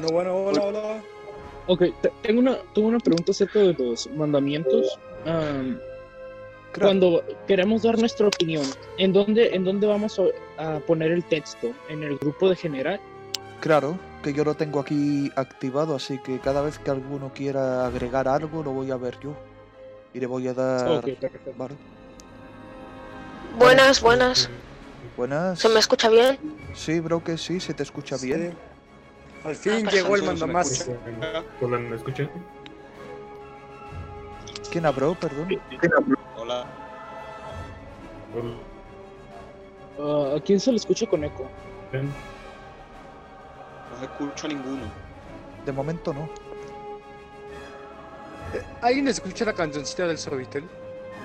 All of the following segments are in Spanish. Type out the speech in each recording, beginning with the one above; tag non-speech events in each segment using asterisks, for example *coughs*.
Bueno, bueno, hola, hola. Ok, te- tengo una, tengo una pregunta acerca de los mandamientos. Cuando queremos dar nuestra opinión, ¿en dónde, en dónde vamos a, a poner el texto? ¿En el grupo de general? Claro, que yo lo tengo aquí activado, así que cada vez que alguno quiera agregar algo lo voy a ver yo. Y le voy a dar... Ok, perfecto. Vale. Buenas, buenas. Buenas. ¿Se me escucha bien? Sí, bro, que sí, se te escucha bien. Al fin Ah, llegó el mandamás. Hola, ¿me escuchan? ¿Quién habló, perdón? Hola. Hola. Ah, ¿A quién se le escucha con eco? No escucho a ninguno. De momento no. Eh, ¿Alguien escucha la cancioncita del Sobitel?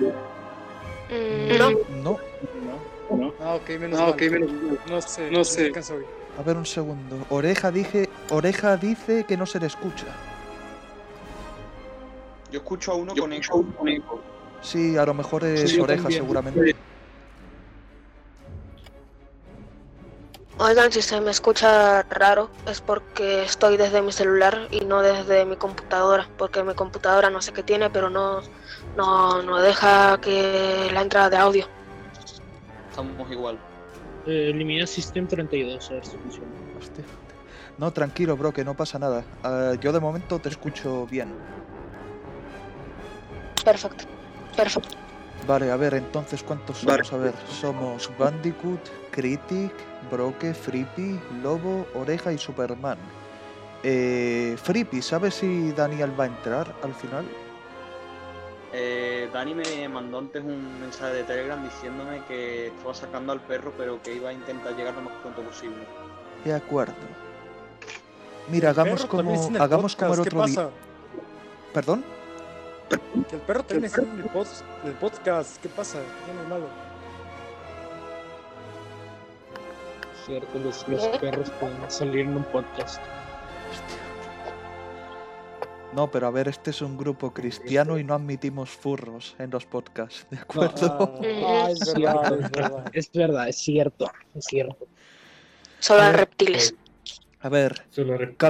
Mm, no. No. No, no. Ah, ok, menos Ah, mal. ok, menos No sé, No no sé. A ver un segundo. Oreja dije, Oreja dice que no se le escucha. Yo escucho a uno con eco. Sí, a lo mejor es Sí, Oreja también. seguramente. Oigan, si se me escucha raro es porque estoy desde mi celular y no desde mi computadora, porque mi computadora no sé qué tiene, pero no, no, no deja que la entrada de audio. Estamos igual. Eh, elimina System 32, a ver si funciona. Hostia. No, tranquilo, bro, que no pasa nada. Ah, yo de momento te escucho bien. Perfecto, perfecto. Vale, a ver, entonces, ¿cuántos somos? A ver, somos Bandicoot, Critic, Broke, Frippy, Lobo, Oreja y Superman. Eh, Frippy, ¿sabes si Daniel va a entrar al final? Eh, Dani me mandó antes un mensaje de Telegram diciéndome que estaba sacando al perro, pero que iba a intentar llegar lo más pronto posible. De acuerdo. Mira, hagamos como, hagamos como el otro ¿Qué día. pasa? ¿Perdón? Que el perro también está en el, pod- el podcast. ¿Qué pasa? Es malo. Cierto, los, los perros pueden salir en un podcast. No, pero a ver, este es un grupo cristiano y no admitimos furros en los podcasts, ¿de acuerdo? Ah, ah, es verdad, es verdad. Es verdad, es cierto, es cierto. Solo A ver. reptiles. A ver, repito.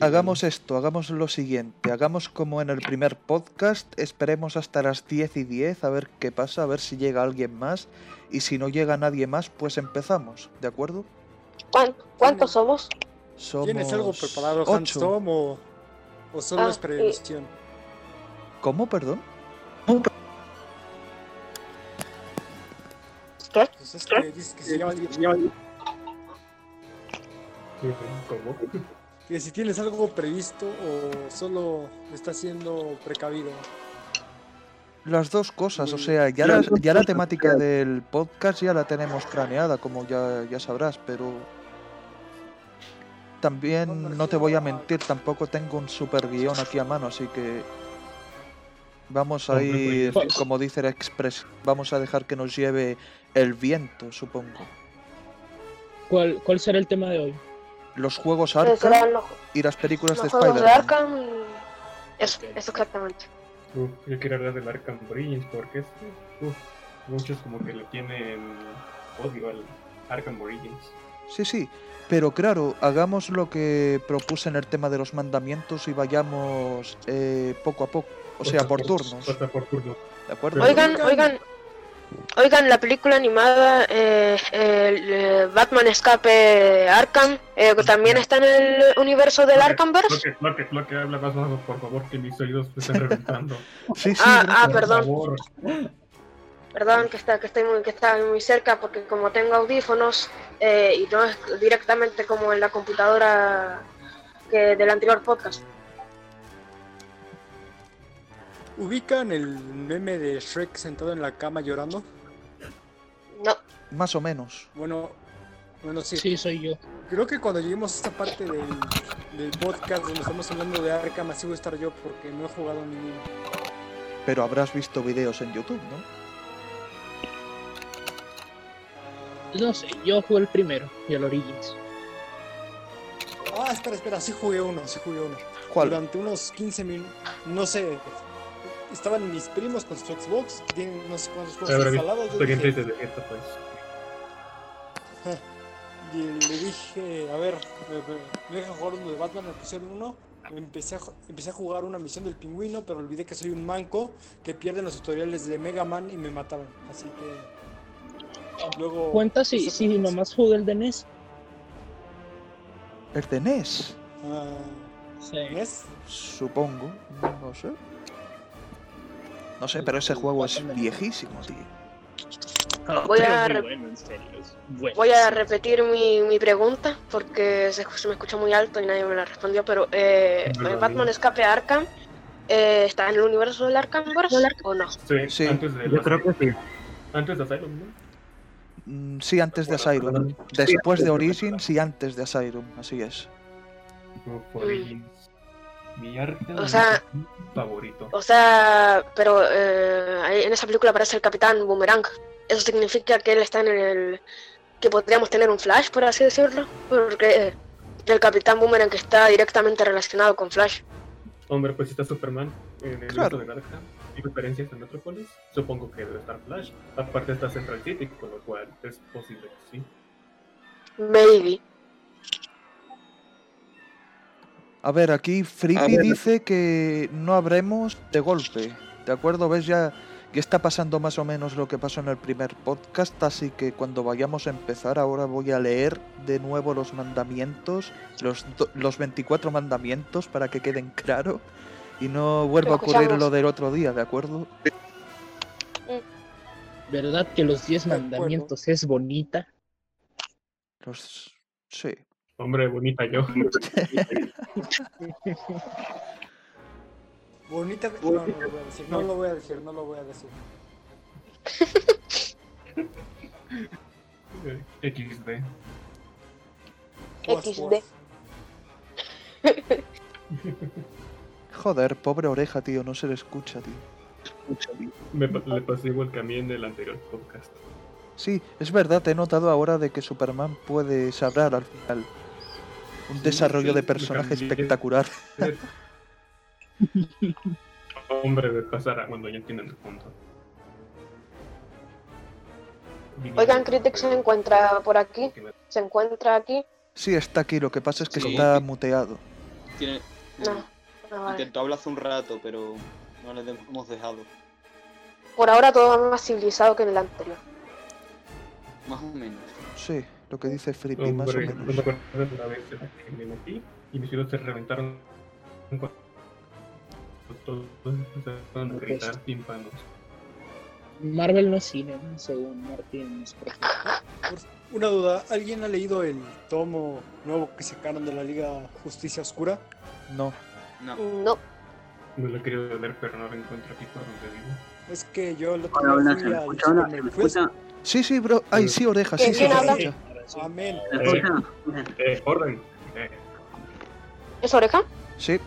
hagamos esto, hagamos lo siguiente, hagamos como en el primer podcast, esperemos hasta las 10 y 10 a ver qué pasa, a ver si llega alguien más y si no llega nadie más, pues empezamos, ¿de acuerdo? ¿Cuán- ¿Cuántos somos? Somos ¿Tienes algo preparado, ocho. Handstorm, o, o solo Ah, es previsión? ¿Cómo, perdón? Pues es que dices que si, alguien- ¿Cómo? que si tienes algo previsto o solo está siendo precavido. Las dos cosas, o sea, ya la, ya la temática del podcast ya la tenemos craneada, como ya, ya sabrás, pero también no te voy a mentir, tampoco tengo un super guion aquí a mano, así que vamos a Hombre, ir, pues- como dice el Express, vamos a dejar que nos lleve el viento, supongo. ¿Cuál, ¿Cuál será el tema de hoy? Los juegos Arkham los, y las películas los de juegos de Spider-Man. Arkham y... Eso, eso exactamente. Uf, yo quiero hablar del Arkham Origins porque es, uf, muchos como que le tienen odio al Arkham Origins. Sí, sí, pero claro, hagamos lo que propuse en el tema de los mandamientos y vayamos eh, poco a poco, o sea, por turnos, Pasa por turnos. ¿de acuerdo? Oigan, oigan, oigan, la película animada eh, el, eh, Batman Escape Arkham eh, también está en el universo del Lo Arkhamverse. que, lo que, lo que habla más bajo, por favor, que mis oídos me están reventando. *laughs* Sí, sí, Ah, ah, por perdón. favor. Perdón que está, que estoy muy, que está muy cerca porque como tengo audífonos eh, y no es directamente como en la computadora que del anterior podcast. ¿Ubican el meme de Shrek sentado en la cama llorando? No, más o menos. Bueno, bueno, sí. Sí, soy yo. Creo que cuando lleguemos a esta parte del, del podcast donde estamos hablando de Arkham, así voy a estar yo porque no he jugado ninguno. Pero habrás visto videos en YouTube, ¿no? No sé, yo jugué el primero y el Origins. Ah, espera, espera, sí jugué uno, sí jugué uno. ¿Cuál? Durante unos 15 minutos, no sé, estaban mis primos con su Xbox, tienen no sé cuántos juegos instalados. Yo dije, de pues. y le dije, a ver, me, me- dejan jugar uno de Batman, me pusieron uno. Empecé a, empecé a jugar una misión del pingüino, pero olvidé que soy un manco que pierde en los tutoriales de Mega Man y me mataban. Así que. Luego. Cuenta si, nomás jugué el de NES. ¿El de NES? Ah, Sí. ¿Ves? Supongo. No sé. No sé, pero ese juego es viejísimo, tío. Voy Pero a bueno, en serio. es bueno. Voy a repetir mi, mi pregunta porque se, se me escucha muy alto y nadie me la respondió, pero eh, Batman. Escape Arkham eh, está en el universo del Arkhamverse o no? Sí, Sí. antes de Yo creo que sí. Antes de Asylum, ¿no? Mm, Sí, antes de Asylum. Después de Origins y antes de Asylum, así es. Mi arte O sea- favorito. O sea, pero eh, en esa película aparece el Capitán Boomerang. Eso significa que él está en el... que podríamos tener un Flash, por así decirlo, porque eh, el Capitán Boomerang está directamente relacionado con Flash. Hombre, pues si está Superman en el Claro. de referencias en Metrópolis, supongo que debe estar Flash. Aparte está Central City, con lo cual es posible que sí. Maybe. A ver, aquí Freepy dice que no habremos de golpe. ¿De acuerdo? ¿Ves? Ya, ya está pasando más o menos lo que pasó en el primer podcast, así que cuando vayamos a empezar, ahora voy a leer de nuevo los mandamientos, los, do- los 24 mandamientos, para que queden claro. Y no vuelva a ocurrir lo del otro día, ¿de acuerdo? ¿Verdad que los 10 De acuerdo. mandamientos es bonita? Los... Sí. Hombre, bonita yo. *laughs* Bonita. No, no lo voy a decir. No lo voy a decir. No lo voy a decir. *laughs* XD. XD. *laughs* Joder, pobre oreja, tío, no se le escucha, tío. Me, pa- le pasé igual que a mí en el anterior podcast. Sí, es verdad, he notado ahora de que Superman puede sabrar al final. Un Sí, desarrollo sí, de me personaje espectacular. *laughs* Hombre, de pasar a cuando ya entienden el punto. Oigan, Critic se encuentra por aquí. Se encuentra aquí. Sí, está aquí, lo que pasa es que Sí. está muteado. Tiene... No. Vale. Intentó hablar hace un rato, pero no le hemos dejado. Por ahora todo más civilizado que en el anterior. Más o menos. Sí, lo que dice Frippy, más o Hombre, no menos. me acuerdo de una vez en la que me metí y mis oídos se reventaron cuando todos empezaron a gritar tímpanos. Marvel no es cine, según Martín. Una duda. ¿Alguien ha leído el tomo nuevo que sacaron de la Liga Justicia Oscura? No, No. No. No lo he querido leer, pero no lo encuentro aquí por donde vivo. Es que yo el otro Hola, hola, ¿se me escucha? Hola, ¿se me escucha? Sí, sí, bro. Ay, sí, oreja, sí, ¿Quién sí, habla? escucha. Amén. ¿Se me escucha? Eh, orden. Eh, ¿Es oreja? Sí,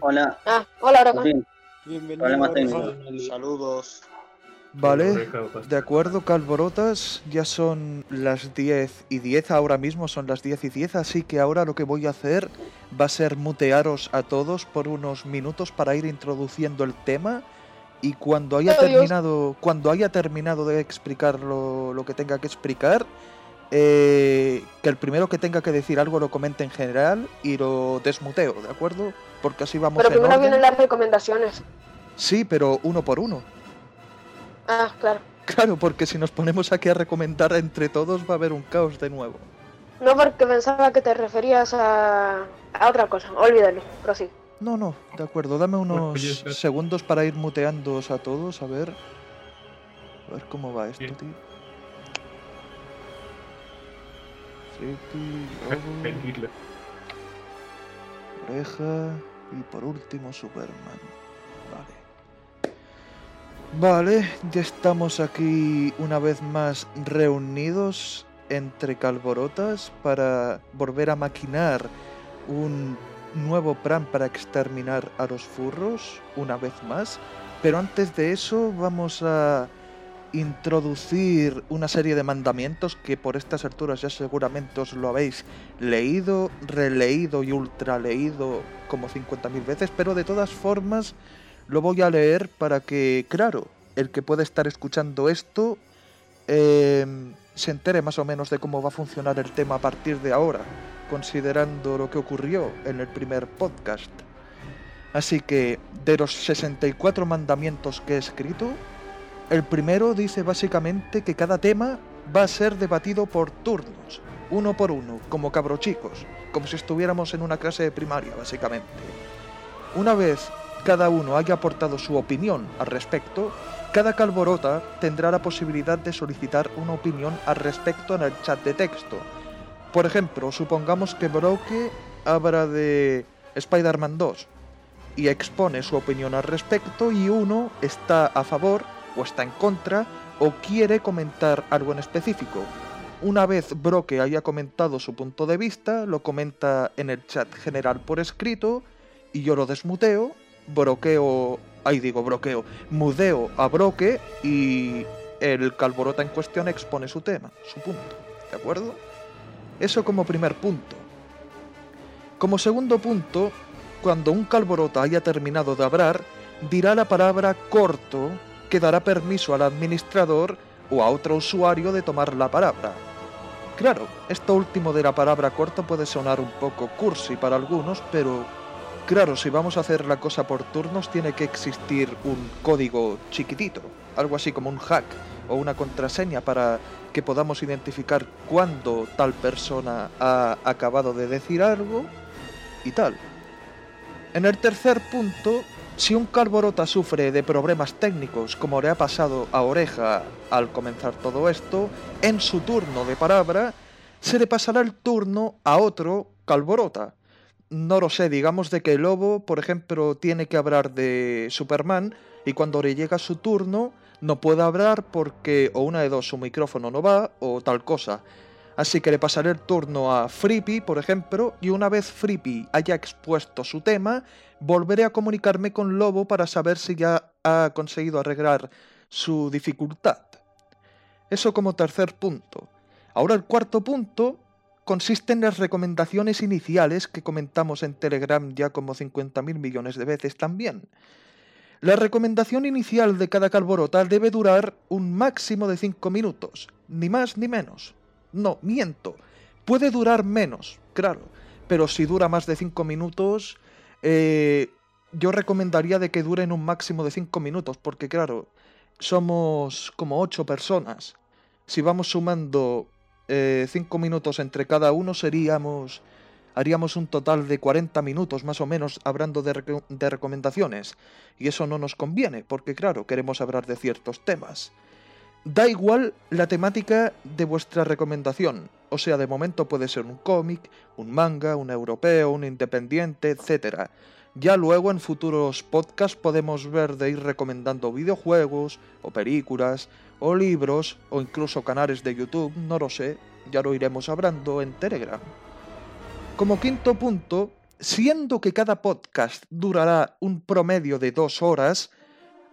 Hola, Ah, hola oreja. bien. Bienvenido. Técnicos. Saludos. Vale. De acuerdo, Calborotas, ya son las 10 y 10, ahora mismo son las 10 y 10, así que ahora lo que voy a hacer va a ser mutearos a todos por unos minutos para ir introduciendo el tema y cuando haya Adiós. terminado, cuando haya terminado de explicar lo, lo que tenga que explicar, eh, que el primero que tenga que decir algo lo comente en general y lo desmuteo, ¿de acuerdo? Porque así vamos Pero en primero orden. vienen las recomendaciones. Sí, pero uno por uno. Ah, claro. Claro, porque si nos ponemos aquí a recomendar entre todos va a haber un caos de nuevo. No porque pensaba que te referías a, a otra cosa. Olvídalo, prosigue. No, no, de acuerdo. Dame unos Oye, segundos para ir muteándoos a todos, a ver. A ver cómo va esto, Bien. tío. Friki. *laughs* Oreja y por último Superman. Vale. Vale, ya estamos aquí una vez más reunidos entre calborotas para volver a maquinar un nuevo plan para exterminar a los furros una vez más. Pero antes de eso vamos a introducir una serie de mandamientos que por estas alturas ya seguramente os lo habéis leído, releído y ultraleído como 50.000 veces, pero de todas formas lo voy a leer para que, claro, el que puede estar escuchando esto eh, se entere más o menos de cómo va a funcionar el tema a partir de ahora, considerando lo que ocurrió en el primer podcast. Así que, de los 64 mandamientos que he escrito, el primero dice básicamente que cada tema va a ser debatido por turnos, uno por uno, como cabrochicos, como si estuviéramos en una clase de primaria, básicamente. Una vez cada uno haya aportado su opinión al respecto, cada calborota tendrá la posibilidad de solicitar una opinión al respecto en el chat de texto. Por ejemplo, supongamos que Broke habla de Spider-Man 2 y expone su opinión al respecto y uno está a favor o está en contra o quiere comentar algo en específico. Una vez Broke haya comentado su punto de vista, lo comenta en el chat general por escrito y yo lo desmuteo, broqueo, ahí digo broqueo, mudeo a Broque y el calborota en cuestión expone su tema, su punto, ¿de acuerdo? Eso como primer punto. Como segundo punto, cuando un calborota haya terminado de hablar, dirá la palabra corto que dará permiso al administrador o a otro usuario de tomar la palabra. Claro, esto último de la palabra corto puede sonar un poco cursi para algunos, pero claro, si vamos a hacer la cosa por turnos tiene que existir un código chiquitito, algo así como un hack o una contraseña para que podamos identificar cuándo tal persona ha acabado de decir algo y tal. En el tercer punto, si un calborota sufre de problemas técnicos, como le ha pasado a Oreja al comenzar todo esto, en su turno de palabra, se le pasará el turno a otro calborota. No lo sé, digamos de que el lobo, por ejemplo, tiene que hablar de Superman y cuando le llega su turno no puede hablar porque o una de dos su micrófono no va o tal cosa. Así que le pasaré el turno a Frippy, por ejemplo, y una vez Frippy haya expuesto su tema, volveré a comunicarme con Lobo para saber si ya ha conseguido arreglar su dificultad. Eso como tercer punto. Ahora el cuarto punto consiste en las recomendaciones iniciales que comentamos en Telegram ya como 50.000 millones de veces también. La recomendación inicial de cada calborota debe durar un máximo de 5 minutos, ni más ni menos. No, miento. Puede durar menos, claro. Pero si dura más de 5 minutos, eh, yo recomendaría de que dure en un máximo de 5 minutos, porque claro, somos como 8 personas. Si vamos sumando 5 eh, minutos entre cada uno, seríamos haríamos un total de 40 minutos más o menos hablando de, de recomendaciones. Y eso no nos conviene, porque claro, queremos hablar de ciertos temas. Da igual la temática de vuestra recomendación. O sea, de momento puede ser un cómic, un manga, un europeo, un independiente, etc. Ya luego en futuros podcasts podemos ver de ir recomendando videojuegos, o películas, o libros, o incluso canales de YouTube, no lo sé, ya lo iremos hablando en Telegram. Como quinto punto, siendo que cada podcast durará un promedio de dos horas,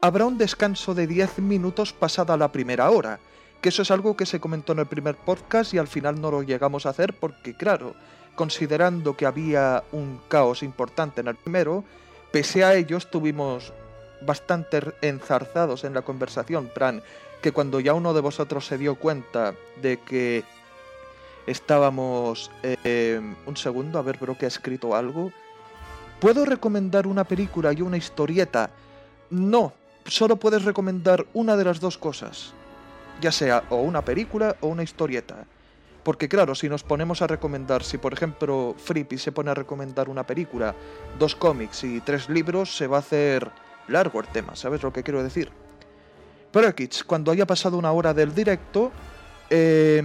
habrá un descanso de 10 minutos pasada la primera hora, que eso es algo que se comentó en el primer podcast y al final no lo llegamos a hacer porque, claro, considerando que había un caos importante en el primero, pese a ello estuvimos bastante enzarzados en la conversación, plan, que cuando ya uno de vosotros se dio cuenta de que estábamos... eh, un segundo, a ver, creo que ha escrito algo. ¿Puedo recomendar una película y una historieta? No, solo puedes recomendar una de las dos cosas. Ya sea o una película o una historieta. Porque claro, si nos ponemos a recomendar, si por ejemplo Frippy se pone a recomendar una película, dos cómics y tres libros, se va a hacer largo el tema, ¿sabes lo que quiero decir? Pero Kids, cuando haya pasado una hora del directo, eh,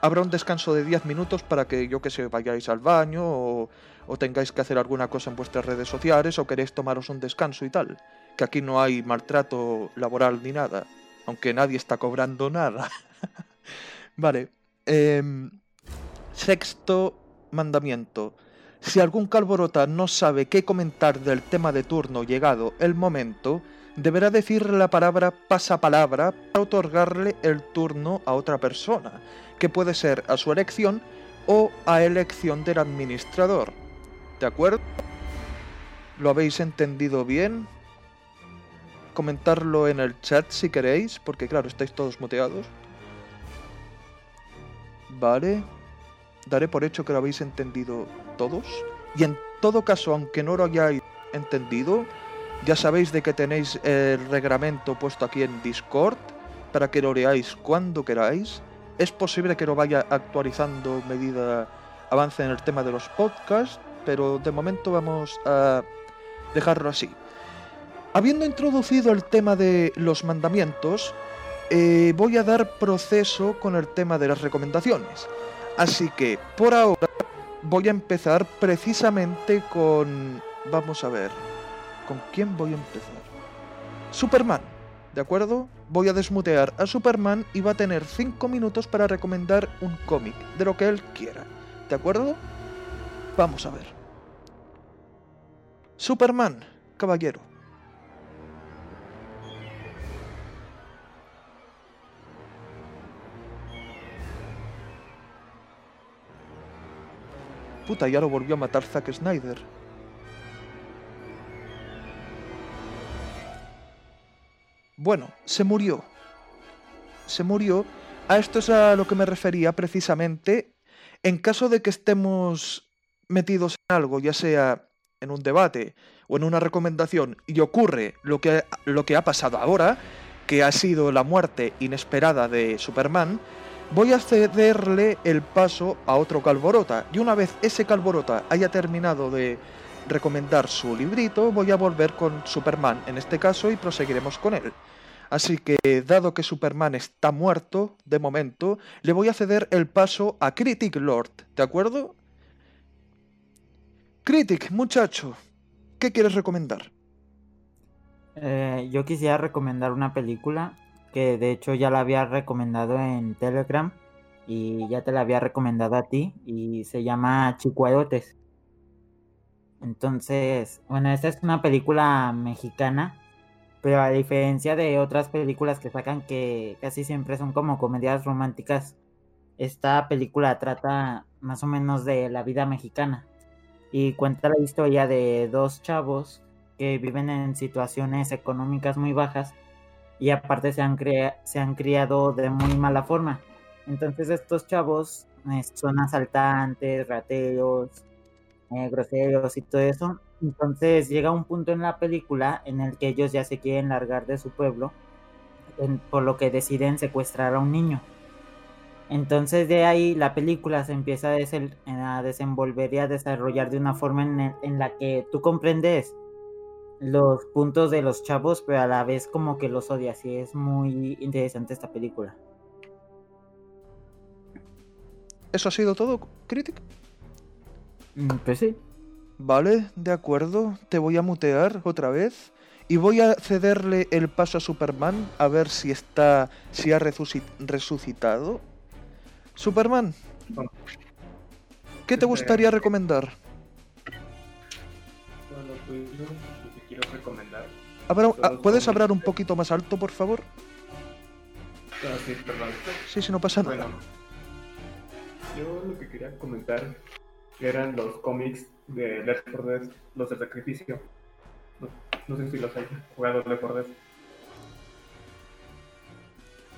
habrá un descanso de 10 minutos para que, yo que sé, vayáis al baño o, o tengáis que hacer alguna cosa en vuestras redes sociales o queréis tomaros un descanso y tal. Que aquí no hay maltrato laboral ni nada, aunque nadie está cobrando nada. *laughs* vale. em, sexto mandamiento. Si algún calborota no sabe qué comentar del tema de turno llegado el momento, deberá decir la palabra pasapalabra para otorgarle el turno a otra persona, que puede ser a su elección o a elección del administrador. ¿De acuerdo? ¿Lo habéis entendido bien? Comentarlo en el chat si queréis, porque claro, estáis todos muteados. Vale. Daré por hecho que lo habéis entendido todos. Y en todo caso, aunque no lo hayáis entendido, ya sabéis de que tenéis el reglamento puesto aquí en Discord para que lo leáis cuando queráis. Es posible que lo vaya actualizando medida avance en el tema de los podcasts, pero de momento vamos a dejarlo así. Habiendo introducido el tema de los mandamientos, eh, voy a dar proceso con el tema de las recomendaciones. Así que por ahora voy a empezar precisamente con... Vamos a ver. ¿Con quién voy a empezar? Superman. ¿De acuerdo? Voy a desmutear a Superman y va a tener 5 minutos para recomendar un cómic, de lo que él quiera. ¿De acuerdo? Vamos a ver. Superman, caballero. Puta, ya lo volvió a matar Zack Snyder. Bueno, se murió. Se murió. A esto es a lo que me refería precisamente. En caso de que estemos metidos en algo, ya sea en un debate o en una recomendación, y ocurre lo que, lo que ha pasado ahora, que ha sido la muerte inesperada de Superman, voy a cederle el paso a otro Calborota. Y una vez ese Calborota haya terminado de recomendar su librito, voy a volver con Superman en este caso y proseguiremos con él. Así que, dado que Superman está muerto, de momento, le voy a ceder el paso a Critic Lord, ¿de acuerdo? Critic, muchacho, ¿qué quieres recomendar? Eh, yo quisiera recomendar una película que de hecho ya la había recomendado en Telegram y ya te la había recomendado a ti y se llama Chicuarotes. Entonces, bueno, esta es una película mexicana, pero a diferencia de otras películas que sacan que casi siempre son como comedias románticas, esta película trata más o menos de la vida mexicana y cuenta la historia de dos chavos que viven en situaciones económicas muy bajas y aparte se han, criado de muy mala forma. Entonces estos chavos eh, son asaltantes, rateros, eh, groseros y todo eso. Entonces llega un punto en la película en el que ellos ya se quieren largar de su pueblo, por lo que deciden secuestrar a un niño. Entonces de ahí la película se empieza a, desenvolver y a desarrollar de una forma en, en, la que tú comprendes los puntos de los chavos, pero a la vez como que los odias y es muy interesante esta película. ¿Eso ha sido todo, Critic? Mm, Pues sí. Vale, de acuerdo. Te voy a mutear otra vez. Y voy a cederle el paso a Superman a ver si está. si ha resuci- resucitado. Superman, ¿qué te gustaría recomendar? Bueno, pues yo lo que quiero recomendar. Habra- ah, ¿Puedes hablar un poquito más alto, por favor? Ah, sí, perdón. Sí, sí, no pasa nada. Bueno, yo lo que quería comentar eran los cómics de Left 4 Dead, los de sacrificio. No, no sé si los hay jugado Left 4 Dead.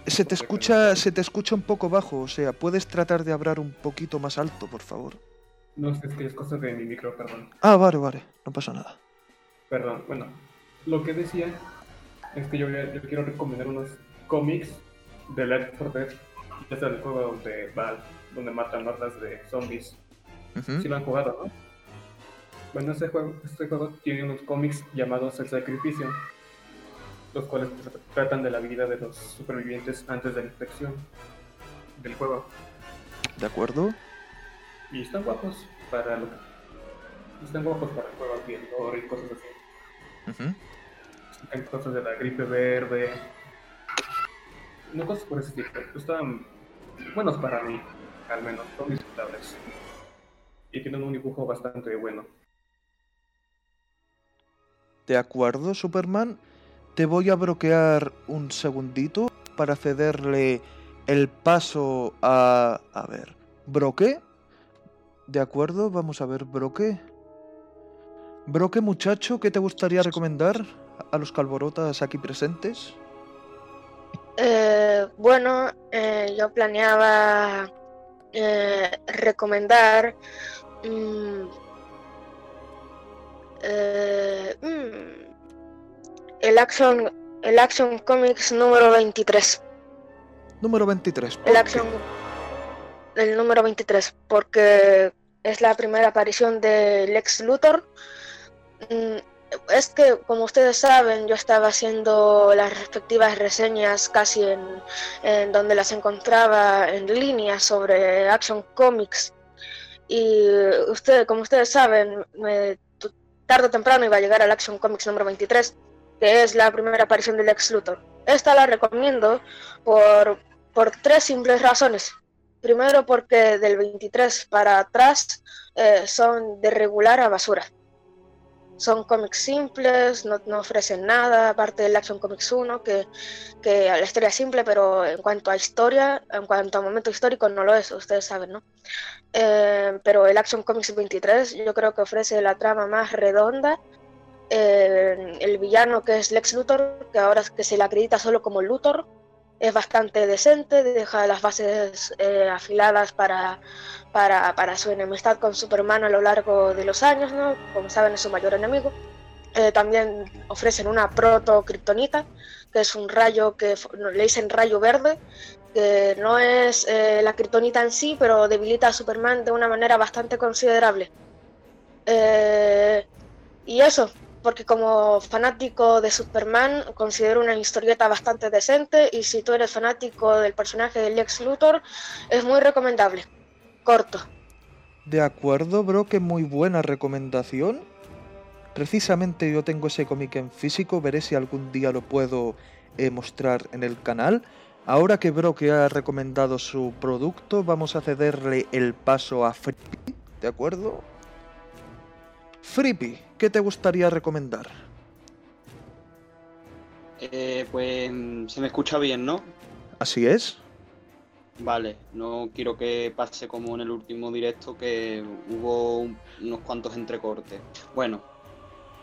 Se te escucha, se te escucha un poco bajo, o sea, puedes tratar de hablar un poquito más alto, por favor. No sé, es que es cosa de mi micro, perdón. Ah, vale, vale, no pasa nada. Perdón, bueno, lo que decía es que yo, yo quiero recomendar unos cómics de Left 4 Dead. Es el juego donde va, donde matan hordas de zombies. Ujú. Si lo han jugado, ¿no? Bueno, este juego, este juego tiene unos cómics llamados El Sacrificio, los cuales tra- tratan de la vida de los supervivientes antes de la infección del juego. ¿De acuerdo? Y están guapos para lo que... Están guapos para el juego bien lore y cosas así. Hay cosas de la gripe verde. No cosas por ese tipo. Están buenos para mí, al menos. Son disfrutables. Y tienen un dibujo bastante bueno. De acuerdo, Superman. Te voy a bloquear un segundito para cederle el paso a... A ver. ¿Broque? De acuerdo, vamos a ver, Broque. Broque, muchacho, ¿qué te gustaría recomendar a los calborotas aquí presentes? Eh, bueno, eh, yo planeaba eh, recomendar mm, eh, mm, el Action el Action Comics número 23. Número 23. ¿por El? Action el número 23 porque es la primera aparición de Lex Luthor. Mm, Es que, como ustedes saben, yo estaba haciendo las respectivas reseñas casi en, donde las encontraba en línea sobre Action Comics. Y usted, como ustedes saben, me- tarde o temprano iba a llegar al Action Comics número 23, que es la primera aparición del Lex Luthor. Esta la recomiendo por, por tres simples razones. Primero, porque del 23 para atrás eh, son de regular a basura. Son cómics simples, no, no ofrecen nada, aparte del Action Comics 1, que, que la historia es simple, pero en cuanto a historia, en cuanto a momento histórico, no lo es, ustedes saben, ¿no? Eh, pero el Action Comics 23 yo creo que ofrece la trama más redonda. Eh, el villano que es Lex Luthor, que ahora que se le acredita solo como Luthor, es bastante decente, deja las bases eh, afiladas para, para, para su enemistad con Superman a lo largo de los años, ¿no? Como saben, es su mayor enemigo. Eh, también ofrecen una proto-kryptonita, que es un rayo que le dicen rayo verde, que no es eh, la kryptonita en sí, pero debilita a Superman de una manera bastante considerable. Y eso, porque como fanático de Superman considero una historieta bastante decente y si tú eres fanático del personaje de Lex Luthor es muy recomendable. Corto. De acuerdo, bro, que muy buena recomendación. Precisamente yo tengo ese cómic en físico, veré si algún día lo puedo eh, mostrar en el canal. Ahora que Bro ha recomendado su producto, vamos a cederle el paso a Frippy, ¿de acuerdo? Frippy, ¿qué te gustaría recomendar? Eh, pues se me escucha bien, ¿no? Así es. Vale, no quiero que pase como en el último directo que hubo un- unos cuantos entrecortes. Bueno,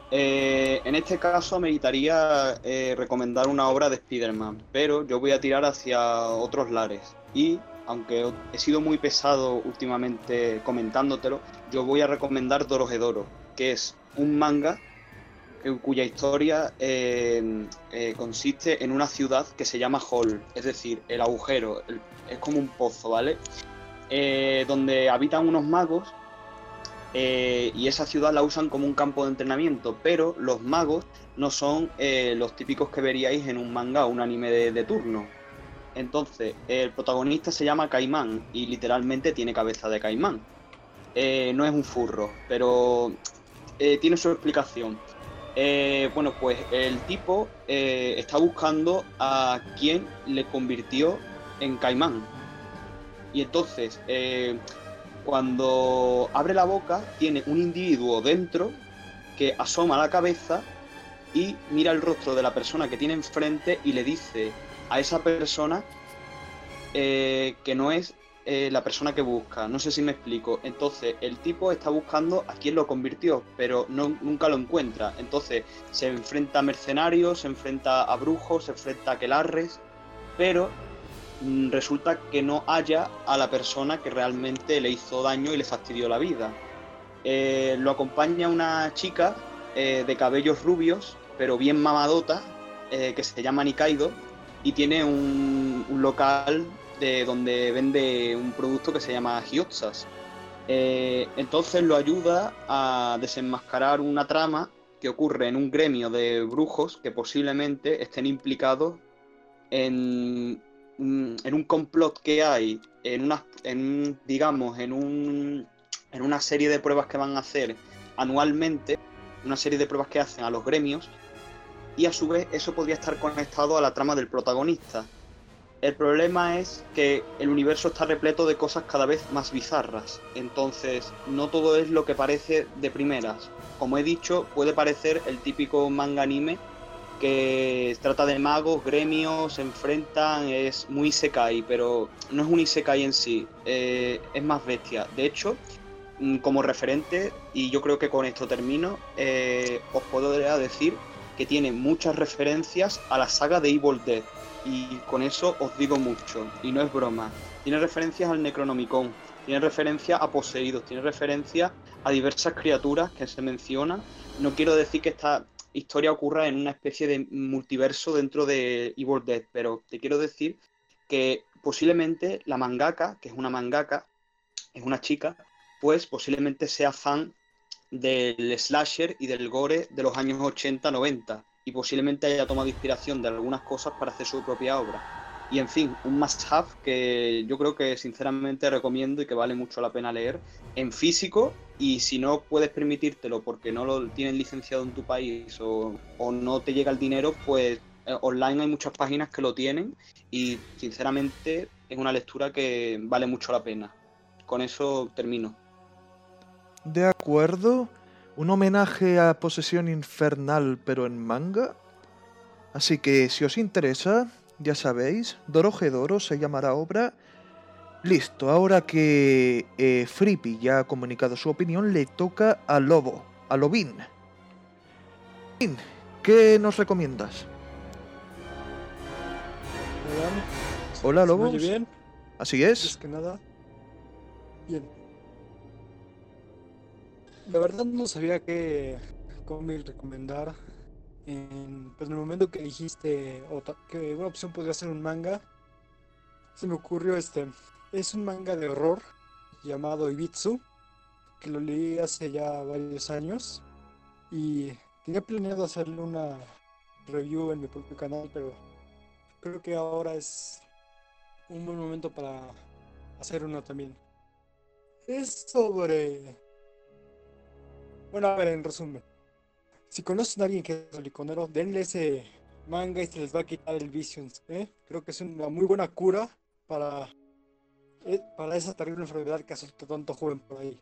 eh, en este caso me gustaría eh, recomendar una obra de Spider-Man, pero yo voy a tirar hacia otros lares. Y aunque he sido muy pesado últimamente comentándotelo, yo voy a recomendar Dorohedoro, que es un manga cuya historia eh, eh, consiste en una ciudad que se llama Hall, es decir, el agujero, es como un pozo, ¿vale? Eh, donde habitan unos magos eh, y esa ciudad la usan como un campo de entrenamiento, pero los magos no son los típicos que veríais en un manga o un anime de, turno. Entonces, el protagonista se llama Caimán y literalmente tiene cabeza de caimán. No es un furro, pero eh, tiene su explicación. Eh, bueno, pues el tipo eh, está buscando a quien le convirtió en caimán. Y entonces, cuando abre la boca, tiene un individuo dentro que asoma la cabeza y mira el rostro de la persona que tiene enfrente y le dice a esa persona que no es eh, la persona que busca. No sé si me explico. Entonces, el tipo está buscando a quien lo convirtió, pero nunca lo encuentra. Entonces, se enfrenta a mercenarios, se enfrenta a brujos, se enfrenta a quelarres, pero mm, resulta que no halla a la persona que realmente le hizo daño y le fastidió la vida. Eh, lo acompaña una chica eh, de cabellos rubios, pero bien mamadota, que se llama Nikaido, y tiene un local de donde vende un producto que se llama Hyotsas. Eh, entonces lo ayuda a desenmascarar una trama que ocurre en un gremio de brujos que posiblemente estén implicados en, en un complot que hay, en una, en, digamos, en, un, en una serie de pruebas que van a hacer anualmente, una serie de pruebas que hacen a los gremios, y a su vez eso podría estar conectado a la trama del protagonista. El problema es que el universo está repleto de cosas cada vez más bizarras, entonces no todo es lo que parece de primeras. Como he dicho, puede parecer el típico manga anime que trata de magos, gremios, se enfrentan, es muy isekai, pero no es un isekai en sí, eh, es más bestia. De hecho, mm, como referente, y yo creo que con esto termino, eh, os puedo decir que tiene muchas referencias a la saga de Evil Dead. Y con eso os digo mucho, y no es broma. Tiene referencias al Necronomicon, tiene referencias a poseídos, tiene referencias a diversas criaturas que se mencionan. No quiero decir que esta historia ocurra en una especie de multiverso dentro de Evil Dead, pero te quiero decir que posiblemente la mangaka, que es una mangaka, es una chica, pues posiblemente sea fan del slasher y del gore de los años 80-90 y posiblemente haya tomado inspiración de algunas cosas para hacer su propia obra. Y en fin, un must-have que yo creo que sinceramente recomiendo y que vale mucho la pena leer en físico y si no puedes permitírtelo porque no lo tienes licenciado en tu país o, o no te llega el dinero, pues eh, online hay muchas páginas que lo tienen y sinceramente es una lectura que vale mucho la pena. Con eso termino. De acuerdo. Un homenaje a Posesión Infernal, pero en manga. Así que si os interesa, ya sabéis, Doro se llamará obra. Listo, ahora que eh, Frippy ya ha comunicado su opinión, le toca a Lobo, a Lobin. ¿Qué nos recomiendas? Hola, Hola Lobo. Así es. que nada. Bien. La verdad no sabía qué cómic recomendar. En, pues en el momento que dijiste que una opción podría ser un manga, se me ocurrió este. Es un manga de horror llamado Ibitsu, que lo leí hace ya varios años. Y tenía planeado hacerle una review en mi propio canal, pero creo que ahora es un buen momento para hacer uno también. Es sobre... Bueno, a ver, en resumen. Si conocen a alguien que es liconero, denle ese manga y se les va a quitar el Visions, ¿eh? Creo que es una muy buena cura para, eh, para esa terrible enfermedad que asusta tanto joven por ahí.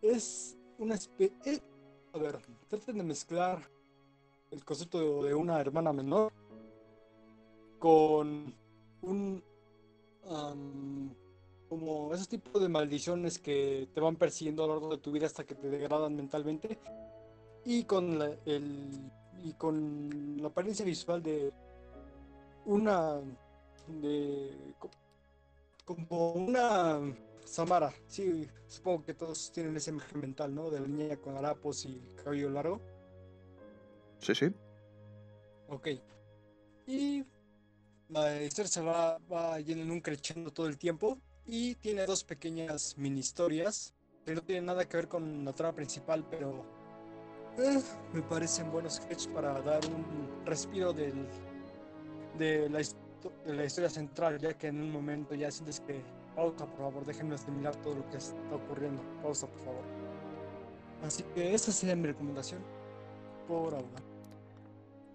Es una especie... a ver, traten de mezclar el concepto de, una hermana menor con un como ese tipo de maldiciones que te van persiguiendo a lo largo de tu vida hasta que te degradan mentalmente y con la, el y con la apariencia visual de una de co- como una Samara, sí, supongo que todos tienen ese imagen mental, ¿no? De la niña con harapos y cabello largo. Sí, sí. Ok. Y la historia se va, va yendo en un crescendo todo el tiempo. Y tiene dos pequeñas mini historias que no tienen nada que ver con la trama principal, pero eh, me parecen buenos sketches para dar un respiro del, de, la, de la historia central, ya que en un momento ya sientes que. Pausa, por favor, déjenme terminar todo lo que está ocurriendo. Pausa, por favor. Así que esa sería mi recomendación por ahora.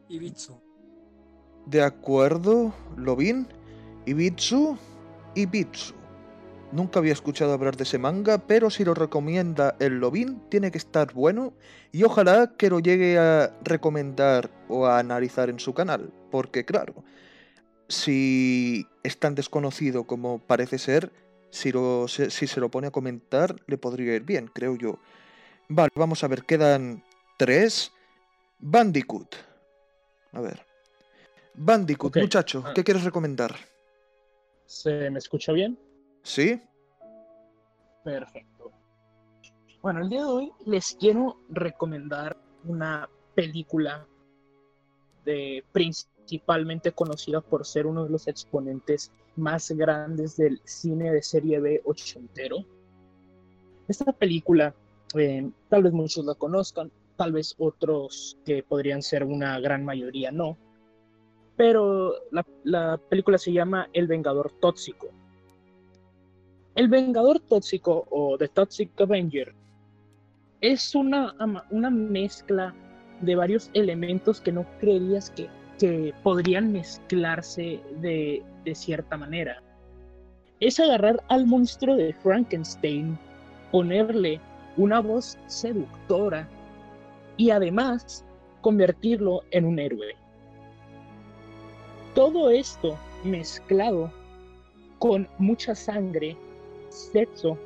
Ibitsu. De acuerdo, Lobin, Ibitsu, Ibitsu. Nunca había escuchado hablar de ese manga, pero si lo recomienda el Lobin, tiene que estar bueno y ojalá que lo llegue a recomendar o a analizar en su canal, porque claro, si es tan desconocido como parece ser, si, lo, se- si se lo pone a comentar, le podría ir bien, creo yo. Vale, vamos a ver, quedan tres. Bandicoot. A ver. Bandicoot, muchacho, ah. ¿qué quieres recomendar? ¿Se me escucha bien? ¿Sí? Perfecto. Bueno, el día de hoy les quiero recomendar una película de, principalmente conocida por ser uno de los exponentes más grandes del cine de serie B ochentero. Esta película, eh, tal vez muchos la conozcan, tal vez otros que podrían ser una gran mayoría no, pero la, la película se llama El Vengador Tóxico. El Vengador Tóxico o The Toxic Avenger es una, una mezcla de varios elementos que no creerías que, que podrían mezclarse de, de cierta manera. Es agarrar al monstruo de Frankenstein, ponerle una voz seductora y además convertirlo en un héroe. Todo esto mezclado con mucha sangre, sexo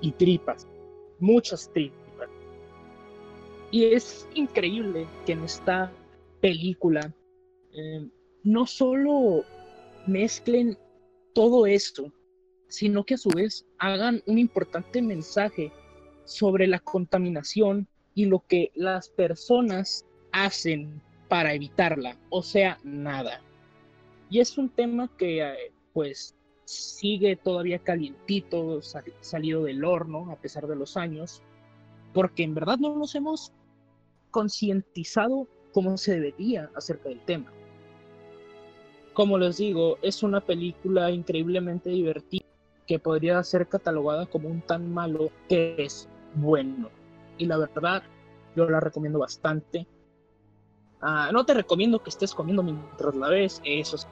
y tripas, muchas tripas. Y es increíble que en esta película eh, no solo mezclen todo esto, sino que a su vez hagan un importante mensaje sobre la contaminación y lo que las personas hacen para evitarla, o sea, nada. Y es un tema que eh, pues sigue todavía calientito, salido del horno a pesar de los años, porque en verdad no nos hemos concientizado como se debería acerca del tema. Como les digo, es una película increíblemente divertida que podría ser catalogada como un tan malo que es bueno. Y la verdad, yo la recomiendo bastante. Ah, no te recomiendo que estés comiendo mientras la ves, eso sí.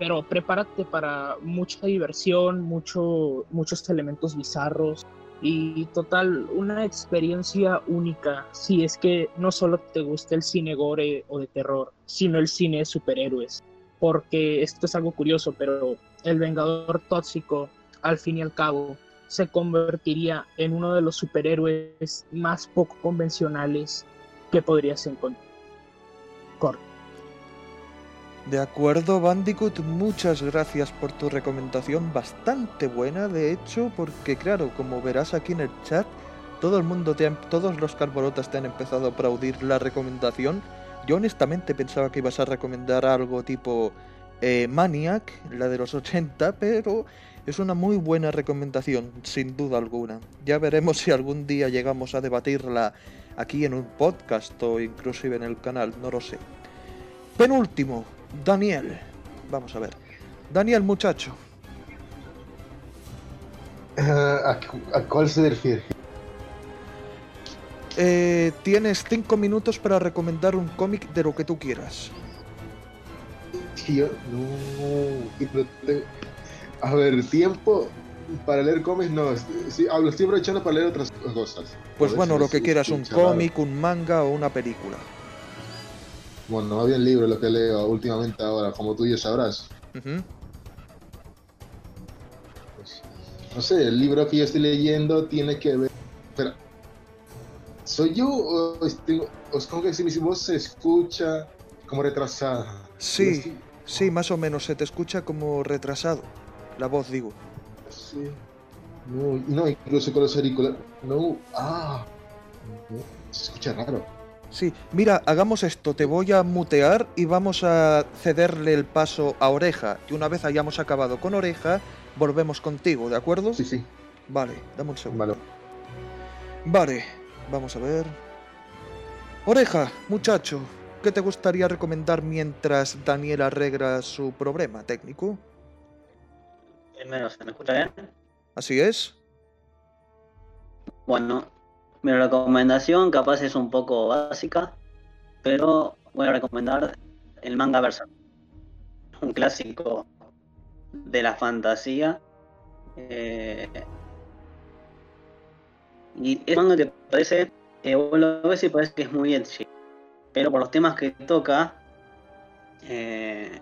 Pero prepárate para mucha diversión, mucho, muchos elementos bizarros, y total, una experiencia única si es que no solo te gusta el cine gore o de terror, sino el cine de superhéroes. Porque esto es algo curioso, pero el Vengador Tóxico, al fin y al cabo, se convertiría en uno de los superhéroes más poco convencionales que podrías encontrar. Corto. De acuerdo, Bandicoot, muchas gracias por tu recomendación, bastante buena, de hecho, porque claro, como verás aquí en el chat, todo el mundo, te todos los carborotas te han empezado a aplaudir la recomendación. Yo honestamente pensaba que ibas a recomendar algo tipo eh, Maniac, la de los 80, pero es una muy buena recomendación, sin duda alguna. Ya veremos si algún día llegamos a debatirla aquí en un podcast o inclusive en el canal, no lo sé. Penúltimo, Daniel. Vamos a ver. Daniel, muchacho. ¿a, cuál se refiere? Eh, tienes cinco minutos para recomendar un cómic de lo que tú quieras. Yo no. A ver, tiempo para leer cómics no. Sí, lo estoy aprovechando para leer otras cosas. Pues bueno, lo que quieras, un cómic, un manga o una película. Bueno, no bien libro lo que leo últimamente ahora, como tú ya sabrás. Pues, no sé, el libro que yo estoy leyendo tiene que ver. Espera. ¿Soy yo o os como que si mi voz se escucha como retrasada? Sí, sí, más o menos se te escucha como retrasado. La voz, digo. Sí. No, no incluso con los auriculares. No, ah. se escucha raro. Sí, mira, hagamos esto, te voy a mutear y vamos a cederle el paso a Oreja. Y una vez hayamos acabado con Oreja, volvemos contigo, ¿de acuerdo? Sí, sí. Vale, dame un segundo. Vale. Vale, vamos a ver. Oreja, muchacho, ¿qué te gustaría recomendar mientras Daniel arregla su problema técnico? Primero, ¿se me escucha bien? Así es. Bueno, mi recomendación capaz es un poco básica, pero voy a recomendar el manga Berserk. Un clásico de la fantasía. Eh, y es un manga que parece, que vos lo ves y parece que es muy edgy. Pero por los temas que toca, eh,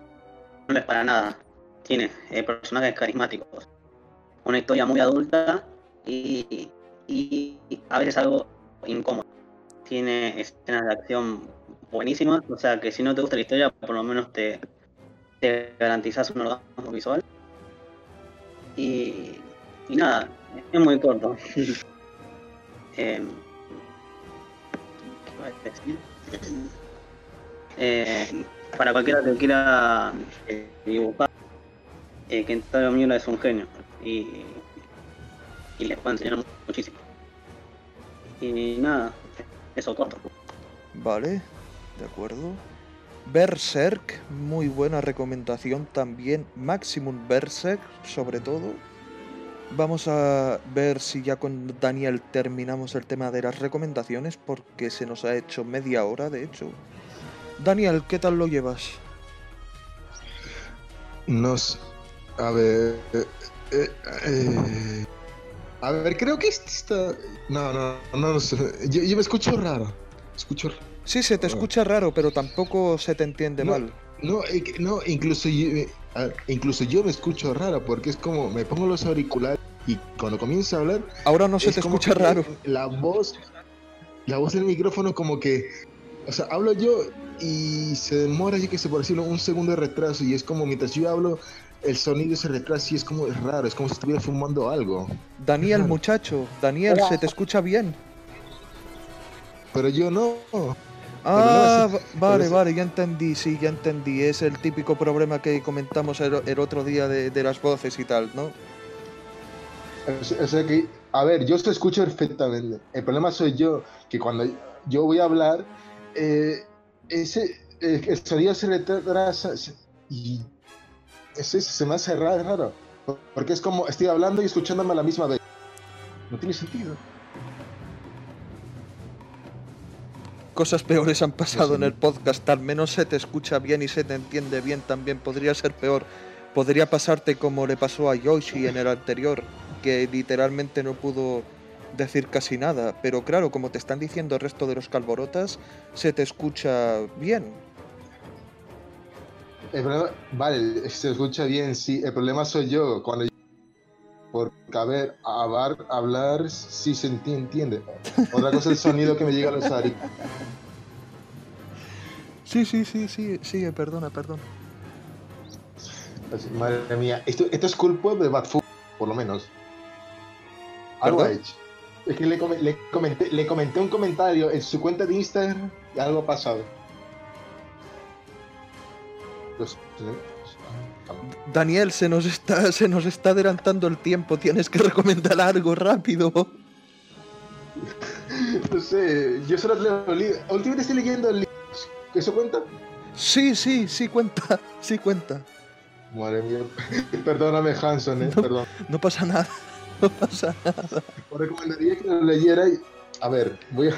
no es para nada. Tiene eh, personajes carismáticos. Una historia muy adulta y y a veces algo incómodo. Tiene escenas de acción buenísimas, o sea que si no te gusta la historia, por lo menos te, te garantizas un orgasmo visual. Y, nada, es muy corto. *laughs* eh, eh, para cualquiera que quiera eh, dibujar, eh, Kentaro Miura es un genio y, y les puede enseñar muchísimo. Y nada, eso corto. Vale, de acuerdo. Berserk, muy buena recomendación también. Maximum Berserk, sobre todo. Vamos a ver si ya con Daniel terminamos el tema de las recomendaciones, porque se nos ha hecho media hora, de hecho. Daniel, ¿qué tal lo llevas? Nos. A ver. Eh, eh, eh a ver, creo que este está. No, no, no, no sé. Yo, me escucho raro. Escucho Sí, se te ah. escucha raro, pero tampoco se te entiende mal. No, no, incluso yo, eh, incluso yo me escucho raro porque es como me pongo los auriculares y cuando comienzo a hablar. Ahora no se te escucha raro. La voz, la voz del micrófono, como que. O sea, hablo yo y se demora, ya que se por decirlo, un segundo de retraso y es como mientras yo hablo, el sonido se retrasa y es como es raro, es como si estuviera fumando algo. Daniel, muchacho, Daniel, Hola. ¿se te escucha bien? Pero yo no. Ah, no, vale, vale, ya entendí, sí, ya entendí. Es el típico problema que comentamos el, el otro día de, de las voces y tal, ¿no? O sea- o sea que, a ver, yo te escucho perfectamente. El problema soy yo, que cuando yo voy a hablar, eh, ese, eh, el sonido se retrasa se- y ese se me hace raro, raro. Porque es como estoy hablando y escuchándome a la misma vez. No tiene sentido. Cosas peores han pasado sí. en el podcast, al menos se te escucha bien y se te entiende bien, también podría ser peor. Podría pasarte como le pasó a Yoshi en el anterior, que literalmente no pudo decir casi nada, pero claro, como te están diciendo el resto de los calborotas, se te escucha bien. El problema, vale, se escucha bien, sí. El problema soy yo. Cuando yo- porque, a ver, hablar, hablar sí se enti- entiende. Otra cosa es el sonido que me llega a los auriculares. Sí, sí, sí, sí, sí, perdona, perdona. Madre mía, esto, esto es culpa de Bad Food, por lo menos. Algo ha hecho. Es que le, le comenté, le comenté un comentario en su cuenta de Instagram y algo ha pasado. Daniel, se nos está, *laughs* se nos está adelantando el tiempo, tienes que recomendar algo rápido. *laughs* no sé, yo solo leo libros. Últimamente estoy leyendo libros. ¿Eso cuenta? Sí, sí, sí cuenta, *laughs* sí cuenta. Madre mía. Perdóname, Hanson, eh, perdón. No pasa nada, no pasa nada. Os recomendaría que lo leyerais. A ver, voy a.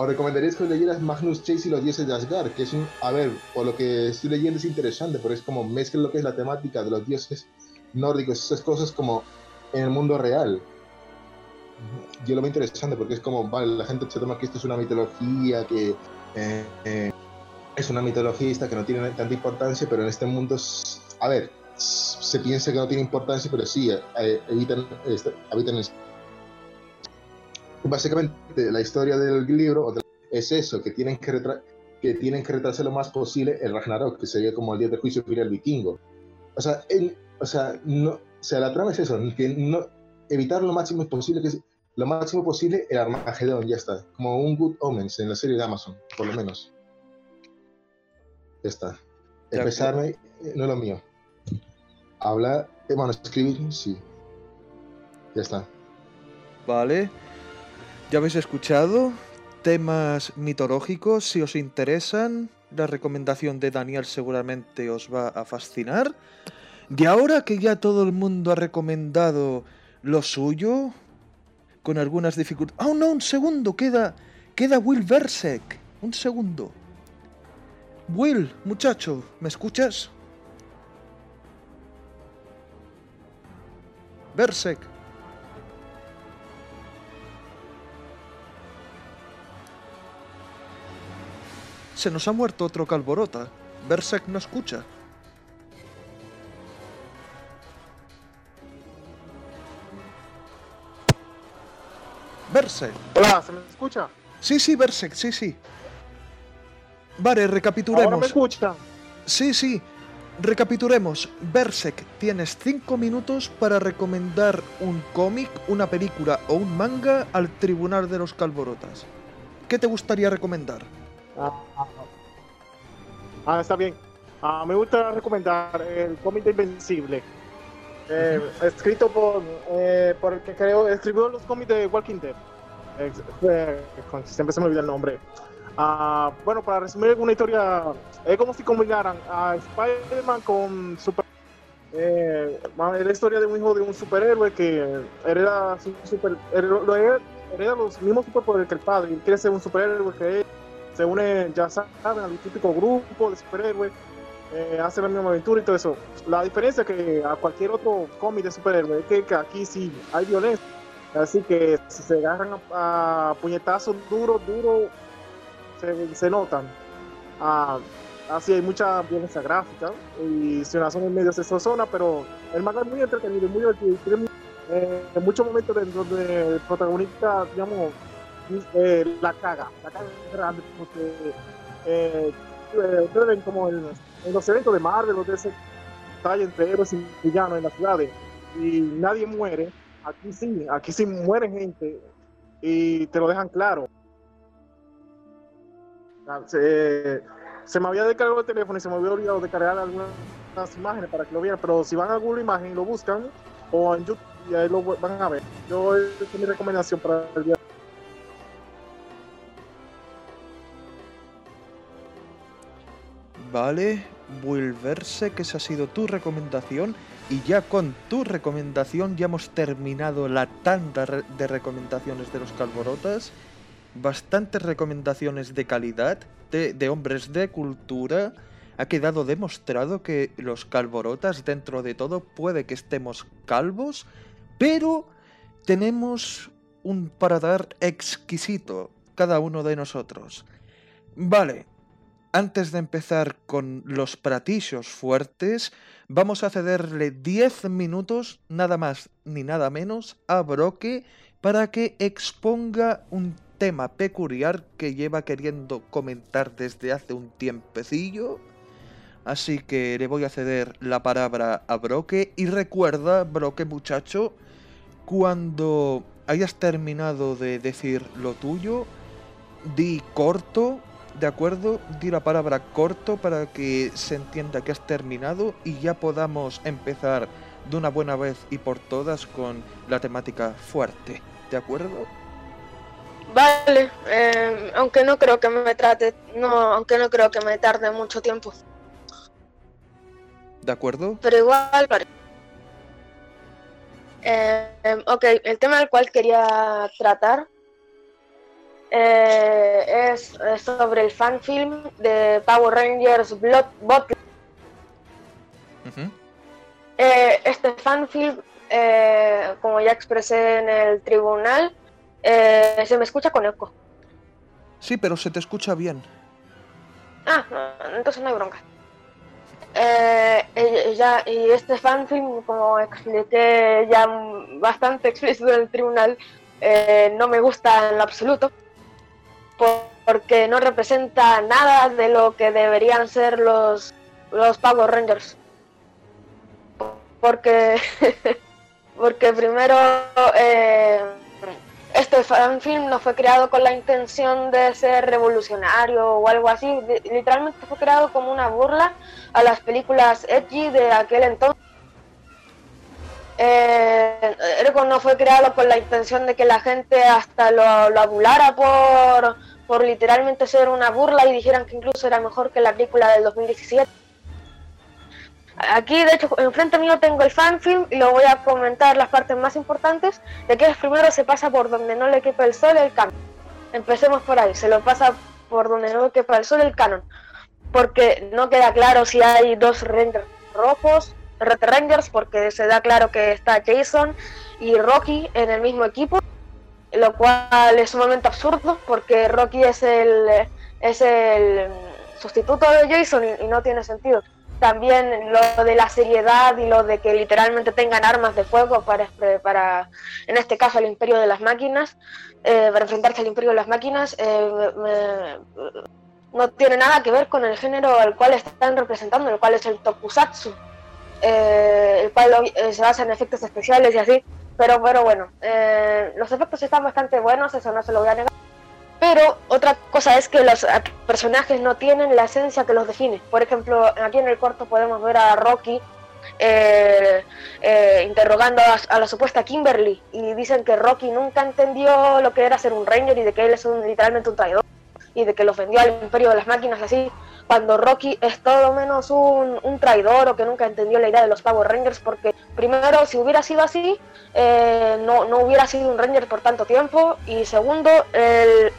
Os recomendaría que leyeras Magnus Chase y los dioses de Asgard, que es un. A ver, por lo que estoy leyendo es interesante, pero es como mezcla lo que es la temática de los dioses nórdicos, esas cosas como en el mundo real. Yo lo veo interesante porque es como, vale, la gente se toma que esto es una mitología, que eh, eh, es una mitologista que no tiene tanta importancia, pero en este mundo, a ver, se piensa que no tiene importancia, pero sí, eh, evitan, este, habitan básicamente la historia del libro es eso, que tienen que, que tienen que retrasar lo más posible el Ragnarok, que sería como el día de juicio final vikingo. O sea, el- o sea, no, o sea, la trama es eso, que no, evitar lo máximo posible, que es, lo máximo posible el Armagedón, ya está. Como un Good Omens en la serie de Amazon, por lo menos. Ya está. Empezarme eh, no es lo mío. Hablar, eh, bueno, escribir, sí. Ya está. Vale. Ya habéis escuchado temas mitológicos, si os interesan, la recomendación de Daniel seguramente os va a fascinar. Y ahora que ya todo el mundo ha recomendado lo suyo, con algunas dificultades... ¡Oh, no! Un segundo, queda, queda Will Versek. Un segundo. Will, muchacho, ¿me escuchas? Versek. Se nos ha muerto otro calborota. Berserk no escucha. Berserk. Hola, ¿se me escucha? Sí, sí, Berserk, sí, sí. Vale, Ahora me recapitulemos. escuchan. Sí, sí. Recapitulemos. Berserk, tienes 5 minutos para recomendar un cómic, una película o un manga al Tribunal de los Calborotas. ¿Qué te gustaría recomendar? Ah, ah, ah, está bien. Ah, me gusta recomendar el cómic de Invencible. Eh, Escrito por, eh, por el que creo, escribió los cómics de Walking Dead. Eh, siempre se me olvida el nombre. Ah, bueno, para resumir una historia, es como si combinaran a Spider-Man con Super. Eh, es la historia de un hijo de un superhéroe que hereda, su super, hereda, hereda- hereda los mismos superpoderes que el padre y quiere ser un superhéroe que él se une, ya saben, al típico grupo de superhéroes, eh, hace la misma aventura y todo eso. La diferencia que a cualquier otro cómic de superhéroes es que, que aquí sí hay violencia. Así que si se agarran a, a puñetazos duros, duros, se, se notan. Ah, así hay mucha violencia gráfica y si una zona en medio se zona, pero el manga es muy entretenido muy divertido. Tiene eh, muchos momentos en donde el protagonista, digamos, eh, la caga, la caga grande porque eh, eh, ustedes ven como en, en los eventos de Marvel, donde se talla entre héroes y villanos en las ciudades y nadie muere, aquí sí, aquí sí mueren gente y te lo dejan claro. Ah, Se, se me había descargado el teléfono y se me había olvidado de cargar algunas imágenes para que lo vieran, pero si van a Google Imagen y lo buscan, o en YouTube, y ahí lo van a ver. Yo, es mi recomendación para el día. Vale, Volverse, que esa ha sido tu recomendación. Y ya con tu recomendación ya hemos terminado la tanda de recomendaciones de los Calborotas. Bastantes recomendaciones de calidad, de, de hombres de cultura. Ha quedado demostrado que los Calborotas, dentro de todo, puede que estemos calvos, pero tenemos un paladar exquisito, cada uno de nosotros. Vale, antes de empezar con los platillos fuertes, vamos a cederle 10 minutos, nada más ni nada menos, a Broque para que exponga un tema peculiar que lleva queriendo comentar desde hace un tiempecillo. Así que le voy a ceder la palabra a Broque y recuerda, Broque muchacho, cuando hayas terminado de decir lo tuyo, di corto, ¿de acuerdo? Di la palabra corto para que se entienda que has terminado y ya podamos empezar de una buena vez y por todas con la temática fuerte, ¿de acuerdo? Vale, eh, aunque no creo que me trate, no, aunque no creo que me tarde mucho tiempo, ¿De acuerdo? pero igual vale. Eh, em, ok, el tema del cual quería tratar eh, es, sobre el fanfilm de Power Rangers Blood Bot. Eh, este fanfilm, eh, como ya expresé en el tribunal, eh, se me escucha con eco. Sí, pero se te escucha bien. Ah, no, entonces no hay bronca. Y, ya, y este fanfilm, como expliqué ya bastante explícito en el tribunal, no me gusta en lo absoluto, porque no representa nada de lo que deberían ser los, los Power Rangers. Porque, *laughs* porque primero, eh, este fanfilm no fue creado con la intención de ser revolucionario o algo así, li- literalmente fue creado como una burla a las películas edgy de aquel entonces. Eh, no fue creado con la intención de que la gente hasta lo, lo abulara por, por literalmente ser una burla y dijeran que incluso era mejor que la película del 2017. Aquí, de hecho, enfrente mío tengo el fanfilm y lo voy a comentar las partes más importantes, de que primero se pasa por donde no le quepa el sol el canon. Empecemos por ahí, se lo pasa por donde no le quepa el sol el canon, porque no queda claro si hay dos Rangers rojos, Red Rangers, porque se da claro que está Jason y Rocky en el mismo equipo, lo cual es sumamente absurdo, porque Rocky es el, es el sustituto de Jason y, no tiene sentido. También lo de la seriedad y lo de que literalmente tengan armas de fuego para, para en este caso, el imperio de las máquinas, eh, para enfrentarse al imperio de las máquinas, eh, me- no tiene nada que ver con el género al cual están representando, el cual es el tokusatsu, eh, el cual eh, se basa en efectos especiales y así, pero, pero bueno, eh, los efectos están bastante buenos, eso no se lo voy a negar. Pero otra cosa es que los personajes no tienen la esencia que los define. Por ejemplo, aquí en el corto podemos ver a Rocky eh, interrogando a, a la supuesta Kimberly y dicen que Rocky nunca entendió lo que era ser un Ranger y de que él es un, literalmente un traidor y de que lo ofendió al imperio de las máquinas así, cuando Rocky es todo menos un, un traidor o que nunca entendió la idea de los Power Rangers porque primero si hubiera sido así eh, no, no hubiera sido un Ranger por tanto tiempo y segundo el,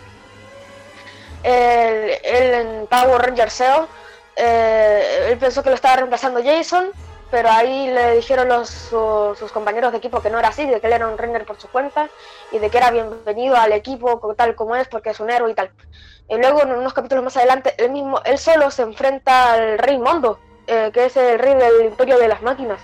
el, Power Ranger SEO, eh, él pensó que lo estaba reemplazando Jason, pero ahí le dijeron los, su- sus compañeros de equipo que no era así, de que él era un Ranger por su cuenta y de que era bienvenido al equipo tal como es porque es un héroe y tal. Y luego en unos capítulos más adelante, él mismo, él solo se enfrenta al Rey Mondo, eh, que es el rey del Imperio de las Máquinas.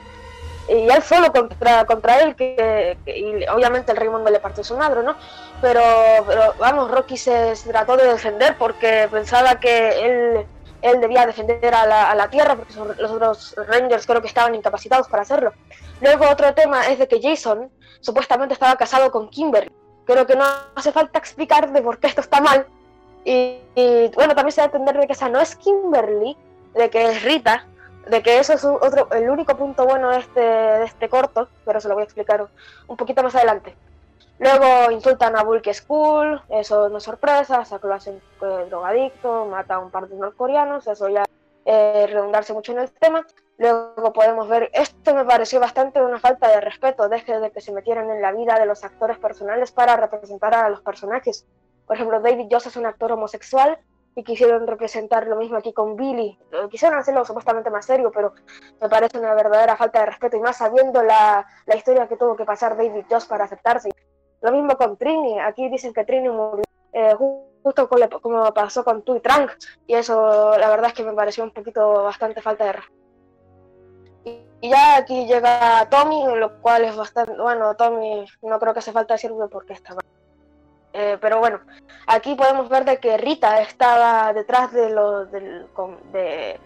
Y él solo contra, contra él, que, que- y obviamente el Rey Mondo le partió su madre, ¿no? pero, pero, vamos, Rocky se, se trató de defender porque pensaba que él él debía defender a la, a la Tierra porque los otros Rangers creo que estaban incapacitados para hacerlo. Luego otro tema es de que Jason supuestamente estaba casado con Kimberly. Creo que no hace falta explicar de por qué esto está mal. Y, bueno, también se da a entender de que esa no es Kimberly, de que es Rita, de que eso es otro, el único punto bueno de este, de este corto, pero se lo voy a explicar un poquito más adelante. Luego insultan a Bulky School, eso no es sorpresa, que lo hacen eh, drogadicto, mata a un par de norcoreanos, eso ya eh, redundarse mucho en el tema. Luego podemos ver, esto me pareció bastante una falta de respeto, deje de que se metieran en la vida de los actores personales para representar a los personajes. Por ejemplo, David Joss es un actor homosexual y quisieron representar lo mismo aquí con Billy. Eh, Quisieron hacerlo supuestamente más serio, pero me parece una verdadera falta de respeto y más sabiendo la, la historia que tuvo que pasar David Joss para aceptarse. Lo mismo con Trini, aquí dicen que Trini murió eh, ju- justo como pasó con Tu y Trank, y eso la verdad es que me pareció un poquito bastante falta de respeto. Y, ya aquí llega Tommy, lo cual es bastante, bueno, Tommy no creo que hace falta decirlo porque está mal. Eh, pero bueno, aquí podemos ver de que Rita estaba detrás de lo con- de,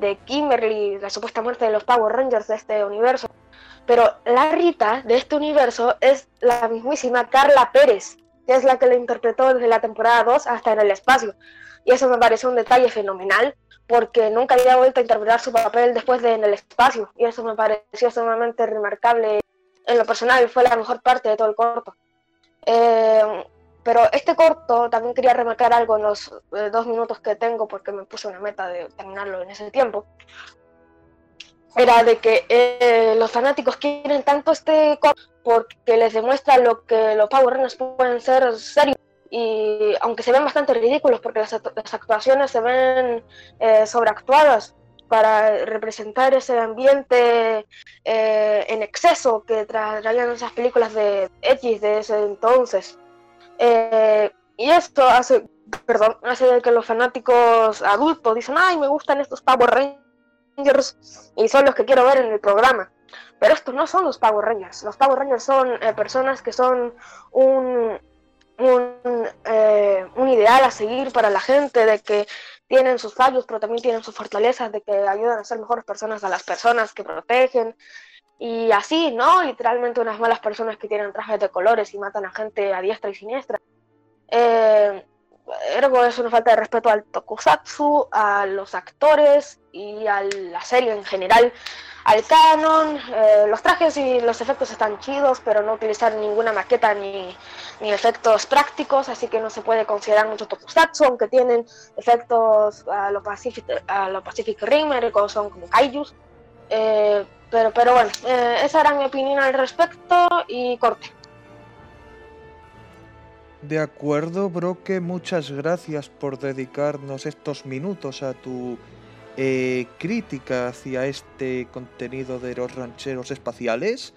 de Kimberly, la supuesta muerte de los Power Rangers de este universo. Pero la Rita de este universo es la mismísima Carla Pérez, que es la que lo interpretó desde la temporada 2 hasta en el espacio. Y eso me pareció un detalle fenomenal, porque nunca había vuelto a interpretar su papel después de en el espacio. Y eso me pareció sumamente remarcable. En lo personal fue la mejor parte de todo el corto. Eh, pero este corto también quería remarcar algo en los eh, dos minutos que tengo, porque me puse una meta de terminarlo en ese tiempo era de que eh, los fanáticos quieren tanto este corto porque les demuestra lo que los Power Rangers pueden ser serios y aunque se ven bastante ridículos porque las, las actuaciones se ven eh, sobreactuadas para representar ese ambiente eh, en exceso que tra- traían esas películas de X de ese entonces. Y esto hace, perdón, hace que los fanáticos adultos dicen, ay, me gustan estos Power Rangers y son los que quiero ver en el programa. Pero estos no son los Power Rangers. Los Power Rangers son eh, personas que son un, un, eh, un ideal a seguir para la gente, de que tienen sus fallos, pero también tienen sus fortalezas, de que ayudan a ser mejores personas a las personas que protegen. Y así, ¿no? Literalmente unas malas personas que tienen trajes de colores y matan a gente a diestra y siniestra. Eh, ergo es una falta de respeto al tokusatsu, a los actores y a la serie en general, al canon. Eh, los trajes y los efectos están chidos, pero no utilizar ninguna maqueta ni, ni efectos prácticos, así que no se puede considerar mucho tokusatsu, aunque tienen efectos a lo Pacific, a lo Pacific Rim, ergo son como kaijus. Eh, pero, pero bueno, eh, esa era mi opinión al respecto y corte. De acuerdo, Broque, muchas gracias por dedicarnos estos minutos a tu eh, crítica hacia este contenido de los rancheros espaciales.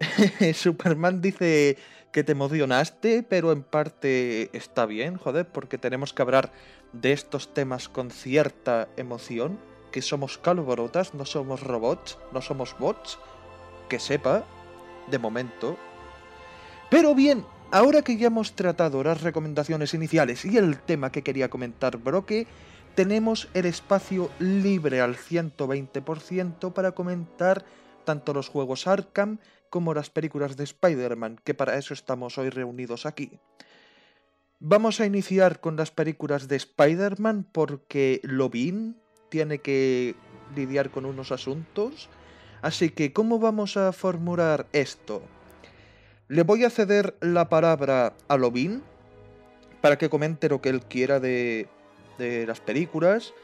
*laughs* Superman dice que te emocionaste, pero en parte está bien, joder, porque tenemos que hablar de estos temas con cierta emoción, que somos calborotas, no somos robots, no somos bots, que sepa, de momento. Pero bien, ahora que ya hemos tratado las recomendaciones iniciales y el tema que quería comentar Broque, tenemos el espacio libre al 120% para comentar tanto los juegos Arkham como las películas de Spider-Man, que para eso estamos hoy reunidos aquí. Vamos a iniciar con las películas de Spider-Man porque Lobin tiene que lidiar con unos asuntos. Así que, ¿cómo vamos a formular esto? Le voy a ceder la palabra a Lobin para que comente lo que él quiera de, de las películas.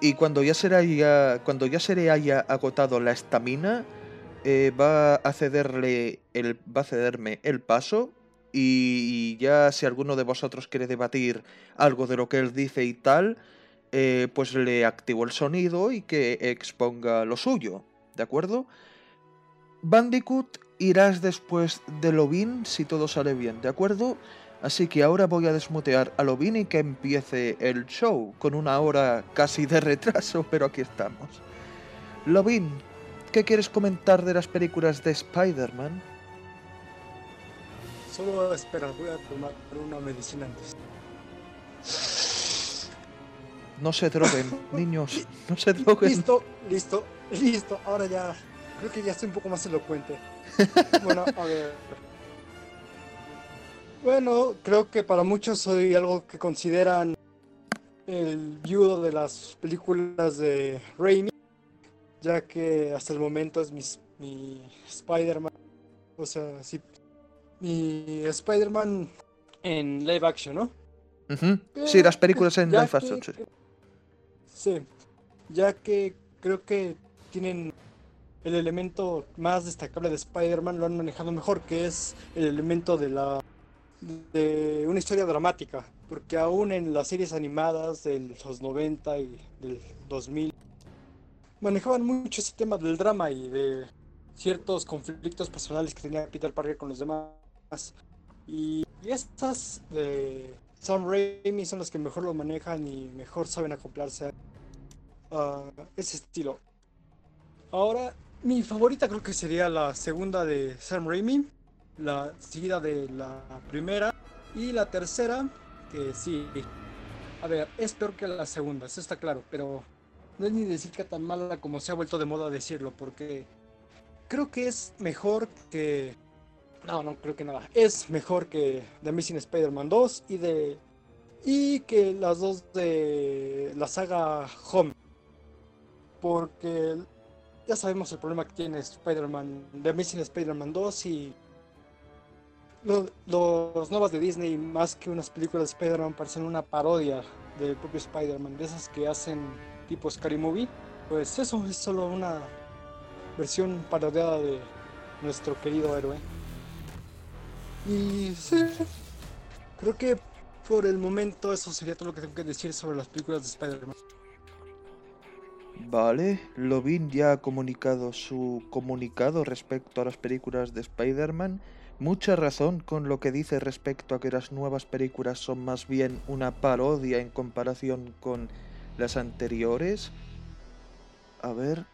Y cuando ya, se le haya, cuando ya se le haya agotado la estamina, eh, va a cederle el, va a cederme el paso. Y ya si alguno de vosotros quiere debatir algo de lo que él dice y tal, eh, pues le activo el sonido y que exponga lo suyo. ¿De acuerdo? Bandicoot irás después de Lobin si todo sale bien, ¿de acuerdo? Así que ahora voy a desmutear a Lobin y que empiece el show, con una hora casi de retraso, *laughs* pero aquí estamos. Lobin, ¿qué quieres comentar de las películas de Spider-Man? Solo espera, voy a tomar una medicina antes. No se droguen, *laughs* niños, no se droguen. Listo, listo, listo. Ahora ya, creo que ya estoy un poco más elocuente. *laughs* Bueno, a ver. Bueno, creo que para muchos soy algo que consideran el viudo de las películas de Raimi, ya que hasta el momento es mi, mi Spider-Man. O sea, sí, mi Spider-Man en live action, ¿no? Ujú. Sí, las películas en live action, que- sí. Sí, ya que creo que tienen el elemento más destacable de Spider-Man, lo han manejado mejor, que es el elemento de la de una historia dramática, porque aún en las series animadas de los 90 y del 2000 manejaban mucho ese tema del drama y de ciertos conflictos personales que tenía Peter Parker con los demás. Y, y estas de Sam Raimi son las que mejor lo manejan y mejor saben acoplarse a, ese estilo. Ahora, mi favorita creo que sería la segunda de Sam Raimi, la seguida de la primera y la tercera, que sí. A ver, es peor que la segunda, eso está claro, pero no es ni decir que tan mala como se ha vuelto de moda decirlo, porque creo que es mejor que... No, no creo que nada. Es mejor que The Amazing Spider-Man 2 y de... Y que las dos de la saga Home. Porque ya sabemos el problema que tiene Spider-Man, The Amazing Spider-Man 2 y lo- los nuevas de Disney, más que unas películas de Spider-Man, parecen una parodia del propio Spider-Man, de esas que hacen tipo Scary Movie. Pues eso es solo una versión parodiada de nuestro querido héroe. Y sí, creo que por el momento eso sería todo lo que tengo que decir sobre las películas de Spider-Man. Vale, Lobin ya ha comunicado su comunicado respecto a las películas de Spider-Man. Mucha razón con lo que dice respecto a que las nuevas películas son más bien una parodia en comparación con las anteriores. A ver.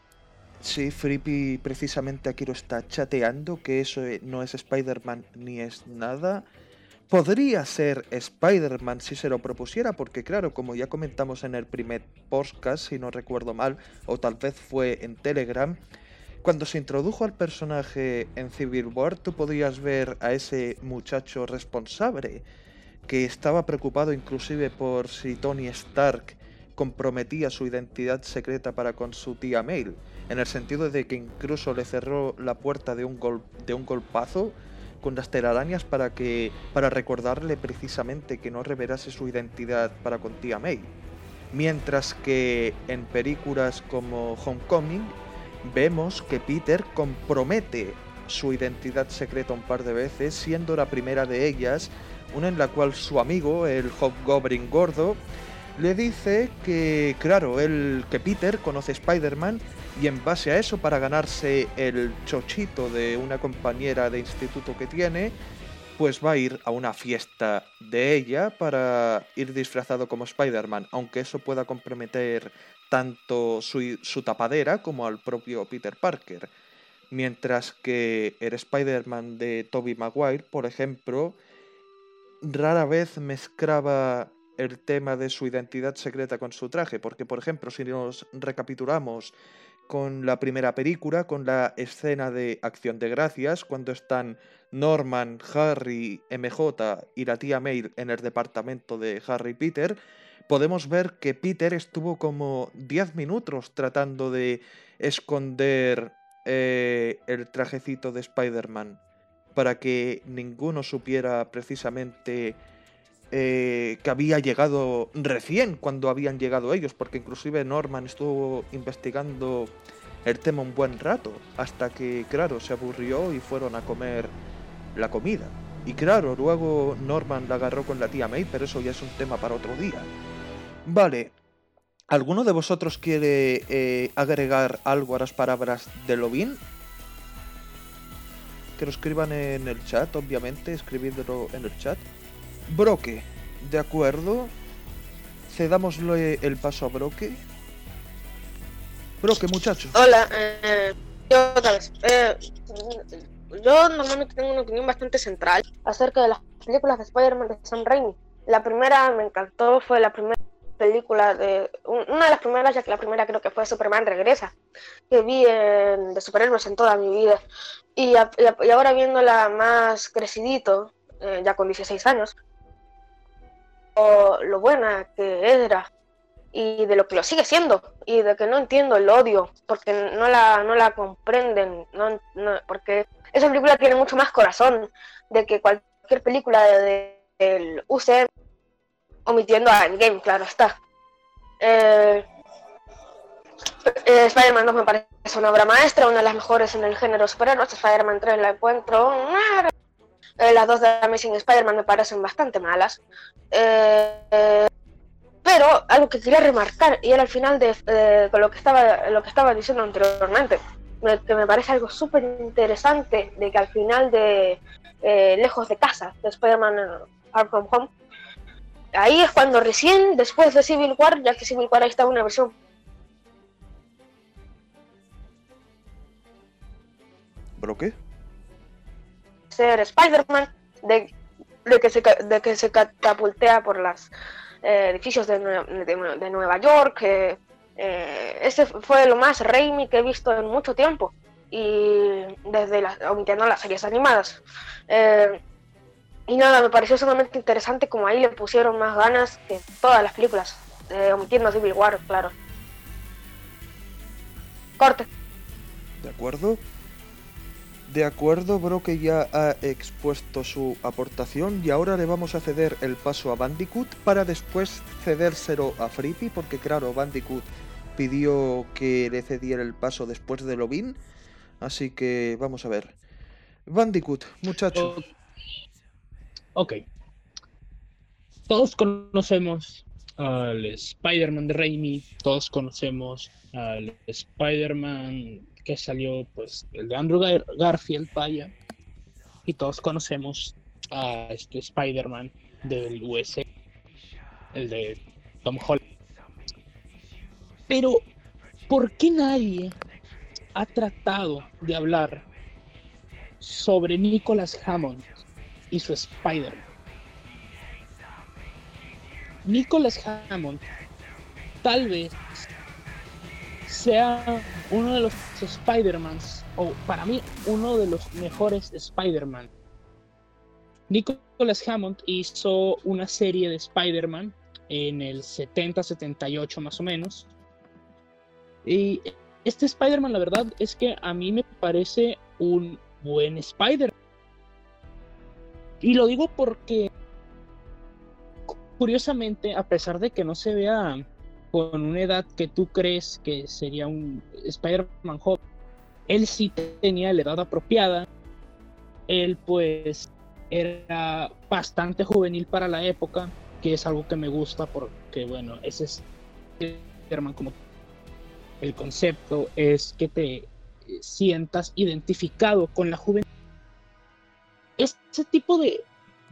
Sí, Frippy precisamente aquí lo está chateando, que eso eh, no es Spider-Man ni es nada. Podría ser Spider-Man si se lo propusiera, porque claro, como ya comentamos en el primer podcast, si no recuerdo mal, o tal vez fue en Telegram, cuando se introdujo al personaje en Civil War, tú podías ver a ese muchacho responsable, que estaba preocupado inclusive por si Tony Stark comprometía su identidad secreta para con su tía Mail, en el sentido de que incluso le cerró la puerta de un, de un golpazo con las telarañas para que para recordarle precisamente que no revelase su identidad para con tía May. Mientras que en películas como Homecoming vemos que Peter compromete su identidad secreta un par de veces, siendo la primera de ellas una en la cual su amigo, el Hobgoblin gordo, le dice que, claro, él, que Peter conoce Spider-Man y en base a eso, para ganarse el chochito de una compañera de instituto que tiene, pues va a ir a una fiesta de ella para ir disfrazado como Spider-Man, aunque eso pueda comprometer tanto su, su tapadera como al propio Peter Parker. Mientras que el Spider-Man de Tobey Maguire, por ejemplo, rara vez mezclaba el tema de su identidad secreta con su traje, porque por ejemplo, si nos recapitulamos con la primera película, con la escena de Acción de Gracias, cuando están Norman, Harry, MJ y la tía May en el departamento de Harry Peter, podemos ver que Peter estuvo como 10 minutos tratando de esconder eh, el trajecito de Spider-Man para que ninguno supiera precisamente eh, que había llegado recién cuando habían llegado ellos, porque inclusive Norman estuvo investigando el tema un buen rato, hasta que, claro, se aburrió y fueron a comer la comida. Y claro, luego Norman la agarró con la tía May, pero eso ya es un tema para otro día. Vale, ¿alguno de vosotros quiere eh, agregar algo a las palabras de Lobin? Que lo escriban en el chat, obviamente, escribidlo en el chat. Broque, de acuerdo. Cedámosle el paso a Broque. Broque, muchacho. Hola, eh, yo. Eh, yo normalmente tengo una opinión bastante central acerca de las películas de Spider-Man de Sam Raimi. La primera me encantó, fue la primera película de un- una de las primeras, ya que la primera creo que fue Superman Regresa, que vi en- de superhéroes en toda mi vida. Y, a- y ahora viéndola más crecidito, eh, ya con 16 años, lo, lo buena que era y de lo que lo sigue siendo y de que no entiendo el odio porque no la, no la comprenden, no, no- porque esa película tiene mucho más corazón de que cualquier película de- de- del UCM, omitiendo a Endgame, claro está. Eh, eh, Spider-Man 2 me parece una obra maestra, una de las mejores en el género superhéroes. Spider-Man 3 la encuentro. eh, las dos de Amazing Spider-Man me parecen bastante malas. Eh, eh, pero algo que quería remarcar, y era al final de, con lo que estaba, lo que estaba diciendo anteriormente, me- que me parece algo súper interesante, de que al final de Lejos de Casa, de Spider-Man Far From Home, ahí es cuando recién, después de Civil War, ya que Civil War ahí está una versión ¿Bro qué? ser Spider-Man, de, de, que se, de que se catapultea por los edificios de, de- de Nueva York. eh, eh, ese fue lo más Raimi que he visto en mucho tiempo, y desde las, omitiendo las series animadas. Eh, y nada, me pareció sumamente interesante como ahí le pusieron más ganas que todas las películas, eh, omitiendo Civil War, claro. Corte. ¿De acuerdo? De acuerdo, bro, que ya ha expuesto su aportación y ahora le vamos a ceder el paso a Bandicoot para después cedérselo a Frippy, porque claro, Bandicoot pidió que le cediera el paso después de Lobin, así que vamos a ver. Bandicoot, muchacho. Ok. Todos conocemos al Spider-Man de Raimi, todos conocemos al Spider-Man que salió, pues, el de Andrew Gar- Garfield, vaya, y todos conocemos a este Spider-Man del US, el de Tom Holland. Pero, ¿por qué nadie ha tratado de hablar sobre Nicholas Hammond y su Spider-Man? Nicholas Hammond tal vez sea uno de los Spider-Mans, o para mí uno de los mejores Spider-Man. Nicholas Hammond hizo una serie de Spider-Man en el 70-78 más o menos. Y este Spider-Man, la verdad es que a mí me parece un buen Spider. Y lo digo porque, curiosamente, a pesar de que no se vea con una edad que tú crees que sería un Spider-Man joven, él sí tenía la edad apropiada. Él pues era bastante juvenil para la época, que es algo que me gusta porque, bueno, ese es Spider-Man como el concepto es que te sientas identificado con la juventud. Este tipo de,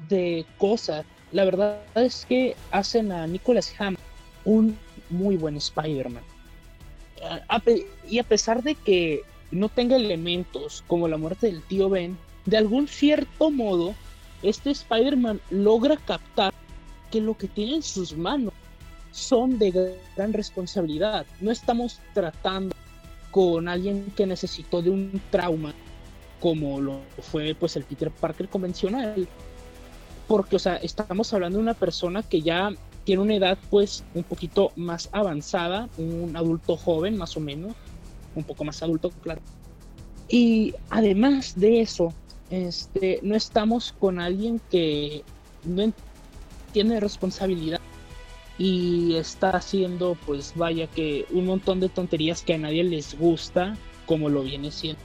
de cosas, la verdad es que hacen a Nicholas Hammond un muy buen Spider-Man. Y a pesar de que no tenga elementos como la muerte del tío Ben, de algún cierto modo, este Spider-Man logra captar que lo que tiene en sus manos son de gran responsabilidad. No estamos tratando con alguien que necesitó de un trauma como lo fue pues el Peter Parker convencional. Porque, o sea, estamos hablando de una persona que ya tiene una edad pues un poquito más avanzada, un adulto joven más o menos, un poco más adulto, claro. Y además de eso, este, no estamos con alguien que no en- tiene responsabilidad y está haciendo, pues vaya que un montón de tonterías que a nadie les gusta, como lo viene siendo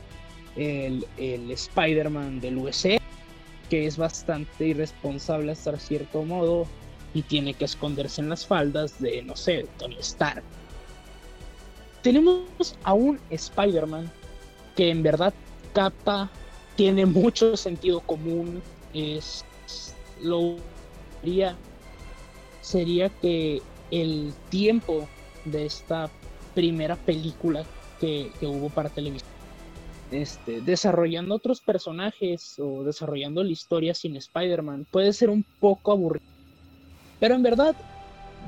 el, Spider-Man del UC, que es bastante irresponsable hasta cierto modo y tiene que esconderse en las faldas de, no sé, Tony Stark. Tenemos a un Spider-Man que en verdad capta, tiene mucho sentido común, es lo sería, sería que el tiempo de esta primera película que hubo para televisión, este, desarrollando otros personajes o desarrollando la historia sin Spider-Man, puede ser un poco aburrido. Pero en verdad,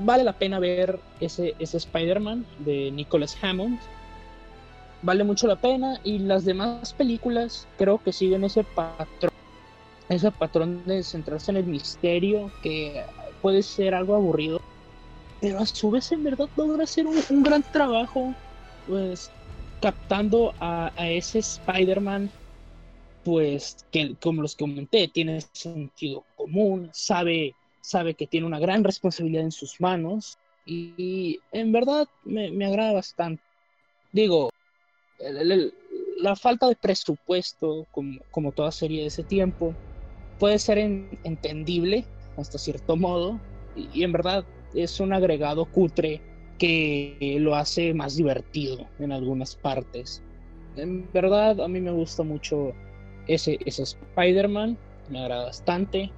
vale la pena ver ese, ese Spider-Man de Nicholas Hammond. Vale mucho la pena y las demás películas creo que siguen ese patrón, ese patrón de centrarse en el misterio que puede ser algo aburrido, pero a su vez en verdad logra hacer un, un gran trabajo, pues captando a, ese Spider-Man, pues que como los comenté, tiene sentido común, sabe sabe que tiene una gran responsabilidad en sus manos y, en verdad me, agrada bastante. Digo, la falta de presupuesto, como, como toda serie de ese tiempo, puede ser en- entendible hasta cierto modo y en verdad es un agregado cutre que lo hace más divertido en algunas partes. En verdad a mí me gusta mucho ese, ese Spider-Man, me agrada bastante.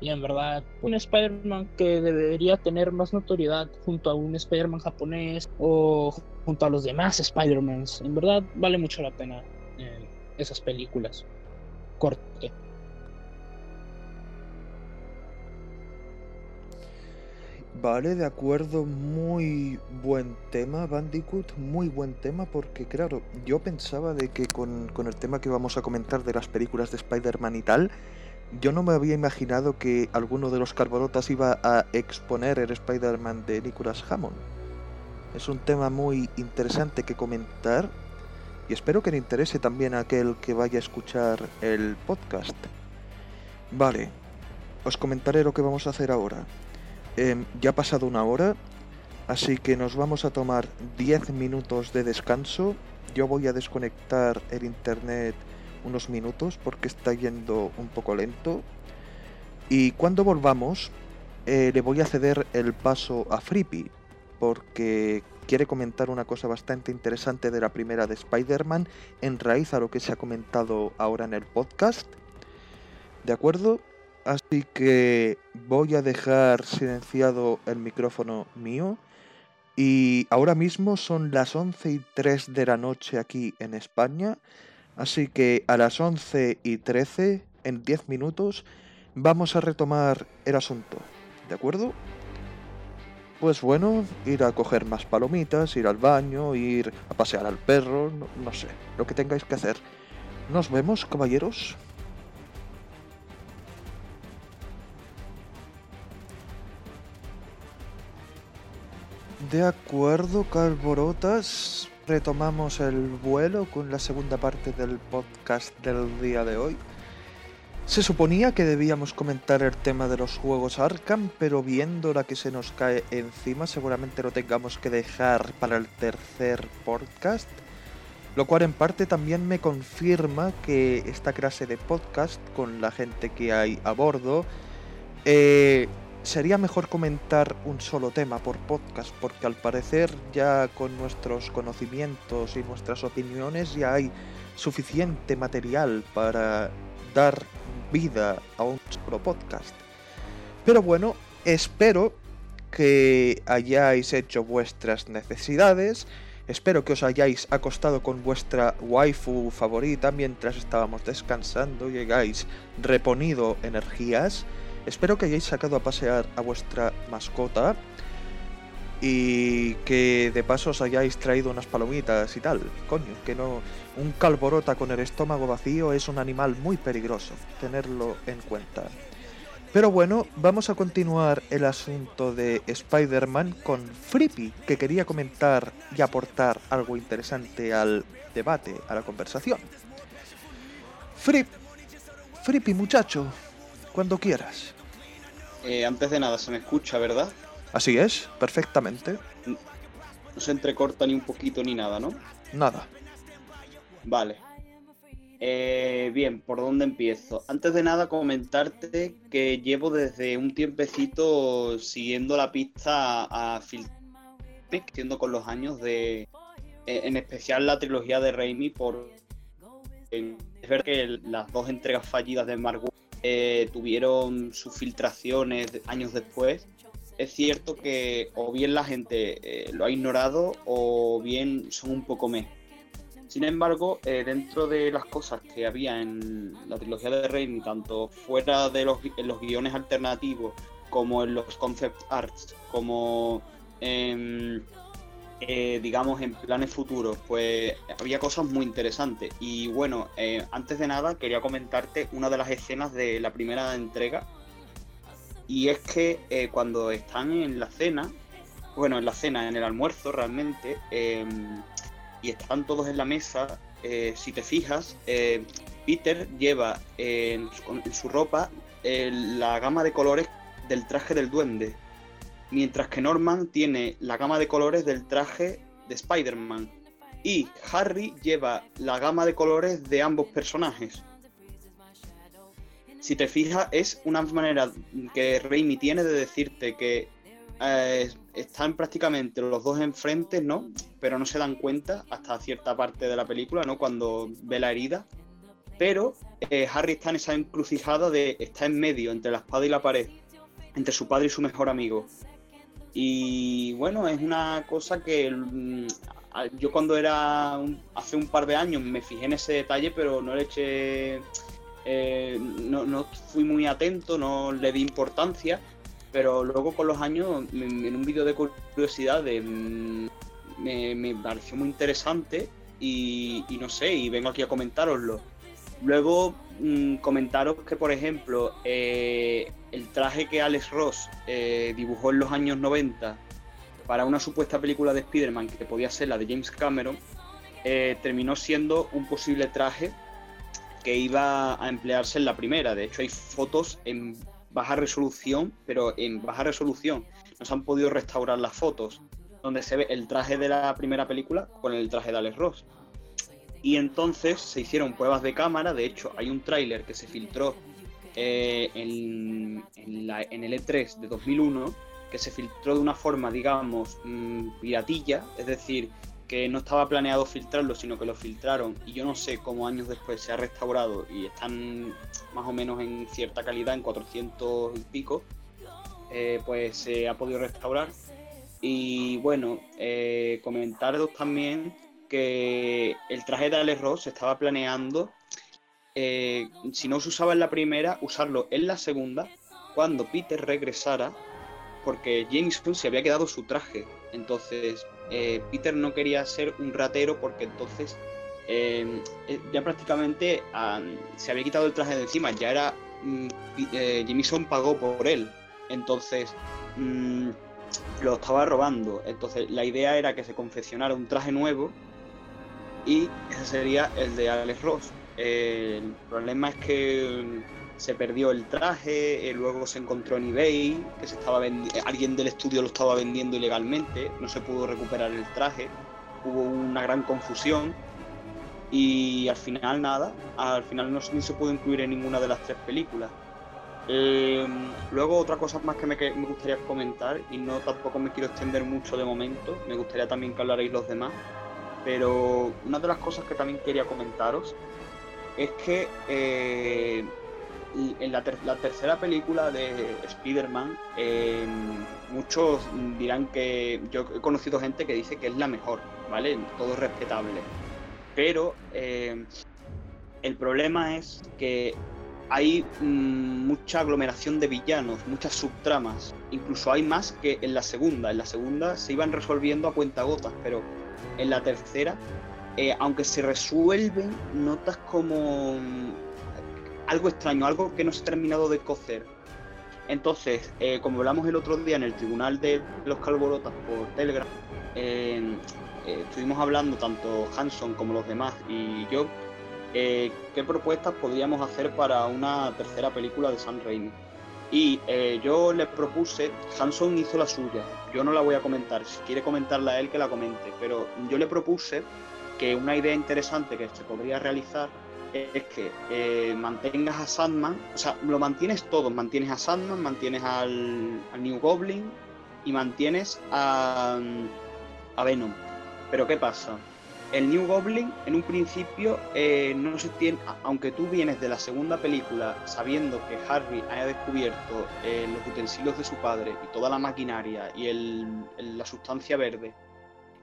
Y en verdad, un Spider-Man que debería tener más notoriedad junto a un Spider-Man japonés o junto a los demás Spider-Mans. En verdad, vale mucho la pena eh, esas películas. Corte. Vale, de acuerdo, muy buen tema, Bandicoot, muy buen tema, porque claro, yo pensaba de que con, con el tema que vamos a comentar de las películas de Spider-Man y tal, yo no me había imaginado que alguno de los carborotas iba a exponer el Spider-Man de Nicholas Hammond. Es un tema muy interesante que comentar y espero que le interese también a aquel que vaya a escuchar el podcast. Vale, os comentaré lo que vamos a hacer ahora. Em, ya ha pasado una hora, así que nos vamos a tomar 10 minutos de descanso. Yo voy a desconectar el internet unos minutos porque está yendo un poco lento. Y cuando volvamos, eh, le voy a ceder el paso a Frippy porque quiere comentar una cosa bastante interesante de la primera de Spider-Man en raíz a lo que se ha comentado ahora en el podcast. ¿De acuerdo? Así que voy a dejar silenciado el micrófono mío. Y ahora mismo son las 11 y 3 de la noche aquí en España. Así que a las 11 y 13, en 10 minutos, vamos a retomar el asunto. ¿De acuerdo? Pues bueno, ir a coger más palomitas, ir al baño, ir a pasear al perro, no, no sé, lo que tengáis que hacer. Nos vemos, caballeros. De acuerdo, Calborotas. Retomamos el vuelo con la segunda parte del podcast del día de hoy. Se suponía que debíamos comentar el tema de los juegos Arkham, pero viendo la que se nos cae encima, seguramente lo tengamos que dejar para el tercer podcast. Lo cual en parte también me confirma que esta clase de podcast, con la gente que hay a bordo, eh, sería mejor comentar un solo tema por podcast, porque al parecer ya con nuestros conocimientos y nuestras opiniones ya hay suficiente material para dar vida a un solo podcast. Pero bueno, espero que hayáis hecho vuestras necesidades, espero que os hayáis acostado con vuestra waifu favorita mientras estábamos descansando y hayáis reponido energías. Espero que hayáis sacado a pasear a vuestra mascota y que de paso os hayáis traído unas palomitas y tal. Coño, que no. Un calborota con el estómago vacío es un animal muy peligroso, tenerlo en cuenta. Pero bueno, vamos a continuar el asunto de Spider-Man con Frippy, que quería comentar y aportar algo interesante al debate, a la conversación. Fripp, Frippy muchacho, cuando quieras. Eh, antes de nada, se me escucha, ¿verdad? Así es, perfectamente. No se entrecorta ni un poquito ni nada, ¿no? Nada. Vale. Eh, bien, ¿por dónde empiezo? Antes de nada, comentarte que llevo desde un tiempecito siguiendo la pista a, Phil siendo con los años de. eh, En especial la trilogía de Raimi, por. Es ver que las dos entregas fallidas de Mark Wahlberg, eh, tuvieron sus filtraciones años después. Es cierto que o bien la gente eh, lo ha ignorado o bien son un poco meh. Sin embargo, eh, dentro de las cosas que había en la trilogía de Raimi, tanto fuera de los, los guiones alternativos como en los concept arts, como en, eh, digamos en planes futuros, pues había cosas muy interesantes. Y bueno, eh, antes de nada quería comentarte una de las escenas de la primera entrega. Y es que eh, cuando están en la cena, bueno, en la cena, en el almuerzo realmente, em, y están todos en la mesa, si te fijas, Peter lleva en, su- en su ropa la gama de colores del traje del duende, mientras que Norman tiene la gama de colores del traje de Spider-Man. Y Harry lleva la gama de colores de ambos personajes. Si te fijas, es una manera que Raimi tiene de decirte que eh, están prácticamente los dos enfrente, ¿no? Pero no se dan cuenta hasta cierta parte de la película, ¿no? Cuando ve la herida. Pero eh, Harry está en esa encrucijada de está en medio entre la espada y la pared, entre su padre y su mejor amigo. Y bueno, es una cosa que mm, yo cuando era un- hace un par de años me fijé en ese detalle, pero no le eché, eh, no, no fui muy atento, no le di importancia, pero luego con los años en un vídeo de curiosidad de, mm, me, me pareció muy interesante y, y no sé, y vengo aquí a comentároslo. Luego mm, comentaros que, por ejemplo, eh, el traje que Alex Ross eh, dibujó en los años 90 para una supuesta película de Spider-Man que podía ser la de James Cameron, eh, terminó siendo un posible traje que iba a emplearse en la primera. De hecho, hay fotos en baja resolución, pero en baja resolución. No se han podido restaurar las fotos, donde se ve el traje de la primera película con el traje de Alex Ross. Y entonces se hicieron pruebas de cámara. De hecho, hay un tráiler que se filtró eh, en, en la- en el E3 de 2001, que se filtró de una forma, digamos, mm, piratilla, es decir, que no estaba planeado filtrarlo, sino que lo filtraron y yo no sé cómo años después se ha restaurado y están más o menos en cierta calidad, en 400 y pico, eh, pues se ha podido restaurar. Y bueno, eh, comentaros también que el traje de Alex Ross estaba planeando, eh, si no se usaba en la primera, usarlo en la segunda, cuando Peter regresara, porque Jameson se había quedado su traje. Entonces, eh, Peter no quería ser un ratero porque entonces eh, ya prácticamente ah, se había quitado el traje de encima, ya era. mm, Jameson pagó por él. Entonces, mm, lo estaba robando. Entonces, la idea era que se confeccionara un traje nuevo y ese sería el de Alex Ross. El problema es que mm, se perdió el traje, eh, luego se encontró en eBay, que se estaba eh, alguien del estudio lo estaba vendiendo ilegalmente, no se pudo recuperar el traje, hubo una gran confusión y al final nada, al final no ni se pudo incluir en ninguna de las tres películas. Eh, luego otra cosa más que me, que me gustaría comentar y no tampoco me quiero extender mucho de momento, me gustaría también que hablarais los demás, pero una de las cosas que también quería comentaros es que eh, en la, ter- la tercera película de Spider-Man, eh, muchos dirán que yo he conocido gente que dice que es la mejor, ¿vale? Todo es respetable. Pero eh, el problema es que hay mm, mucha aglomeración de villanos, muchas subtramas. Incluso hay más que en la segunda. En la segunda se iban resolviendo a cuentagotas, pero en la tercera, eh, aunque se resuelven, notas como mm, algo extraño, algo que no se ha terminado de cocer. Entonces, eh, como hablamos el otro día en el tribunal de los Calborotas por Telegram, eh, estuvimos hablando tanto Hanson como los demás y yo qué propuestas podríamos hacer para una tercera película de Sam Raimi. Y yo le propuse, Hanson hizo la suya, yo no la voy a comentar, si quiere comentarla él que la comente, pero yo le propuse que una idea interesante que se podría realizar es que eh, mantengas a Sandman, o sea, lo mantienes todo, mantienes a Sandman, mantienes al, al New Goblin y mantienes a, a Venom. Pero ¿qué pasa? El New Goblin en un principio eh, no se tiene, aunque tú vienes de la segunda película sabiendo que Harry haya descubierto eh, los utensilios de su padre y toda la maquinaria y la sustancia verde,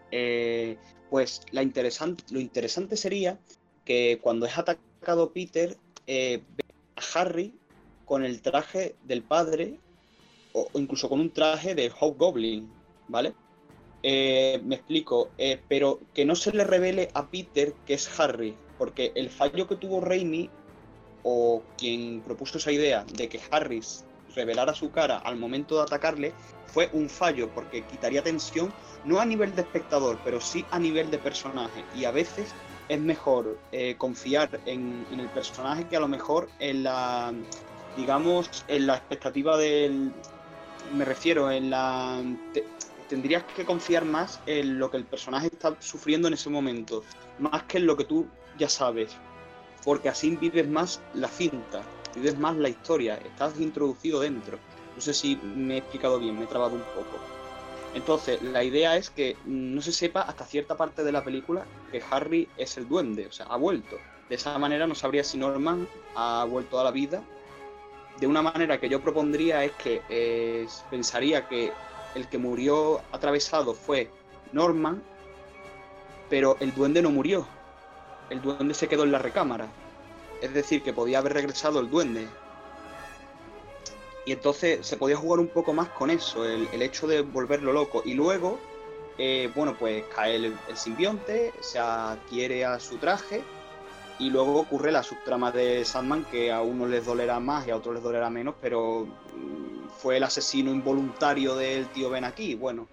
eh, pues lo interesante sería que cuando es atacado Peter, ve a Harry con el traje del padre o o incluso con un traje de Hobgoblin, ¿vale? Eh, me explico, eh, pero que no se le revele a Peter que es Harry, porque el fallo que tuvo Raimi, o quien propuso esa idea de que Harry revelara su cara al momento de atacarle, fue un fallo, porque quitaría tensión, no a nivel de espectador, pero sí a nivel de personaje, y a veces es mejor eh, confiar en, el personaje que a lo mejor en la, digamos, en la expectativa del, me refiero, en la, tendrías que confiar más en lo que el personaje está sufriendo en ese momento, más que en lo que tú ya sabes, porque así vives más la cinta, vives más la historia, estás introducido dentro. No sé si me he explicado bien, me he trabado un poco. Entonces, la idea es que no se sepa hasta cierta parte de la película que Harry es el duende, o sea, ha vuelto. De esa manera no sabría si Norman ha vuelto a la vida. De una manera que yo propondría es que eh, pensaría que el que murió atravesado fue Norman, pero el duende no murió. El duende se quedó en la recámara. Es decir, que podía haber regresado el duende. Y entonces se podía jugar un poco más con eso, el, hecho de volverlo loco. Y luego, eh, bueno, pues cae el, el simbionte, se adquiere a su traje. Y luego ocurre la subtrama de Sandman, que a unos les dolerá más y a otros les dolerá menos, pero mm, fue el asesino involuntario del tío Ben aquí. Bueno,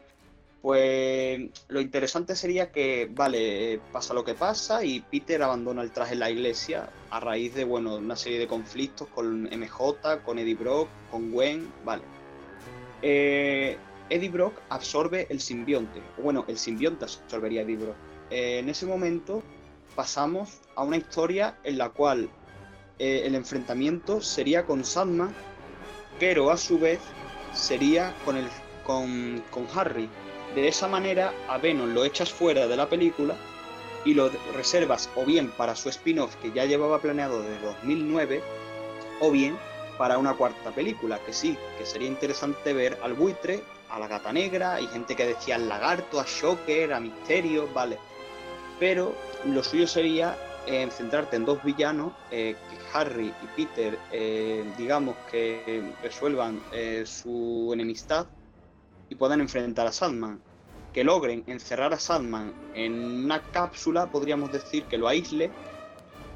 pues lo interesante sería que, vale, pasa lo que pasa y Peter abandona el traje en la iglesia a raíz de, bueno, una serie de conflictos con MJ, con Eddie Brock, con Gwen, vale. Eh, Eddie Brock absorbe el simbionte, bueno, el simbionte absorbería a Eddie Brock. Eh, en ese momento pasamos a una historia en la cual eh, el enfrentamiento sería con Sandman, pero a su vez sería con, el, con, con Harry. De esa manera, a Venom lo echas fuera de la película y lo reservas o bien para su spin-off que ya llevaba planeado de 2009, o bien para una cuarta película, que sí, que sería interesante ver al buitre, a la gata negra, hay gente que decía al lagarto, a Shocker, a Misterio, vale. Pero lo suyo sería eh, centrarte en dos villanos, eh, que Harry y Peter, eh, digamos que resuelvan su enemistad y puedan enfrentar a Sandman. Que logren encerrar a Sandman en una cápsula, podríamos decir, que lo aísle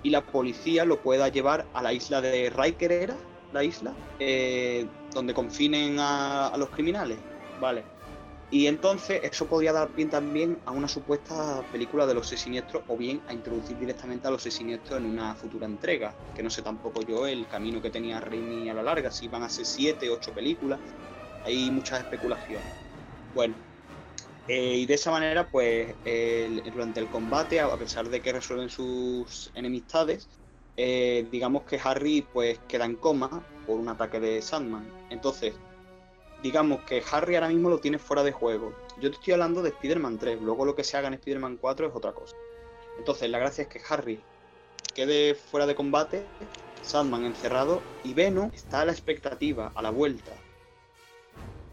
y la policía lo pueda llevar a la isla de Riker, ¿era? La isla, donde confinen a, a los criminales. Vale. Y entonces eso podría dar pie también a una supuesta película de los seis siniestros o bien a introducir directamente a los seis siniestros en una futura entrega. Que no sé tampoco yo el camino que tenía Raimi a la larga, si van a ser siete, ocho películas. Hay muchas especulaciones. Bueno, eh, y de esa manera, pues durante el combate, a a pesar de que resuelven sus enemistades, eh, digamos que Harry pues queda en coma por un ataque de Sandman. Entonces, digamos que Harry ahora mismo lo tiene fuera de juego. Yo te estoy hablando de Spider-Man 3, luego lo que se haga en Spider-Man 4 es otra cosa. Entonces, la gracia es que Harry quede fuera de combate, Sandman encerrado y Venom está a la expectativa, a la vuelta.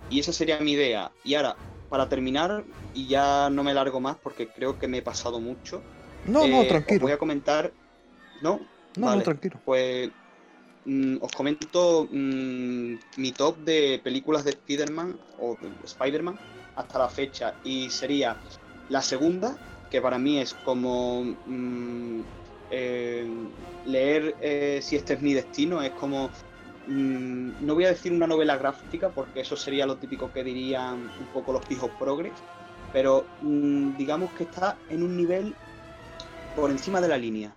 Y esa sería mi idea. Y ahora, para terminar, y ya no me largo más porque creo que me he pasado mucho. No, no, eh, os tranquilo. Voy a comentar. ¿No? No, no, tranquilo. Pues mm, os comento mm, mi top de películas de Spider-Man o de Spider-Man hasta la fecha. Y sería la segunda, que para mí es como mm, eh, leer eh, Si este es mi destino, es como. no voy a decir una novela gráfica porque eso sería lo típico que dirían un poco los pijos progres, pero digamos que está en un nivel por encima de la línea.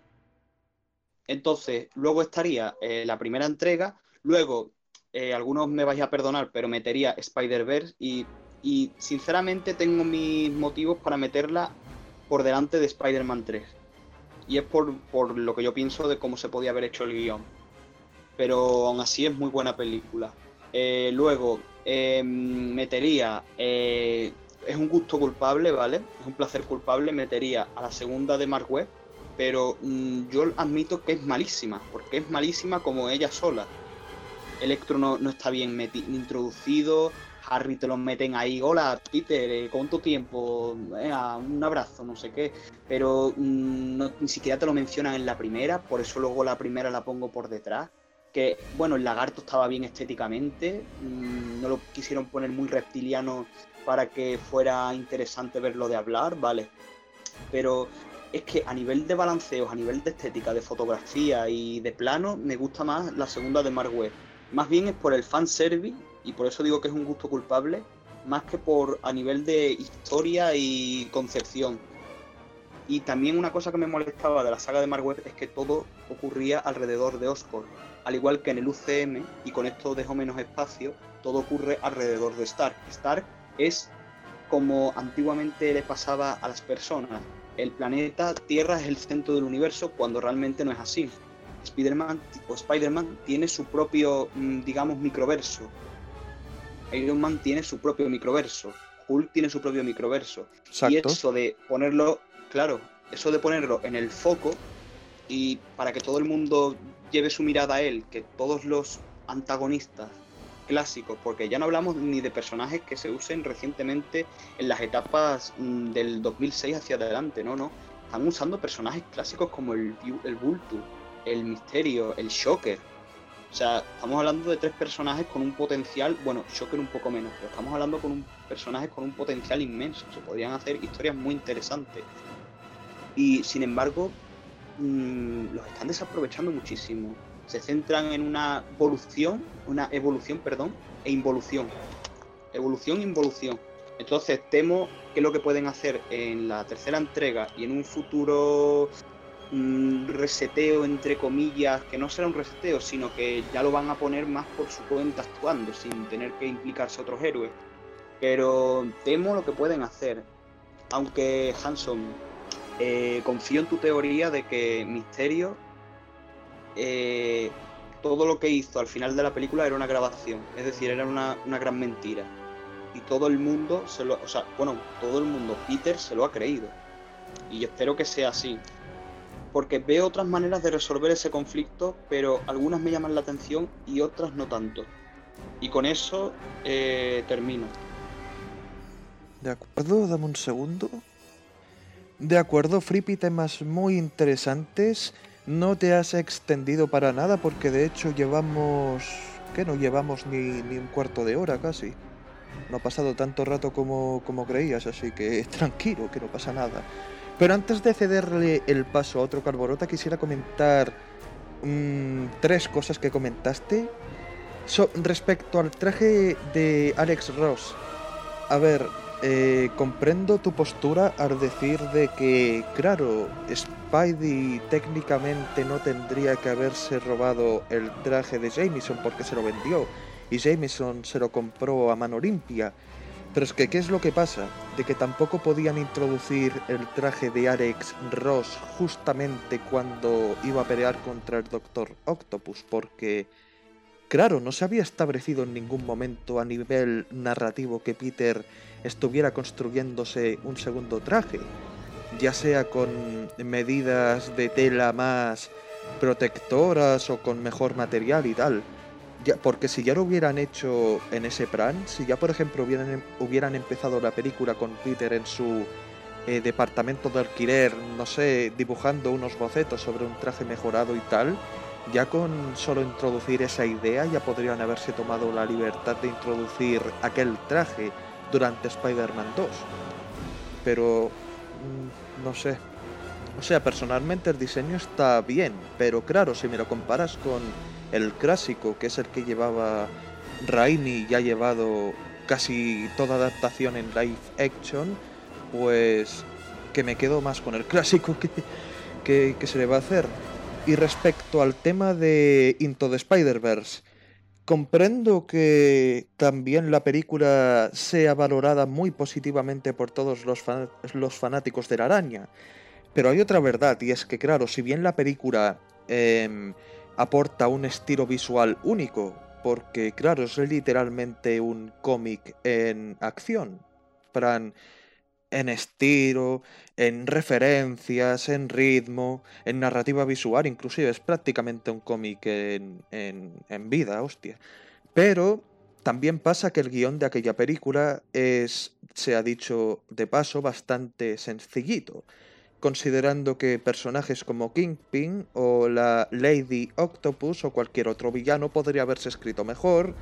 Entonces, luego estaría eh, la primera entrega, luego eh, algunos me vais a perdonar, pero metería Spider-Verse y, y sinceramente tengo mis motivos para meterla por delante de Spider-Man 3. Y es por, por lo que yo pienso de cómo se podía haber hecho el guion. Pero aún así es muy buena película. Eh, luego, eh, metería... es un gusto culpable, ¿vale? Es un placer culpable. Metería a la segunda de Mark Webb, pero mm, yo admito que es malísima, porque es malísima como ella sola. Electro no, no está bien introducido, Harry te lo meten ahí, hola Peter, eh, ¿cuánto tiempo? Un abrazo, no sé qué, pero mm, no- ni siquiera te lo mencionan en la primera, por eso luego la primera la pongo por detrás. que, bueno, el lagarto estaba bien estéticamente, mm, no lo quisieron poner muy reptiliano para que fuera interesante verlo de hablar, vale. Pero es que a nivel de balanceos, a nivel de estética, de fotografía y de plano, me gusta más la segunda de Mark Webb. Más bien es por el fanservice, y por eso digo que es un gusto culpable, más que por a nivel de historia y concepción. Y también una cosa que me molestaba de la saga de Mark Webb es que todo ocurría alrededor de Oscorp. Al igual que en el UCM, y con esto dejo menos espacio, todo ocurre alrededor de Stark. Stark es como antiguamente le pasaba a las personas. El planeta Tierra es el centro del universo cuando realmente no es así. Spider-Man o Spider-Man tiene su propio, mm, digamos, microverso. Iron Man tiene su propio microverso. Hulk tiene su propio microverso. Y eso de ponerlo, claro, eso de ponerlo en el foco y para que todo el mundo lleve su mirada a él, que todos los antagonistas clásicos, porque ya no hablamos ni de personajes que se usen recientemente en las etapas mm, del 2006 hacia adelante, no, no. Están usando personajes clásicos como el, el el Misterio, el Shocker. O sea, estamos hablando de tres personajes con un potencial, bueno, Shocker un poco menos, pero estamos hablando con un personajes con un potencial inmenso. Se podrían hacer historias muy interesantes. Y sin embargo, mm, los están desaprovechando muchísimo. Se centran en una evolución, una evolución, perdón, e involución. Evolución e involución. Entonces temo que lo que pueden hacer en la tercera entrega y en un futuro mm, reseteo, entre comillas, que no será un reseteo, sino que ya lo van a poner más por su cuenta actuando, sin tener que implicarse otros héroes. Pero temo lo que pueden hacer. Aunque Hanson, eh, confío en tu teoría de que Misterio, eh, todo lo que hizo al final de la película era una grabación, es decir, era una, una gran mentira. Y todo el mundo se lo, o sea, bueno, todo el mundo, Peter se lo ha creído. Y espero que sea así. Porque veo otras maneras de resolver ese conflicto, pero algunas me llaman la atención y otras no tanto. Y con eso eh, termino. De acuerdo, dame un segundo. De acuerdo, Frippy, temas muy interesantes. No te has extendido para nada porque de hecho llevamos... que no llevamos ni, ni un cuarto de hora casi. No ha pasado tanto rato como, como creías, así que *laughs* tranquilo, que no pasa nada. Pero antes de cederle el paso a otro Carborota, quisiera comentar mm, tres cosas que comentaste. Respecto al traje de Alex Ross, a ver, eh, comprendo tu postura al decir de que, claro, Spidey técnicamente no tendría que haberse robado el traje de Jameson porque se lo vendió y Jameson se lo compró a mano limpia. Pero es que, ¿qué es lo que pasa? De que tampoco podían introducir el traje de Alex Ross justamente cuando iba a pelear contra el Doctor Octopus, porque, claro, no se había establecido en ningún momento a nivel narrativo que Peter estuviera construyéndose un segundo traje, ya sea con medidas de tela más protectoras o con mejor material y tal. Ya, porque si ya lo hubieran hecho en ese plan, si ya por ejemplo hubieran, em- hubieran empezado la película con Peter en su eh, departamento de alquiler, no sé, dibujando unos bocetos sobre un traje mejorado y tal, ya con solo introducir esa idea ya podrían haberse tomado la libertad de introducir aquel traje durante Spider-Man 2. Pero mm, no sé. O sea, personalmente el diseño está bien, pero claro, si me lo comparas con el clásico, que es el que llevaba Raimi y ha llevado casi toda adaptación en live action, pues que me quedo más con el clásico que, que, que se le va a hacer. Y respecto al tema de Into the Spider-Verse, comprendo que también la película sea valorada muy positivamente por todos los, los fanáticos de la araña. Pero hay otra verdad, y es que, claro, si bien la película em, aporta un estilo visual único, porque, claro, es literalmente un cómic en acción, plan, en estilo, en referencias, en ritmo, en narrativa visual, inclusive es prácticamente un cómic en, en, en vida, hostia. Pero también pasa que el guion de aquella película es, se ha dicho de paso, bastante sencillito. considerando que personajes como Kingpin o la Lady Octopus o cualquier otro villano podría haberse escrito mejor,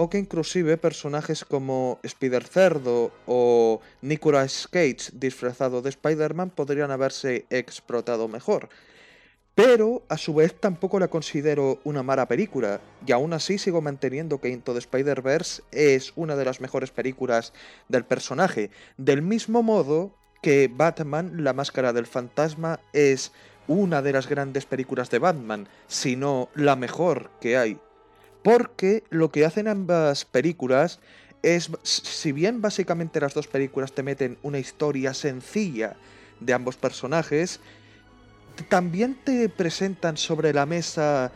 o que inclusive personajes como Spider Cerdo o Nicolas Cage disfrazado de Spider-Man podrían haberse explotado mejor. Pero a su vez tampoco la considero una mala película, y aún así sigo manteniendo que Into the Spider-Verse es una de las mejores películas del personaje, del mismo modo que Batman, la máscara del fantasma, es una de las grandes películas de Batman, si no la mejor que hay. Porque lo que hacen ambas películas es, si bien básicamente las dos películas te meten una historia sencilla de ambos personajes, también te presentan sobre la mesa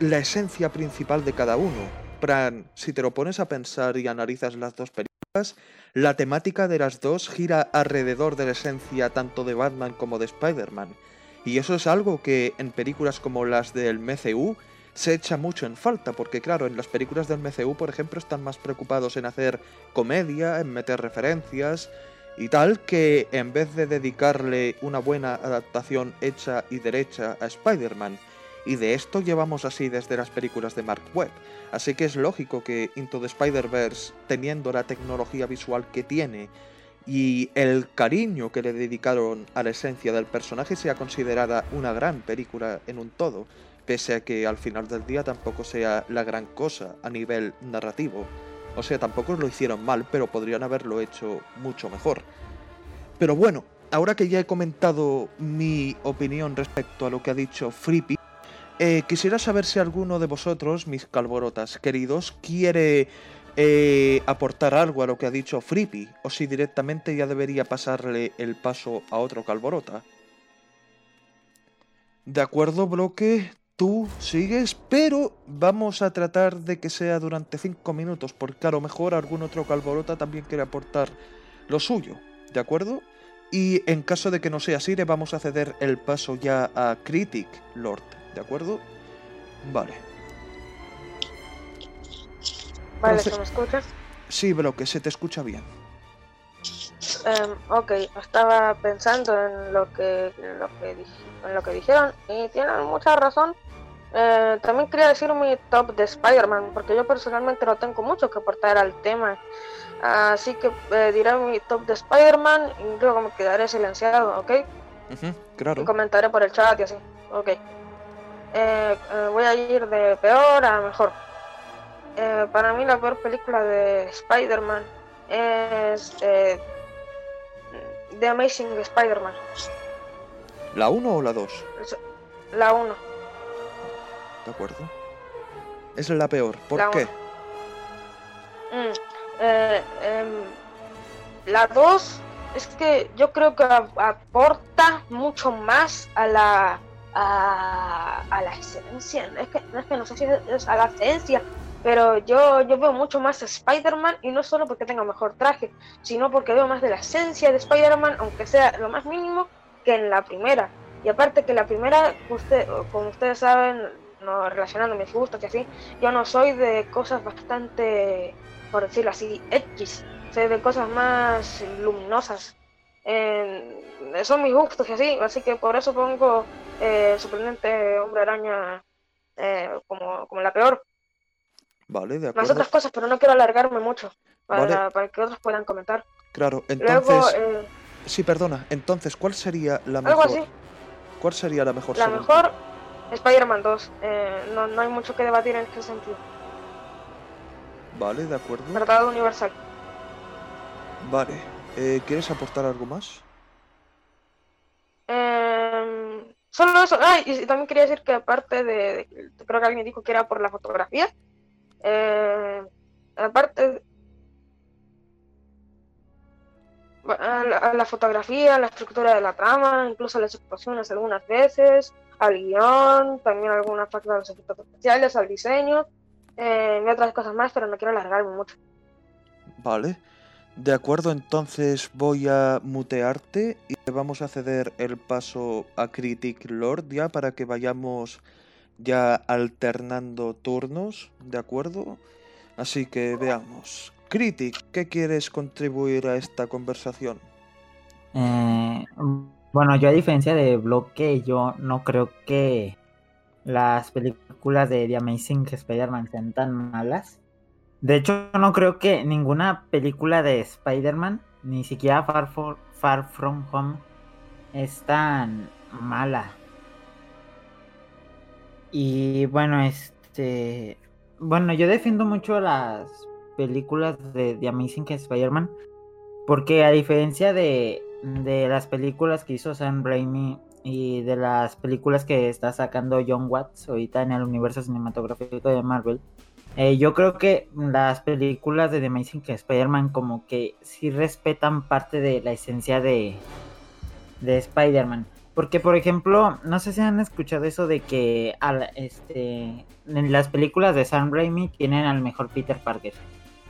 la esencia principal de cada uno. Pran, si te lo pones a pensar y analizas las dos películas, la temática de las dos gira alrededor de la esencia tanto de Batman como de Spider-Man. Y eso es algo que en películas como las del MCU se echa mucho en falta, porque claro, en las películas del MCU, por ejemplo, están más preocupados en hacer comedia, en meter referencias y tal, que en vez de dedicarle una buena adaptación hecha y derecha a Spider-Man. Y de esto llevamos así desde las películas de Mark Webb. Así que es lógico que Into the Spider-Verse, teniendo la tecnología visual que tiene y el cariño que le dedicaron a la esencia del personaje, sea considerada una gran película en un todo, pese a que al final del día tampoco sea la gran cosa a nivel narrativo. O sea, tampoco lo hicieron mal, pero podrían haberlo hecho mucho mejor. Pero bueno, ahora que ya he comentado mi opinión respecto a lo que ha dicho Frippy, eh, quisiera saber si alguno de vosotros, mis calborotas queridos, quiere eh, aportar algo a lo que ha dicho Frippy, o si directamente ya debería pasarle el paso a otro calborota. De acuerdo, bloque, tú sigues, pero vamos a tratar de que sea durante 5 minutos, porque a lo mejor algún otro calborota también quiere aportar lo suyo, ¿de acuerdo? Y en caso de que no sea así, le vamos a ceder el paso ya a Critic Lord, ¿de acuerdo? Vale. Vale, ¿se me escucha? Sí, bloque, se te escucha bien. Em, ok, estaba pensando en lo que, en lo que, en lo que dijeron y tienen mucha razón. Eh, también quería decir mi top de Spider-Man, porque yo personalmente no tengo mucho que aportar al tema. Así que eh, diré mi top de Spider-Man y luego me quedaré silenciado, ¿ok? Claro. Y comentaré por el chat y así, ok. Eh, voy a ir de peor a mejor. Para mí la peor película de Spider-Man es eh, The Amazing Spider-Man, ¿La 1 o la 2? es la 1. ¿De acuerdo? Es la peor. ¿Por La qué? Mm, eh, em, la 2 es que yo creo que ap- aporta mucho más a la a, a la esencia. Es que, no es que no sé si es, a la esencia, pero yo, yo veo mucho más a Spider-Man y no solo porque tenga mejor traje, sino porque veo más de la esencia de Spider-Man, aunque sea lo más mínimo, que en la primera. Y aparte que la primera, usted, como ustedes saben, no relacionando mis gustos y así, yo no soy de cosas bastante, por decirlo así, X. Soy de cosas más luminosas. Eh, son mis gustos y así, así que por eso pongo eh, Sorprendente Hombre Araña eh, como, como la peor. Vale, de Las acuerdo. otras cosas, pero no quiero alargarme mucho para, Vale. para que otros puedan comentar. Claro, Luego, entonces... eh, Sí, perdona. Entonces, ¿cuál sería la algo mejor? así. ¿Cuál sería la mejor La mejor, Spider-Man 2. Eh, no, no hay mucho que debatir en ese sentido. Vale, de acuerdo. Tratado universal. Vale. Eh, ¿Quieres aportar algo más? Em, solo eso. Ah, y también quería decir que aparte de, de- creo que alguien dijo que era por la fotografía. Eh, aparte a la, fotografía, a la estructura de la trama, incluso las explosiones algunas veces, al guion, también algunas partes de los efectos especiales, al diseño, eh, y otras cosas más, pero no quiero alargarme mucho. Vale. De acuerdo, entonces voy a mutearte y vamos a ceder el paso a Critic Lord ya para que vayamos ya alternando turnos, ¿de acuerdo? Así que veamos. Critic, ¿qué quieres contribuir a esta conversación? Eh, Bueno, yo a diferencia de Bloque, yo no creo que las películas de The Amazing Spider-Man sean tan malas. De hecho, no creo que ninguna película de Spider-Man, ni siquiera Far, From Home, es tan mala. Y bueno, este. Bueno, yo defiendo mucho las películas de The Amazing Spider-Man. Porque a diferencia de, de las películas que hizo Sam Raimi y de las películas que está sacando John Watts ahorita en el universo cinematográfico de Marvel, eh, yo creo que las películas de The Amazing Spider-Man como que sí respetan parte de la esencia de, de Spider-Man. Porque, por ejemplo, no sé si han escuchado eso de que al, este, en las películas de Sam Raimi tienen al mejor Peter Parker.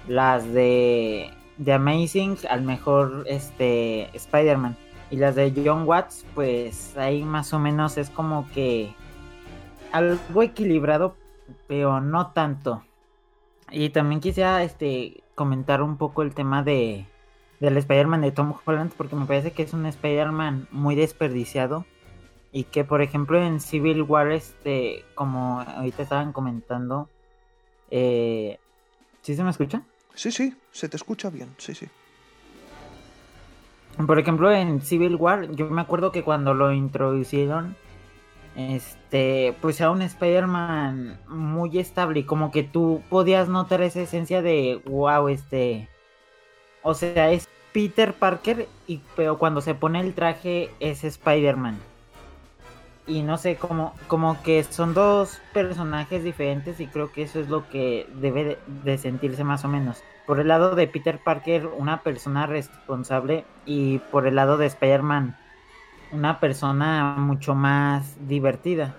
Las de The Amazing al mejor este, Spider-Man. Y las de John Watts, pues ahí más o menos es como que algo equilibrado, pero no tanto. Y también quisiera este, comentar un poco el tema de del Spider-Man de Tom Holland, porque me parece que es un Spider-Man muy desperdiciado. Y que, por ejemplo, en Civil War, este, como ahorita estaban comentando, eh, ¿sí se me escucha? Sí, sí, se te escucha bien, sí, sí. Por ejemplo, en Civil War, yo me acuerdo que cuando lo introducieron, este, pues era un Spider-Man muy estable y como que tú podías notar esa esencia de, wow, este, o sea, es Peter Parker, y, pero cuando se pone el traje es Spider-Man. Y no sé, como, como que son dos personajes diferentes y creo que eso es lo que debe de, de sentirse más o menos. Por el lado de Peter Parker, una persona responsable y por el lado de Spider-Man, una persona mucho más divertida.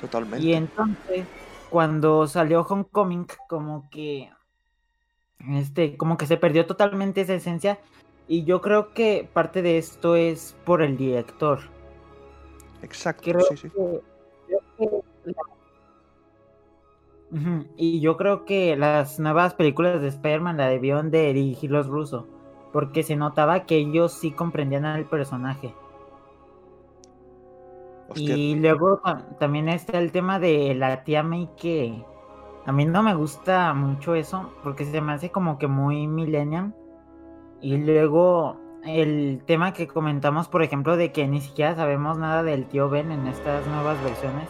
Totalmente. Y entonces, cuando salió Homecoming, como que este, como que se perdió totalmente esa esencia. Y yo creo que parte de esto es por el director. Exacto, Creo sí, sí. que- creo que la- Ujú, Y yo creo que las nuevas películas de Spider-Man la debieron de dirigir los rusos. Porque se notaba que ellos sí comprendían al personaje. Hostia, Y luego ta- también está el tema de la tía May que a mí no me gusta mucho eso porque se me hace como que muy millennial. Y luego el tema que comentamos, por ejemplo, de que ni siquiera sabemos nada del tío Ben en estas nuevas versiones.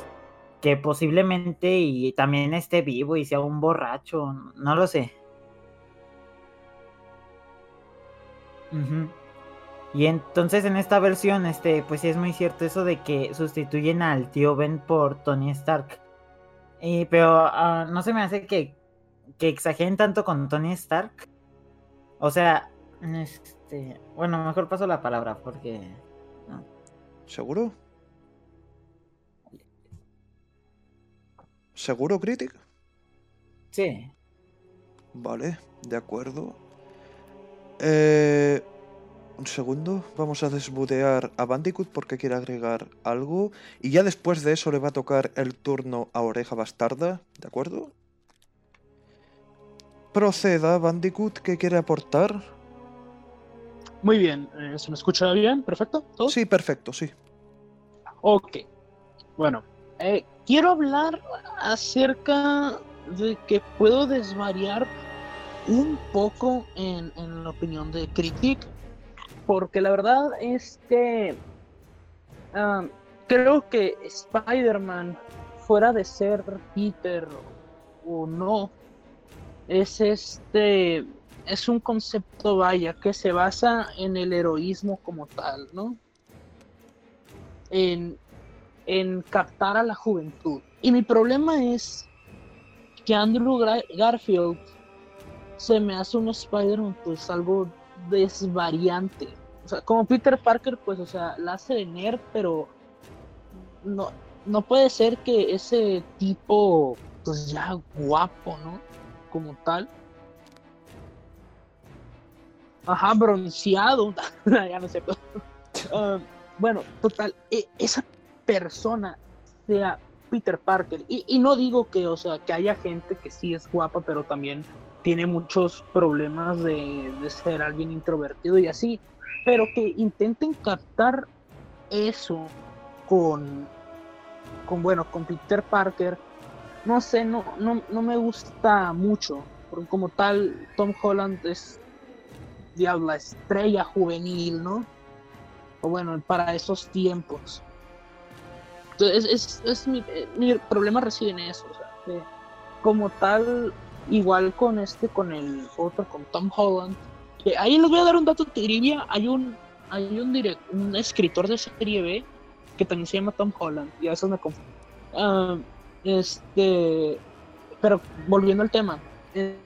Que posiblemente y también esté vivo y sea un borracho, no lo sé. Y entonces en esta versión, este, pues sí es muy cierto eso de que sustituyen al tío Ben por Tony Stark. Y, pero ah, no se me hace que, que exageren tanto con Tony Stark. O sea, este, bueno, mejor paso la palabra porque ¿Seguro? ¿Seguro, Critic? sí. Vale, de acuerdo. Eh, un segundo, vamos a desbudear a Bandicoot porque quiere agregar algo. Y ya después de eso le va a tocar el turno a Oreja Bastarda, ¿de acuerdo? Proceda, Bandicoot, ¿qué quiere aportar? Muy bien, eh, ¿se me escucha bien? ¿Perfecto? ¿Todo? Sí, perfecto, sí. Ok. Bueno, eh, quiero hablar acerca de que puedo desvariar un poco en, en la opinión de Critic, porque la verdad es que creo que Spider-Man, fuera de ser Peter o no, es este es un concepto vaya que se basa en el heroísmo como tal, ¿no? En, captar a la juventud. Y mi problema es que Andrew Garfield se me hace un Spider-Man pues algo desvariante. O sea, como Peter Parker, pues, o sea, la hace de nerd, pero no, no puede ser que ese tipo, pues ya guapo, ¿no? Como tal. Ajá, bronceado. *laughs* ya no sé. *laughs* Ah, bueno, total, e- esa persona sea Peter Parker. Y, y no digo que, o sea, que haya gente que sí es guapa, pero también tiene muchos problemas de, ser alguien introvertido y así. Pero que intenten captar eso con, con bueno, con Peter Parker, no sé, no, no, no me gusta mucho. Porque como tal, Tom Holland es la estrella juvenil, ¿no? O bueno, para esos tiempos. Entonces, es, es mi, mi problema reside en eso. O sea, como tal, igual con este, con el otro, con Tom Holland, ahí les voy a dar un dato trivia. Hay un, hay un, direct, un escritor de serie B que también se llama Tom Holland, y a veces me confundo. Ah, este, pero volviendo al tema, eh,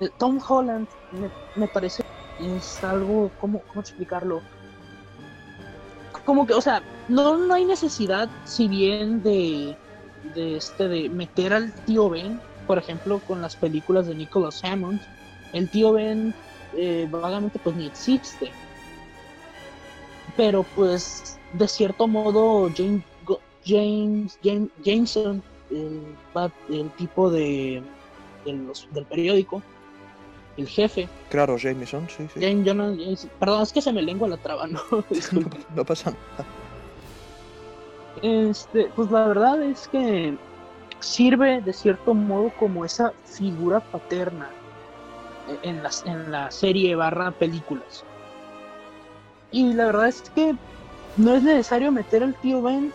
eh, Tom Holland me, me parece es algo, ¿cómo, ¿cómo explicarlo? Como que, o sea, no, no hay necesidad, si bien de, de, este, de meter al tío Ben, por ejemplo, con las películas de Nicholas Hammond, el tío Ben eh, vagamente pues ni existe. Pero pues, de cierto modo, James, James, James Jameson, el, el tipo de, de los, del periódico, el jefe. Claro, Jameson, sí, sí. James, perdón, es que se me lengua la traba, *laughs* ¿no? Disculpe. *laughs* No pasa nada. Este, pues la verdad es que sirve de cierto modo como esa figura paterna en la, en la serie barra películas. Y la verdad es que no es necesario meter al tío Ben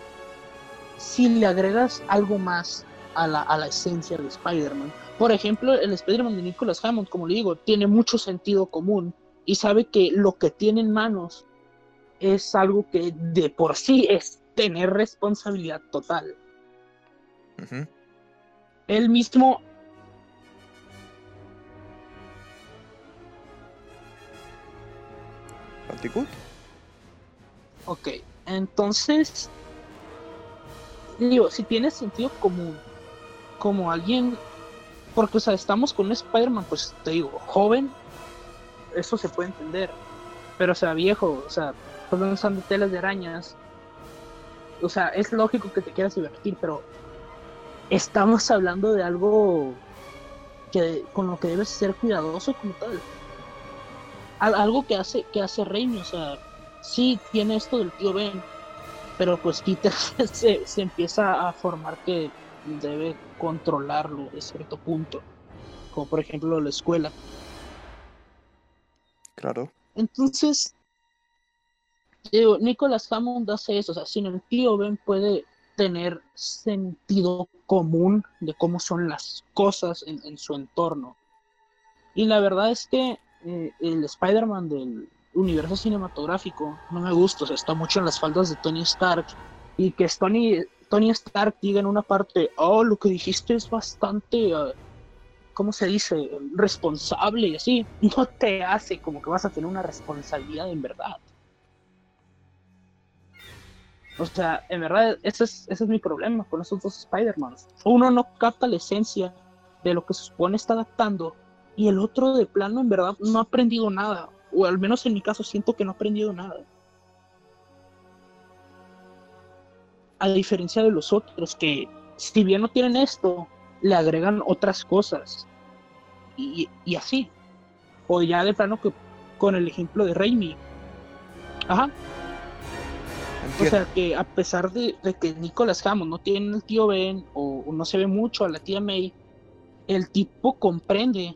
si le agregas algo más a la, a la esencia de Spider-Man. Por ejemplo, el Spider-Man de Nicholas Hammond, como le digo, tiene mucho sentido común y sabe que lo que tiene en manos es algo que de por sí es tener responsabilidad total. Ujú. Él mismo. Ok, entonces, digo, si tiene sentido común, como alguien, porque, o sea, estamos con un Spider-Man, pues te digo, joven, eso se puede entender, pero, o sea, viejo, o sea, pues no usando telas de arañas, o sea, es lógico que te quieras divertir, pero estamos hablando de algo que con lo que debes ser cuidadoso como tal. Al- algo que hace que hace Raimi, o sea, sí tiene esto del tío Ben, pero pues Peter *laughs* se, se empieza a formar que debe controlarlo de cierto punto, como por ejemplo la escuela. Claro. Entonces, digo, Nicholas Hammond hace eso, o sea, sin el tío Ben puede tener sentido común de cómo son las cosas en, su entorno. Y la verdad es que eh, el Spider-Man del universo cinematográfico no me gusta, o está mucho en las faldas de Tony Stark. Y que Tony, Tony Stark diga en una parte, oh, lo que dijiste es bastante, eh, ¿cómo se dice? Responsable y así, no te hace como que vas a tener una responsabilidad en verdad. O sea, en verdad, ese es, ese es mi problema con esos dos Spider-Mans. Uno no capta la esencia de lo que se supone está adaptando y el otro de plano en verdad no ha aprendido nada. O al menos en mi caso siento que no ha aprendido nada. A diferencia de los otros que si bien no tienen esto, le agregan otras cosas. Y, y así. O ya de plano que con el ejemplo de Raimi. Ajá. O sea que a pesar de, de que Nicolas Hammond no tiene el tío Ben o, o no se ve mucho a la tía May, el tipo comprende.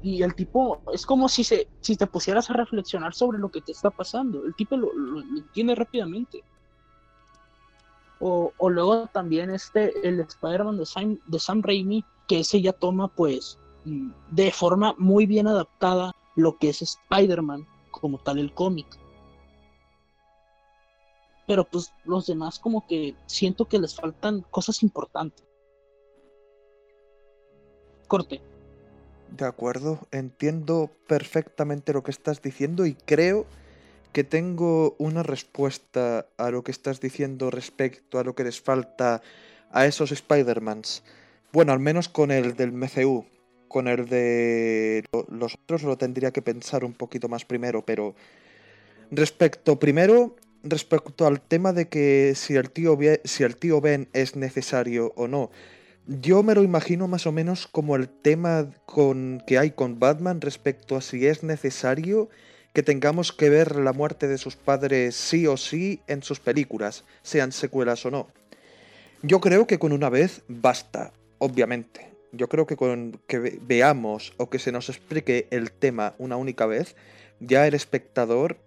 Y el tipo es como si se si te pusieras a reflexionar sobre lo que te está pasando. El tipo lo, lo- lo entiende rápidamente. O, o luego también este, el Spider-Man de Sam, de Sam Raimi, que ese ya toma pues mm, de forma muy bien adaptada lo que es Spider-Man como tal el cómic pero pues los demás como que siento que les faltan cosas importantes. Corte. De acuerdo, entiendo perfectamente lo que estás diciendo y creo que tengo una respuesta a lo que estás diciendo respecto a lo que les falta a esos Spider-Mans. Bueno, al menos con el del MCU. Con el de lo- los otros lo tendría que pensar un poquito más primero, pero respecto primero respecto al tema de que si el tío Be- si el tío Ben es necesario o no. Yo me lo imagino más o menos como el tema con, que hay con Batman respecto a si es necesario que tengamos que ver la muerte de sus padres sí o sí en sus películas, sean secuelas o no. Yo creo que con una vez basta, obviamente. Yo creo que con que ve- veamos o que se nos explique el tema una única vez, ya el espectador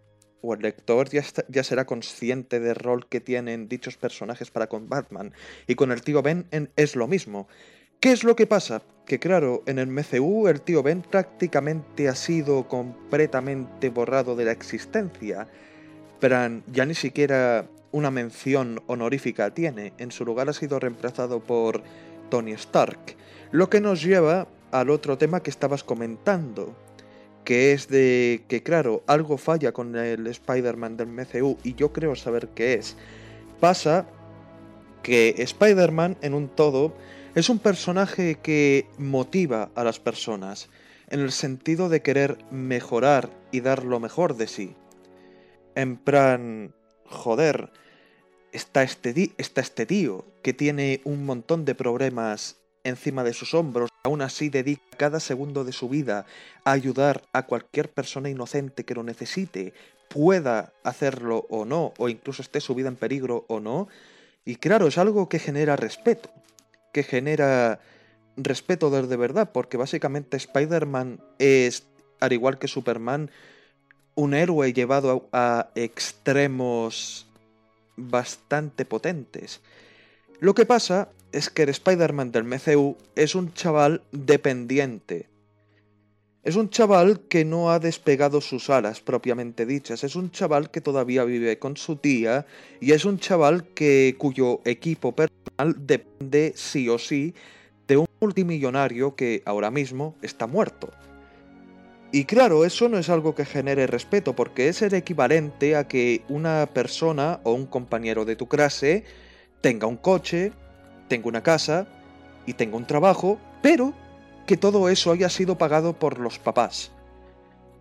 o el lector ya, ya será consciente del rol que tienen dichos personajes para con Batman. Y con el tío Ben en- es lo mismo. ¿Qué es lo que pasa? Que claro, en el MCU el tío Ben prácticamente ha sido completamente borrado de la existencia. Bran ya ni siquiera una mención honorífica tiene. En su lugar ha sido reemplazado por Tony Stark. Lo que nos lleva al otro tema que estabas comentando. Que es de que, claro, algo falla con el Spider-Man del MCU y yo creo saber qué es. Pasa que Spider-Man en un todo es un personaje que motiva a las personas en el sentido de querer mejorar y dar lo mejor de sí. En plan, joder, está este, está este tío que tiene un montón de problemas encima de sus hombros, aún así dedica cada segundo de su vida a ayudar a cualquier persona inocente que lo necesite, pueda hacerlo o no, o incluso esté su vida en peligro o no. Y claro, es algo que genera respeto, que genera respeto de verdad, porque básicamente Spider-Man es, al igual que Superman, un héroe llevado a extremos bastante potentes. Lo que pasa es que el Spider-Man del MCU es un chaval dependiente. Es un chaval que no ha despegado sus alas propiamente dichas. Es un chaval que todavía vive con su tía y es un chaval que cuyo equipo personal depende sí o sí de un multimillonario que ahora mismo está muerto. Y claro, eso no es algo que genere respeto, porque es el equivalente a que una persona o un compañero de tu clase tenga un coche, tenga una casa y tenga un trabajo, pero que todo eso haya sido pagado por los papás.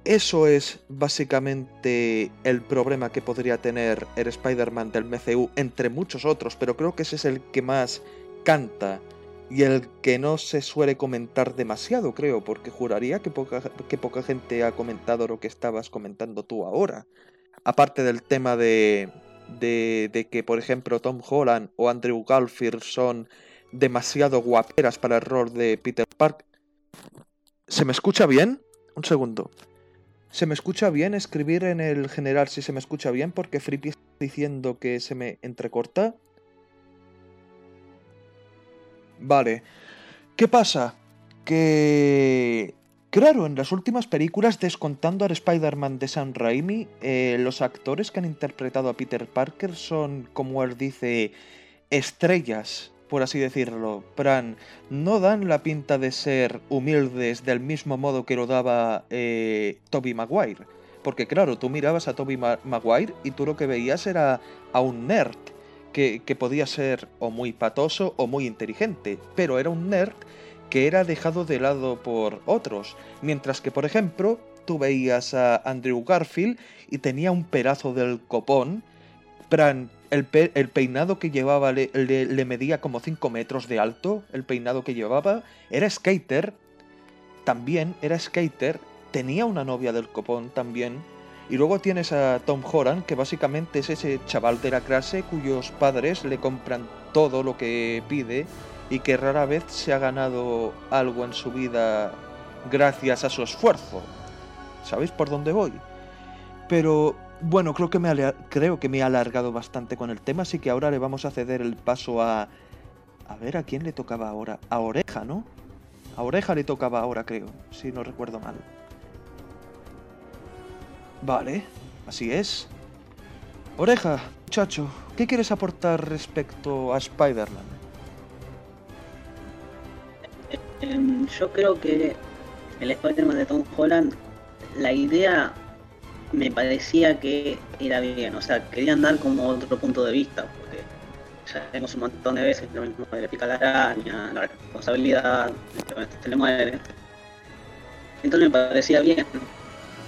Eso es básicamente el problema que podría tener el Spider-Man del MCU, entre muchos otros, pero creo que ese es el que más canta y el que no se suele comentar demasiado, creo, porque juraría que poca, que poca gente ha comentado lo que estabas comentando tú ahora. Aparte del tema de, de, de que, por ejemplo, Tom Holland o Andrew Garfield son demasiado guaperas para el rol de Peter Park. ¿Se me escucha bien? Un segundo. ¿Se me escucha bien escribir en el general si se me escucha bien? Porque Frippy está diciendo que se me entrecorta. Vale. ¿Qué pasa? Que... Claro, en las últimas películas, descontando al Spider-Man de Sam Raimi, eh, los actores que han interpretado a Peter Parker son, como él dice, estrellas, por así decirlo. Pran, no dan la pinta de ser humildes del mismo modo que lo daba eh, Toby Maguire. Porque claro, tú mirabas a Toby Ma- Maguire y tú lo que veías era a un nerd que, que podía ser o muy patoso o muy inteligente, pero era un nerd que era dejado de lado por otros. Mientras que, por ejemplo, tú veías a Andrew Garfield y tenía un pedazo del copón. El, pe- el peinado que llevaba le, le- medía como 5 metros de alto. El peinado que llevaba era skater. También era skater. Tenía una novia del copón también. Y luego tienes a Tom Holland, que básicamente es ese chaval de la clase cuyos padres le compran todo lo que pide y que rara vez se ha ganado algo en su vida gracias a su esfuerzo. ¿Sabéis por dónde voy? Pero bueno, creo que me, ale- creo que me he alargado bastante con el tema, así que ahora le vamos a ceder el paso a... A ver, ¿a quién le tocaba ahora? A Oreja, ¿no? A Oreja le tocaba ahora, creo, si no recuerdo mal. Vale, así es. Oreja, muchacho, ¿qué quieres aportar respecto a Spider-Man? Em, yo creo que el Spider-Man de Tom Holland, la idea me parecía que era bien, o sea, querían dar como otro punto de vista, porque ya vemos un montón de veces lo mismo le pica la araña, la responsabilidad, se le muere. Entonces me parecía bien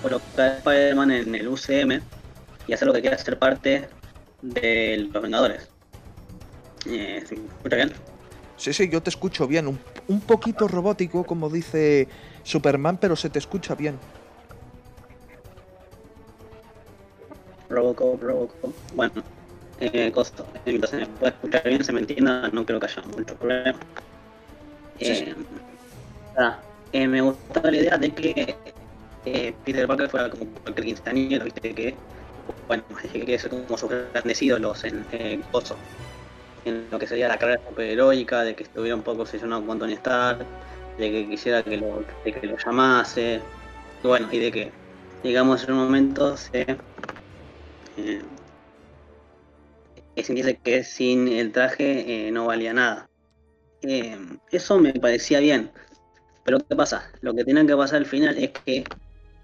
colocar a Spider-Man en el UCM y hacer lo que quiera ser parte de los Vengadores. Eh, ¿se me escucha bien? Sí, sí, yo te escucho bien. Un, un poquito robótico, como dice Superman, pero se te escucha bien. Robocop, Robocop. Bueno, eh, costo. Mientras se me pueda escuchar bien, se me entienda, no creo que haya mucho problema. Eh, nada, eh, me gustaba la idea de que eh, Peter Parker fuera como cualquier quinceañero, viste que, bueno, *laughs* que ser como sus grandes ídolos en eh, Coso. En lo que sería la carrera superheroica, de que estuviera un poco obsesionado con Tony Stark, de que quisiera que lo, de que lo llamase, bueno, y de que, digamos, en un momento se. eh, sintiese que sin el traje eh, no valía nada. Eh, eso me parecía bien. Pero ¿qué pasa? Lo que tenía que pasar al final es que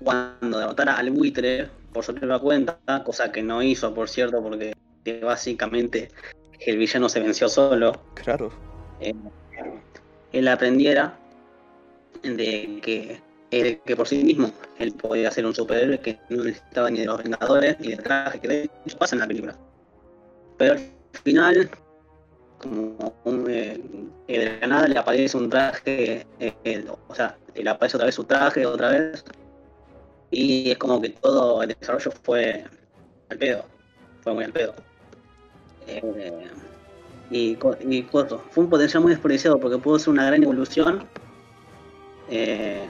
cuando derrotara al buitre por su propia cuenta, cosa que no hizo, por cierto, porque que básicamente el villano se venció solo, Claro. eh, él aprendiera de que, eh, que por sí mismo él podía ser un superhéroe que no necesitaba ni de los Vengadores ni de traje, que de hecho pasa en la película. Pero al final, como un, eh, eh, de la nada le aparece un traje, eh, eh, o sea, le aparece otra vez su traje, otra vez, y es como que todo el desarrollo fue al pedo, fue muy al pedo. Eh, y, y coso, fue un potencial muy desperdiciado porque pudo ser una gran evolución. Eh...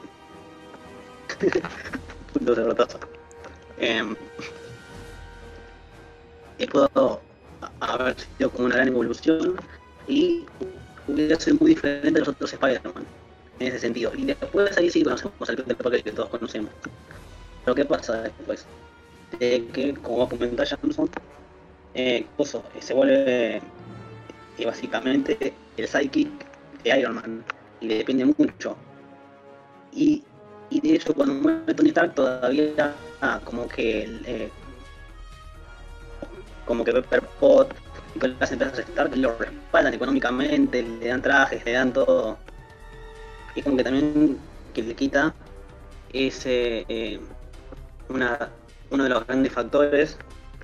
*laughs* Em, y pudo haber sido como una gran evolución y pudiera ser muy diferente de los otros Spider-Man en ese sentido. Y después ahí sí conocemos al Peter Parker que todos conocemos. Pero ¿qué pasa después? De que, como comentaba Jameson, eh, eh, se vuelve eh, básicamente el sidekick de Iron Man y le depende mucho. Y, y de hecho cuando muere Tony Stark todavía ah, como que eh, como que Pepper Pot y con las empresas Stark lo respaldan económicamente, le dan trajes, le dan todo. Y como que también que le quita eh, una, uno de los grandes factores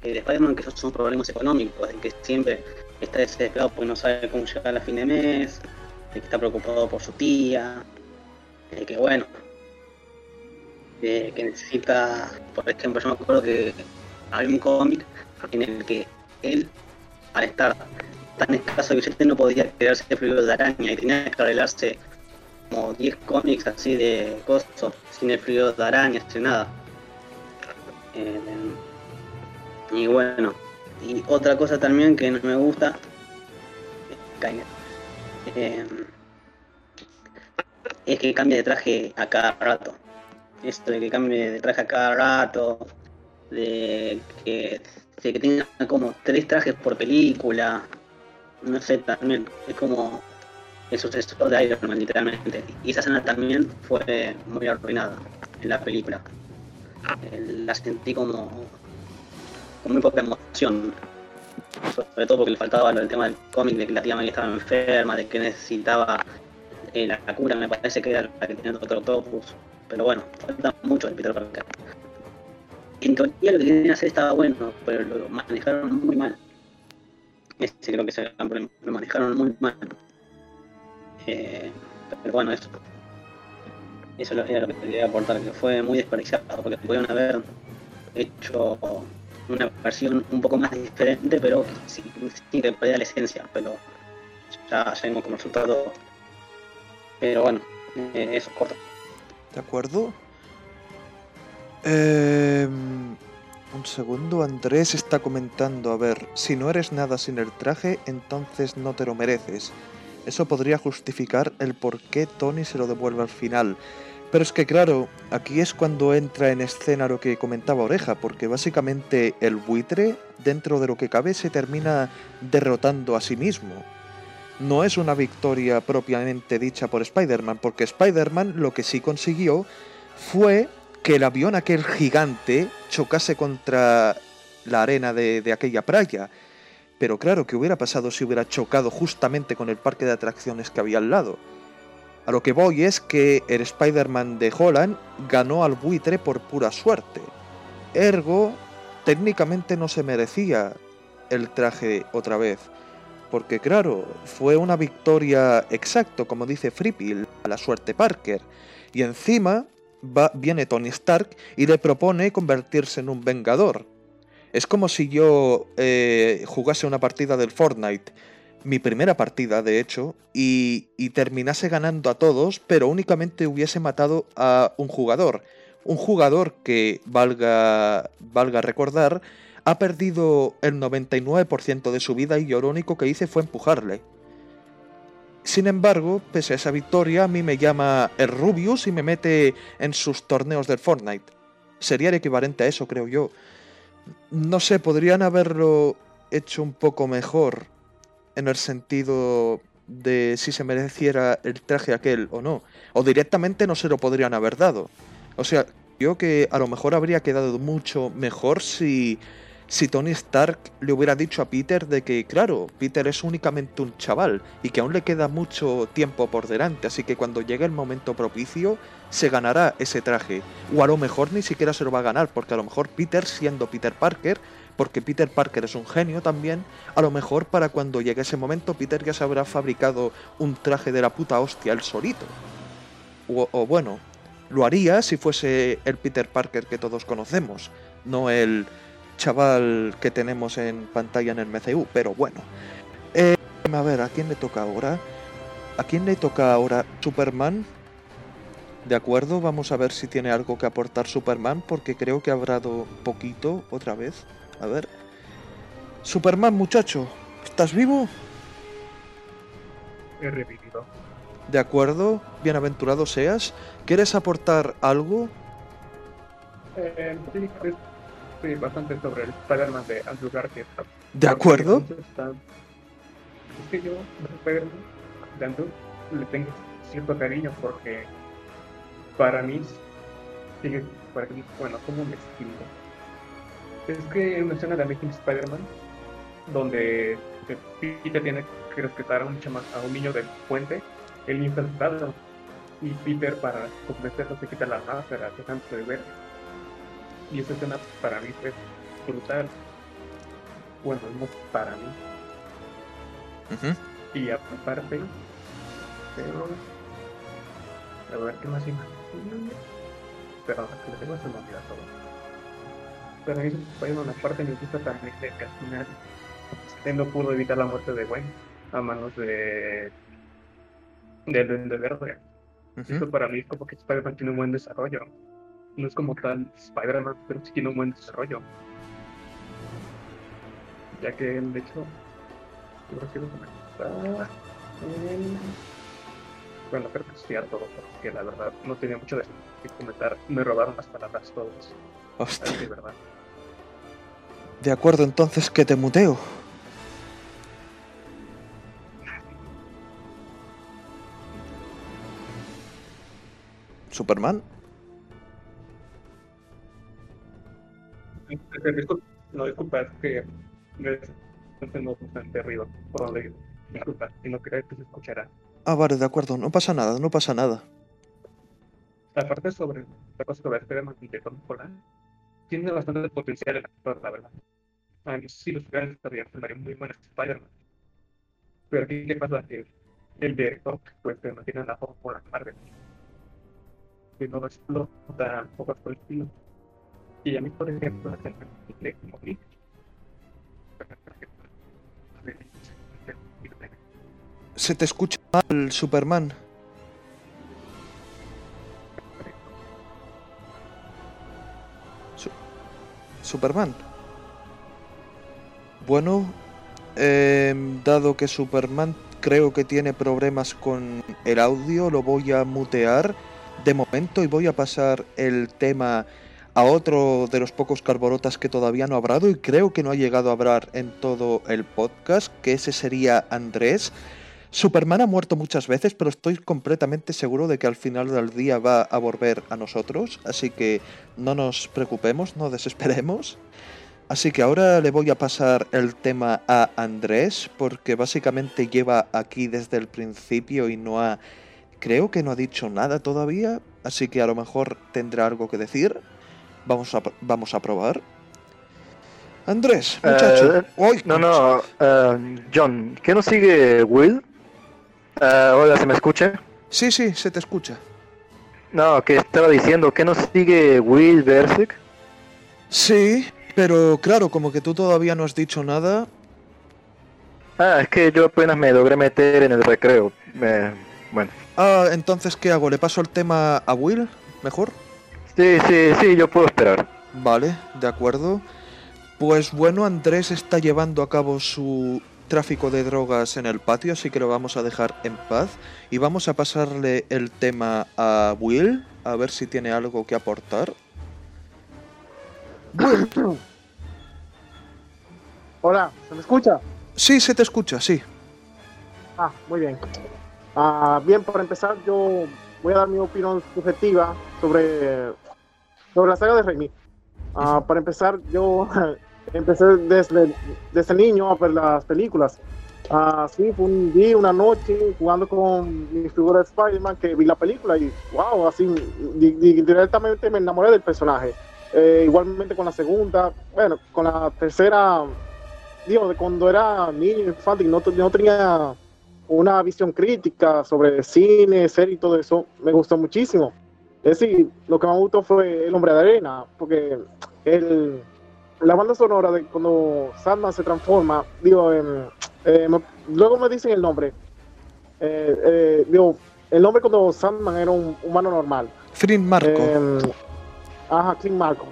eh, de Spider-Man que son problemas económicos, de que siempre está desesperado porque no sabe cómo llegar a fin de mes, de que está preocupado por su tía, de que bueno, de que necesita, por ejemplo, yo me acuerdo que hay un cómic en el que él, al estar tan escaso de billete, no podía quedarse fluido de araña y tenía que arreglarse como 10 cómics así de cosas, sin el fluido de araña, sin nada. Eh, y bueno, y otra cosa también que no me gusta, eh, es que cambia de traje a cada rato. Esto de que cambie de traje a cada rato, de que, de tenga como tres trajes por película, no sé, también es como el sucesor de Iron Man, literalmente. Y esa escena también fue muy arruinada en la película. Eh, La sentí como con muy poca emoción. Sobre todo porque le faltaba del tema del cómic, de que la tía May estaba enferma, de que necesitaba eh, la, cura, me parece que era la que tenía Doctor Octopus. Pero bueno, falta mucho de Peter Parker. En teoría lo que querían hacer estaba bueno, pero lo manejaron muy mal. Ese creo que es el gran problema, lo manejaron muy mal. Eh, pero bueno, eso. Eso era lo que quería aportar, que fue muy desperdiciado, porque pudieron haber hecho una versión un poco más diferente, pero sin, sin que perdiera la esencia, pero ya, vimos como resultado. Pero bueno, eh, eso es corto. ¿De acuerdo? Em, un segundo, Andrés está comentando, a ver, si no eres nada sin el traje, entonces no te lo mereces. Eso podría justificar el por qué Tony se lo devuelve al final. Pero es que claro, aquí es cuando entra en escena lo que comentaba Oreja, porque básicamente el buitre, dentro de lo que cabe, se termina derrotando a sí mismo. No es una victoria propiamente dicha por Spider-Man, porque Spider-Man lo que sí consiguió fue que el avión aquel gigante chocase contra la arena de, de aquella playa. Pero claro, ¿qué hubiera pasado si hubiera chocado justamente con el parque de atracciones que había al lado? A lo que voy es que el Spider-Man de Holland ganó al buitre por pura suerte. Ergo, técnicamente no se merecía el traje otra vez. Porque claro, fue una victoria exacto, como dice Frippy, a la suerte Parker. Y encima va, viene Tony Stark y le propone convertirse en un vengador. Es como si yo eh, jugase una partida del Fortnite, mi primera partida de hecho, y, y terminase ganando a todos, pero únicamente hubiese matado a un jugador. Un jugador que, valga, valga recordar, ha perdido el 99% de su vida y yo lo único que hice fue empujarle. Sin embargo, pese a esa victoria, a mí me llama el Rubius y me mete en sus torneos del Fortnite. Sería el equivalente a eso, creo yo. No sé, podrían haberlo hecho un poco mejor en el sentido de si se mereciera el traje aquel o no. O directamente no se lo podrían haber dado. O sea, yo que a lo mejor habría quedado mucho mejor si si Tony Stark le hubiera dicho a Peter de que, claro, Peter es únicamente un chaval y que aún le queda mucho tiempo por delante, así que cuando llegue el momento propicio se ganará ese traje. O a lo mejor ni siquiera se lo va a ganar, porque a lo mejor Peter, siendo Peter Parker, porque Peter Parker es un genio también, a lo mejor para cuando llegue ese momento Peter ya se habrá fabricado un traje de la puta hostia él solito. O, o bueno, lo haría si fuese el Peter Parker que todos conocemos, no el chaval que tenemos en pantalla en el MCU, pero bueno. Eh, a ver, ¿a quién le toca ahora? ¿A quién le toca ahora Superman? De acuerdo, vamos a ver si tiene algo que aportar Superman, porque creo que ha hablado poquito otra vez. A ver. Superman, muchacho, ¿estás vivo? He revivido. De acuerdo, bienaventurado seas. ¿Quieres aportar algo? Eh, sí, sí, bastante sobre el Spider-Man de Andrew Garfield. De acuerdo. Está- Es que yo, de Andrew, le tengo cierto cariño porque para mí sigue, para mí, bueno, como me explico. Es que hay una escena de Amazing Spider-Man donde Peter tiene que rescatar a un, chama- a un niño del puente, el infiltrado, y Peter para convencerlo se quita la máscara, dejándose de ver. Y esa escena para mí fue brutal. Bueno, no para mí. Ujú. Y aparte, pero. A ver, ¿qué más imagino? Perdón, es que le tengo se me olvida todo. Pero eso fue una parte me gusta también de que al final él no pudo evitar la muerte de Gwen a manos de. del Duende Verde. Ujú. Eso para mí es como que Spider-Man tiene un buen desarrollo. No es como tal Spider-Man, pero sí tiene un buen desarrollo. Ya que de hecho, yo creo que lo comentaba en- Bueno, creo que a todo, porque la verdad no tenía mucho de que comentar. Me robaron las palabras todos. Hostia. Así, ¿verdad? De acuerdo, entonces que te muteo. Superman. No, disculpa, es que no bastante ruido por donde. Disculpa, y no quería que se escuchara. Ah, vale, de acuerdo, no pasa nada, no pasa nada. Aparte sobre la cosa sobre Spider-Man y de Tom Holland, tiene bastante potencial el actor, la verdad. A mí sí los grandes estarían muy buenos Spider-Man. Pero aquí, ¿qué pasa? Que el director, pues, se mantiene en la fórmula Marvel. Que no explota pocas por el estilo. Y a mí, por ejemplo, Se te escucha mal, Superman. Superman. Bueno, em, dado que Superman creo que tiene problemas con el audio, lo voy a mutear de momento y voy a pasar el tema a otro de los pocos carborotas que todavía no ha hablado y creo que no ha llegado a hablar en todo el podcast, que ese sería Andrés. Superman ha muerto muchas veces, pero estoy completamente seguro de que al final del día va a volver a nosotros, así que no nos preocupemos, no desesperemos. Así que ahora le voy a pasar el tema a Andrés, porque básicamente lleva aquí desde el principio y no ha... Creo que no ha dicho nada todavía, así que a lo mejor tendrá algo que decir. Vamos a, vamos a probar. Andrés, muchacho. Eh. No, no, eh, John, ¿qué nos sigue Will? Eh, hola, ¿se me escucha? Sí, sí, se te escucha. No, que estaba diciendo, ¿qué nos sigue Will Berserk? Sí, Pero claro, como que tú todavía no has dicho nada. Ah, es que yo apenas me logré meter en el recreo. Me- bueno. Ah, entonces, ¿qué hago? ¿Le paso el tema a Will? ¿Mejor? Sí, sí, sí, yo puedo esperar. Vale, de acuerdo. Pues bueno, Andrés está llevando a cabo su tráfico de drogas en el patio, así que lo vamos a dejar en paz. Y vamos a pasarle el tema a Will, a ver si tiene algo que aportar. Will, *coughs* Hola, ¿se me escucha? sí, se te escucha, sí. Ah, muy bien. Ah, bien, para empezar, yo voy a dar mi opinión subjetiva sobre, sobre la saga de Raimi. Ah, para empezar, yo empecé desde, desde niño a ver las películas. Ah, sí, fue un día, una noche, jugando con mi figura de Spider-Man, que vi la película y, wow, así, di- di- directamente me enamoré del personaje. Eh, igualmente con la segunda, bueno, con la tercera, digo, cuando era niño, infante, no, no tenía una visión crítica sobre cine, serie y todo eso, me gustó muchísimo. Es decir, lo que más me gustó fue El Hombre de Arena, porque el, la banda sonora de cuando Sandman se transforma, digo, eh, me- luego me dicen el nombre. Eh, eh, digo, el nombre cuando Sandman era un humano normal. Frin Marco. Em, ajá, Clint Marco.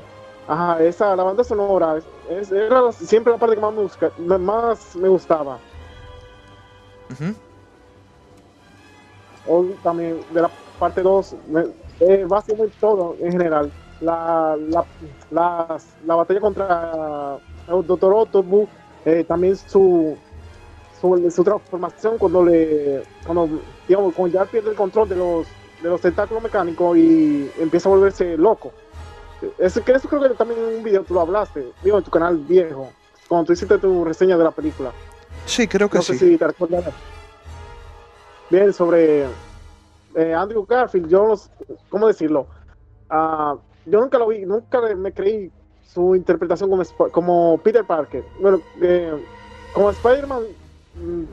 Ajá, esa, la banda sonora, es- era siempre la parte que más me, busca- más me gustaba. Ujú. o también de la parte 2, eh, básicamente todo en general. La, la, la batalla contra el Doctor Octopus, eh, también su, su, su transformación cuando le cuando digamos cuando ya pierde el control de los de los tentáculos mecánicos y empieza a volverse loco. Eso, que eso creo que también en un video tú lo hablaste, digo en tu canal viejo, cuando tú hiciste tu reseña de la película. Sí, creo que No sé sí. si te recuerdas. Bien, sobre eh, Andrew Garfield, yo los, ¿cómo decirlo? Ah, yo nunca lo vi, nunca me creí su interpretación como, como Peter Parker. Bueno, eh, como Spider-Man, mm,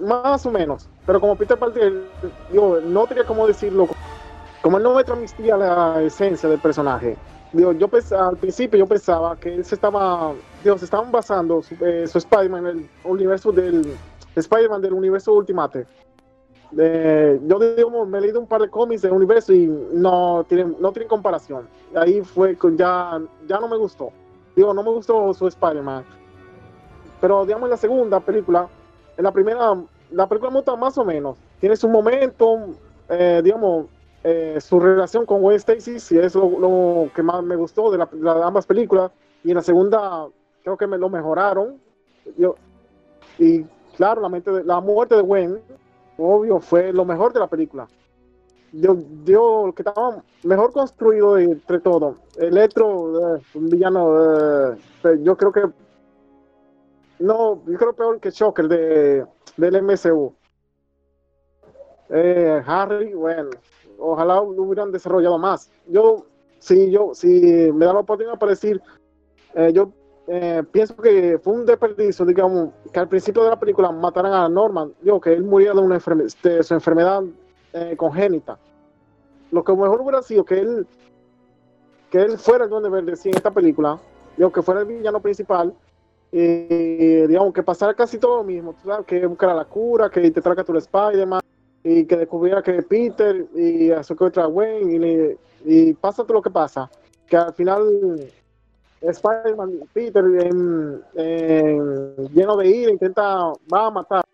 más o menos, pero como Peter Parker, yo no tenía cómo decirlo, como él no me transmitía la esencia del personaje. Digo, yo pens- al principio yo pensaba que él se estaba, digo, se estaban basando su, eh, su Spider-Man en el universo del Spider-Man del universo Ultimate. Eh, yo digo, me he leído un par de cómics del universo y no tienen, no tienen comparación. Ahí fue ya, ya no me gustó. Digo, no me gustó su Spider-Man. Pero digamos en la segunda película, en la primera, la película me gusta más o menos. Tiene su momento, eh, digamos, eh, su relación con Gwen Stacy, si es lo, lo que más me gustó de, la- de ambas películas. Y en la segunda, creo que me lo mejoraron. Yo, y claro, la, mente de- la muerte de Gwen, obvio, fue lo mejor de la película. Yo lo que estaba mejor construido entre todo. Electro, eh, un villano, eh, pero yo creo que. No, yo creo peor que Shocker de, del MCU. Eh, Harry, bueno, ojalá lo hubieran desarrollado más. Yo, si yo, si me da la oportunidad para decir, eh, yo eh, pienso que fue un desperdicio, digamos, que al principio de la película mataran a Norman, digo, que él muriera de, una enferme- de su enfermedad eh, congénita. Lo que mejor hubiera sido que él, que él fuera el Duende Verde, sí, en esta película, digo, que fuera el villano principal, y digamos, que pasara casi todo lo mismo, sabes, que buscara la cura, que te traga tu Spider-Man, y que descubriera que Peter y a su otra Gwen, y, le- y pasa todo lo que pasa, que al final Spider-Man, Peter, en- en- lleno de ira, intenta, va a matar.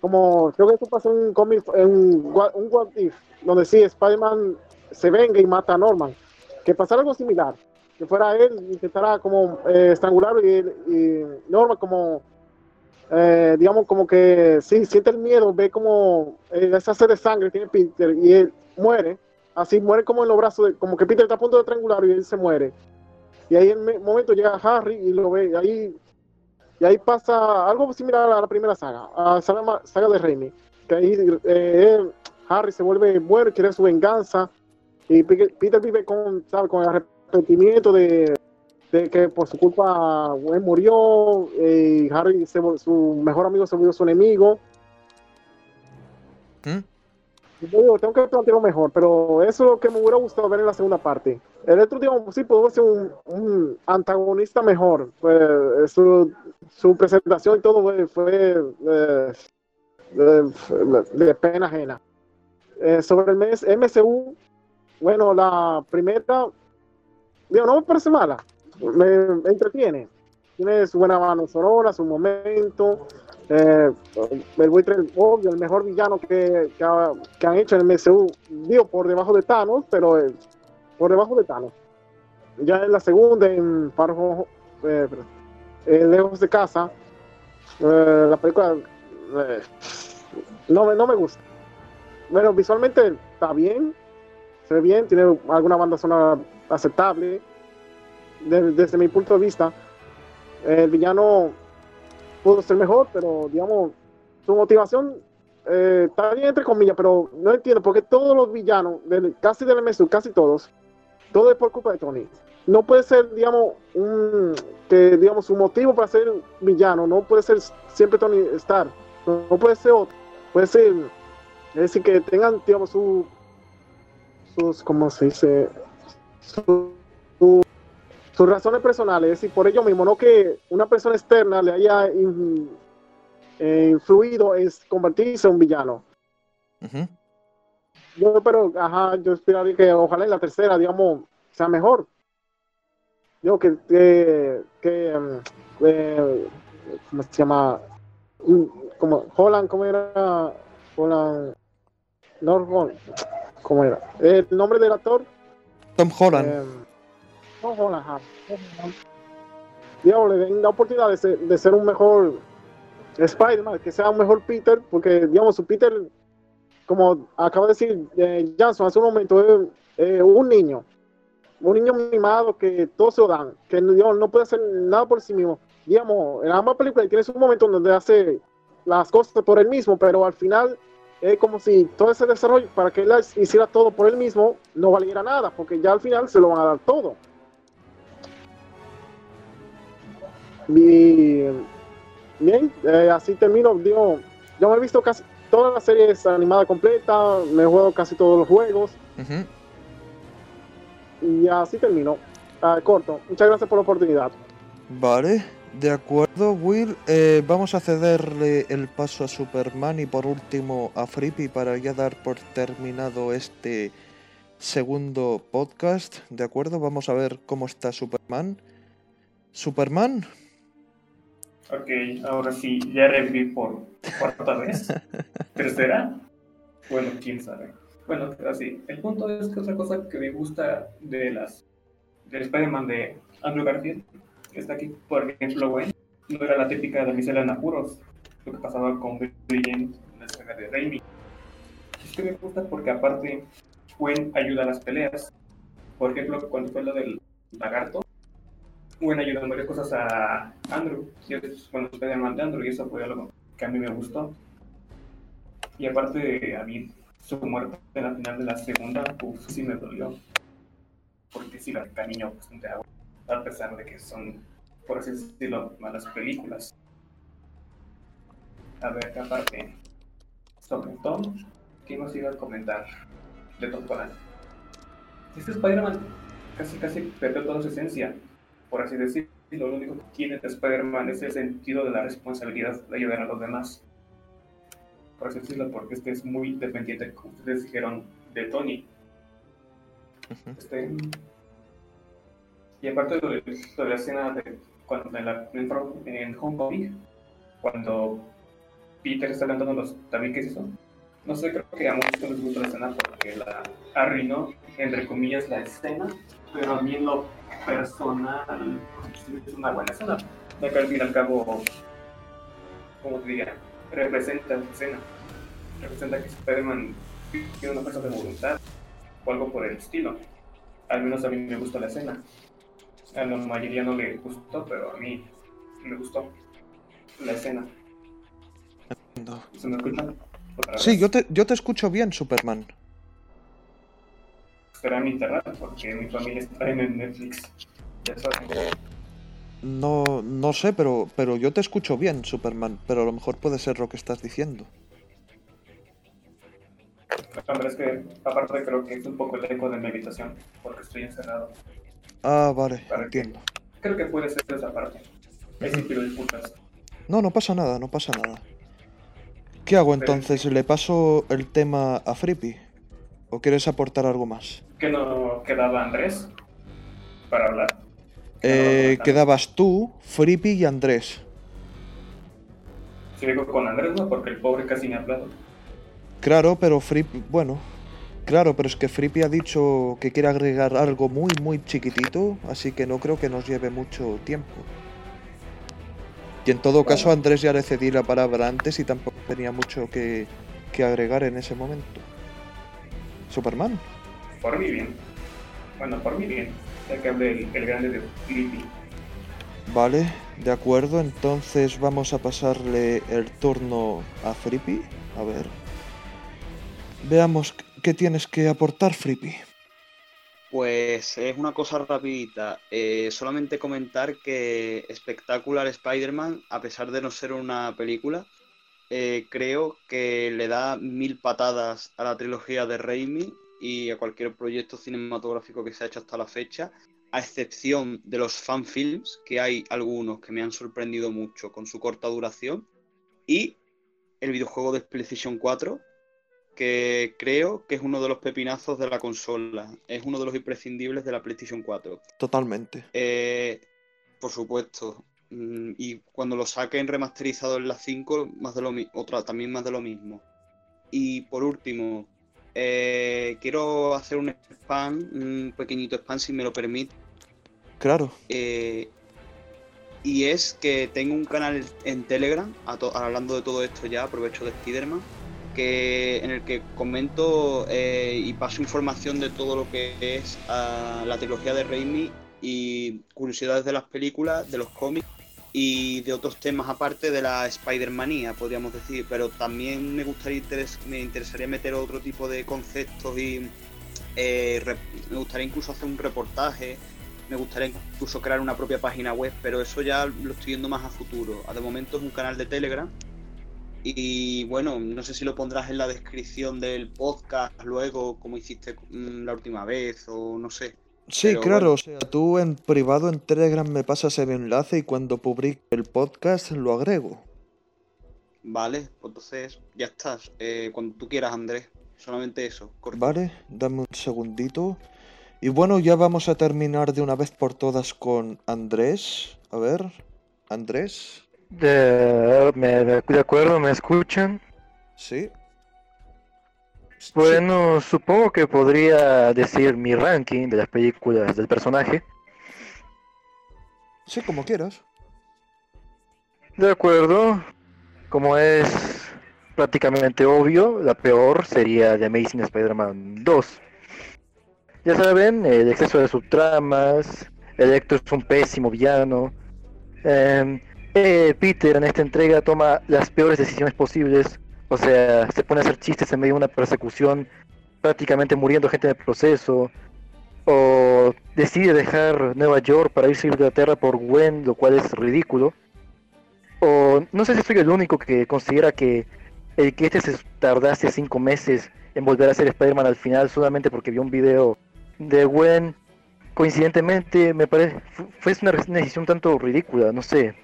Como creo que esto pasó en un cómic, en un, What- If, donde sí, Spider-Man se venga y mata a Norman. Que pasara algo similar. Que fuera él, intentara como eh, estrangularlo y, y Norman como, eh, digamos, como que sí, siente el miedo, ve como eh, esa sed de sangre tiene Peter y él muere. Así muere como en los brazos, de- como que Peter está a punto de estrangularlo y él se muere. Y ahí en un momento llega Harry y lo ve, y ahí, y ahí pasa algo similar a la primera saga, a la saga, de Raimi. Que ahí eh, él, Harry se vuelve bueno quiere su venganza. Y Pe- Peter vive con, ¿sabe? con el arrepentimiento de, que por su culpa Gwen murió. eh, y Harry, se su mejor amigo, se volvió su enemigo. ¿Mm? Tengo que plantearlo mejor, pero eso es lo que me hubiera gustado ver en la segunda parte. El otro día sí pudo ser un, antagonista mejor. Pues, su, presentación y todo fue, eh, de, pena ajena. Eh, sobre el mes- MCU, bueno, la primera, digo, no me parece mala, me, me entretiene. Tiene su buena banda sonora, su momento. Eh, el buitre, obvio, el mejor villano que, que, ha- que han hecho en el MCU, digo, por debajo de Thanos, pero eh, por debajo de Thanos. Ya en la segunda, en Far Home- eh, Lejos de Casa, eh, la película eh, no, me- no me gusta. Bueno, visualmente está bien, se ve bien, tiene alguna banda sonora aceptable. De- desde mi punto de vista, el villano pudo ser mejor, pero digamos, su motivación eh, está bien entre comillas, pero no entiendo por qué todos los villanos, casi del MSU, casi todos, todo es por culpa de Tony. No puede ser, digamos, un, que, digamos, su motivo para ser villano, no puede ser siempre Tony Stark, no, puede ser otro, puede ser, es decir, que tengan, digamos, su, sus, ¿cómo se dice? Su- sus razones personales, es decir, por ello mismo, no que una persona externa le haya in- eh, influido en convertirse en un villano. Yo, pero, ajá, yo esperaría que ojalá en la tercera, digamos, sea mejor. Yo que, que, que, mm, eh, ¿cómo se llama? Mm, Como, Holland, ¿cómo era? Holland, no, Holland, ¿cómo era? El nombre del actor, Tom Holland. eh, no le den la oportunidad de ser, de ser un mejor Spider-Man, que sea un mejor Peter, porque, digamos, su Peter, como acaba de decir eh, hace un momento, es un niño, un niño mimado que todos se lo dan, que digamos, no puede hacer nada por sí mismo. Digamos, en ambas películas tiene un momento donde hace las cosas por él mismo, pero al final es como si todo ese desarrollo, para que él hiciera todo por él mismo, no valiera nada, porque ya al final se lo van a dar todo. Y, bien, eh, así termino. Digo, yo me he visto casi todas las series animadas completa, me he jugado casi todos los juegos y así termino. Ah, corto. Muchas gracias por la oportunidad. Vale, de acuerdo, Will. Eh, vamos a cederle el paso a Superman y por último a Frippy para ya dar por terminado este segundo podcast. De acuerdo, vamos a ver cómo está Superman. Superman, Ok, ahora sí, ya reviví por cuarta vez. *laughs* ¿Tercera? Bueno, quién sabe. Bueno, así. El punto es que otra cosa que me gusta de las del Spider-Man de Andrew Garfield está aquí, por ejemplo, Gwen, no era la típica damisela en apuros, lo que pasaba con Billy en la saga de Raimi. Es que me gusta porque aparte Gwen ayuda a las peleas. Por ejemplo, cuando fue lo del lagarto, Gwen ayudó en varias cosas a Andrew, bueno, Spider-Man de Andrew, y eso fue algo que a mí me gustó. Y aparte, a mí, su muerte en la final de la segunda, uf, sí me dolió. Porque sí la cariño bastante a a pesar de que son, por así decirlo, malas películas. A ver, aparte, sobre Tom, ¿qué nos iba a comentar de Tom Holland? Este Spider-Man casi casi perdió toda su esencia, por así decirlo. Lo único que tiene de Spider-Man es el sentido de la responsabilidad de ayudar a los demás. Por así decirlo, porque este es muy dependiente, como ustedes dijeron, de Tony. Este, y aparte de, de la escena de cuando en, la, en, en Homecoming, cuando Peter está levantando los tabiques y eso, no sé, creo que a muchos les gusta la escena porque la arruinó, entre comillas, la escena, pero a mí en lo personal es una buena escena, ya que al fin y al cabo, como te diría, representa esa escena, representa que Spider-Man tiene una fuerza de voluntad o algo por el estilo. Al menos a mí me gustó la escena. A la mayoría no le gustó, pero a mí me gustó la escena. ¿Se me escucha? ¿Otra Sí, yo te, yo te escucho bien, Superman. Será mi internet, porque mi familia está en Netflix. Ya saben. No, no sé, pero, pero yo te escucho bien, Superman. Pero a lo mejor puede ser lo que estás diciendo. Andrés, que aparte creo que es un poco el eco de mi habitación, porque estoy encerrado. Ah, vale, Para que- entiendo. Creo que puede ser esa parte. Pido disculpas. No, no pasa nada, no pasa nada. ¿Qué hago entonces? ¿Le paso el tema a Frippy? ¿O quieres aportar algo más? ¿Qué no quedaba Andrés para hablar? Eh, quedabas tú, Frippy y Andrés. Si digo con Andrés, no, porque el pobre casi me ha hablado. Claro, pero Frippy, bueno, claro, pero es que Frippy ha dicho que quiere agregar algo muy, muy chiquitito, así que no creo que nos lleve mucho tiempo. Y en todo caso, Andrés ya le cedí la palabra antes y tampoco tenía mucho que, que agregar en ese momento. Superman. Por mí bien. Bueno, por mí bien. Ya que hablé el, el grande de Flippy. Vale, de acuerdo, entonces vamos a pasarle el turno a Frippy. A ver. Veamos qué tienes que aportar, Frippy. Pues es una cosa rapidita. Eh, solamente comentar que Spectacular Spider-Man, a pesar de no ser una película, eh, creo que le da mil patadas a la trilogía de Raimi y a cualquier proyecto cinematográfico que se ha hecho hasta la fecha, a excepción de los fanfilms, que hay algunos que me han sorprendido mucho con su corta duración, y el videojuego de PlayStation 4, que creo que es uno de los pepinazos de la consola. Es uno de los imprescindibles de la PlayStation 4. Totalmente. Eh, por supuesto. Mm, Y cuando lo saquen remasterizado en la 5, más de lo otra, también más de lo mismo. Y por último, eh, quiero hacer un spam, un pequeñito spam si me lo permite. Claro. Eh, y es que tengo un canal en Telegram, hablando de todo esto ya, aprovecho de Spiderman, que, en el que comento eh, y paso información de todo lo que es ah, la trilogía de Raimi y curiosidades de las películas, de los cómics y de otros temas aparte de la Spider-Manía, podríamos decir, pero también me gustaría interes- me interesaría meter otro tipo de conceptos y eh, me gustaría incluso hacer un reportaje me gustaría incluso crear una propia página web, pero eso ya lo estoy viendo más a futuro. De momento es un canal de Telegram. Y bueno, no sé si lo pondrás en la descripción del podcast luego, como hiciste mm, la última vez, o no sé. Sí, Pero claro, bueno. o sea, tú en privado en Telegram me pasas el enlace y cuando publique el podcast lo agrego. Vale, pues entonces ya estás. Eh, cuando tú quieras, Andrés. Solamente eso. corto. Vale, dame un segundito. Y bueno, ya vamos a terminar de una vez por todas con Andrés. A ver, Andrés. De, me- de de acuerdo, ¿me escuchan? Sí. Bueno, supongo que podría decir mi ranking de las películas del personaje. Sí, como quieras. De acuerdo, como es prácticamente obvio, la peor sería The Amazing Spider-Man 2. Ya saben, el exceso de subtramas, Electro es un pésimo villano. em, eh, Peter en esta entrega toma las peores decisiones posibles, o sea, se pone a hacer chistes en medio de una persecución, prácticamente muriendo gente en el proceso, o decide dejar Nueva York para irse a Inglaterra por Gwen, lo cual es ridículo. O no sé si soy el único que considera que el que este se tardase cinco meses en volver a ser Spider-Man al final solamente porque vio un video de Gwen, coincidentemente me parece fu- fue una, una decisión tanto ridícula, no sé.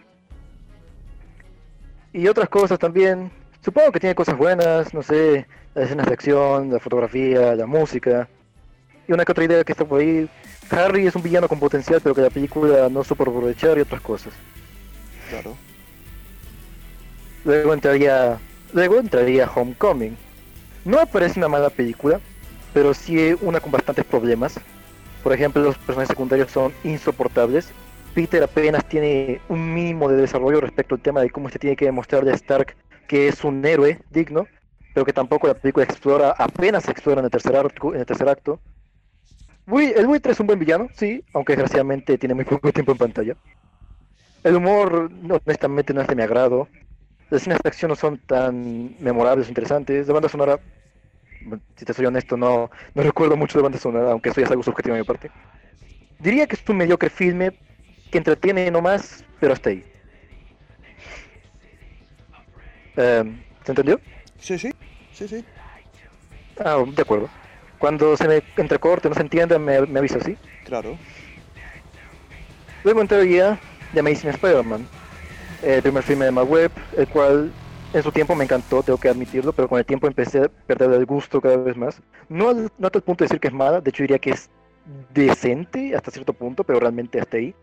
Y otras cosas también, supongo que tiene cosas buenas, no sé, las escenas de acción, la fotografía, la música. Y una que otra idea que está por ahí. Harry es un villano con potencial, pero que la película no supo aprovechar y otras cosas. Claro. Luego entraría, luego entraría Homecoming. No parece una mala película, pero sí una con bastantes problemas. Por ejemplo, los personajes secundarios son insoportables. Peter apenas tiene un mínimo de desarrollo respecto al tema de cómo se tiene que demostrarle a Stark que es un héroe digno, pero que tampoco la película explora, apenas explora en el tercer acto. En el tercer acto. Bui- el es un buen villano, sí, aunque desgraciadamente tiene muy poco tiempo en pantalla. El humor, honestamente, no es de mi agrado. Las escenas de acción no son tan memorables interesantes. La banda sonora, si te soy honesto, no, no recuerdo mucho de banda sonora, aunque eso ya es algo subjetivo de mi parte. Diría que es un mediocre filme que entretiene nomás, pero hasta ahí. Em, ¿Se entendió? Sí, sí, sí, sí. Ah, de acuerdo. Cuando se me entrecorte, no se entienda, me, me avisa, ¿sí? Claro. Luego entraría The Amazing Spider-Man, el primer filme de Webb, el cual en su tiempo me encantó, tengo que admitirlo, pero con el tiempo empecé a perder el gusto cada vez más. No, no hasta el punto de decir que es mala, de hecho diría que es decente hasta cierto punto, pero realmente hasta ahí.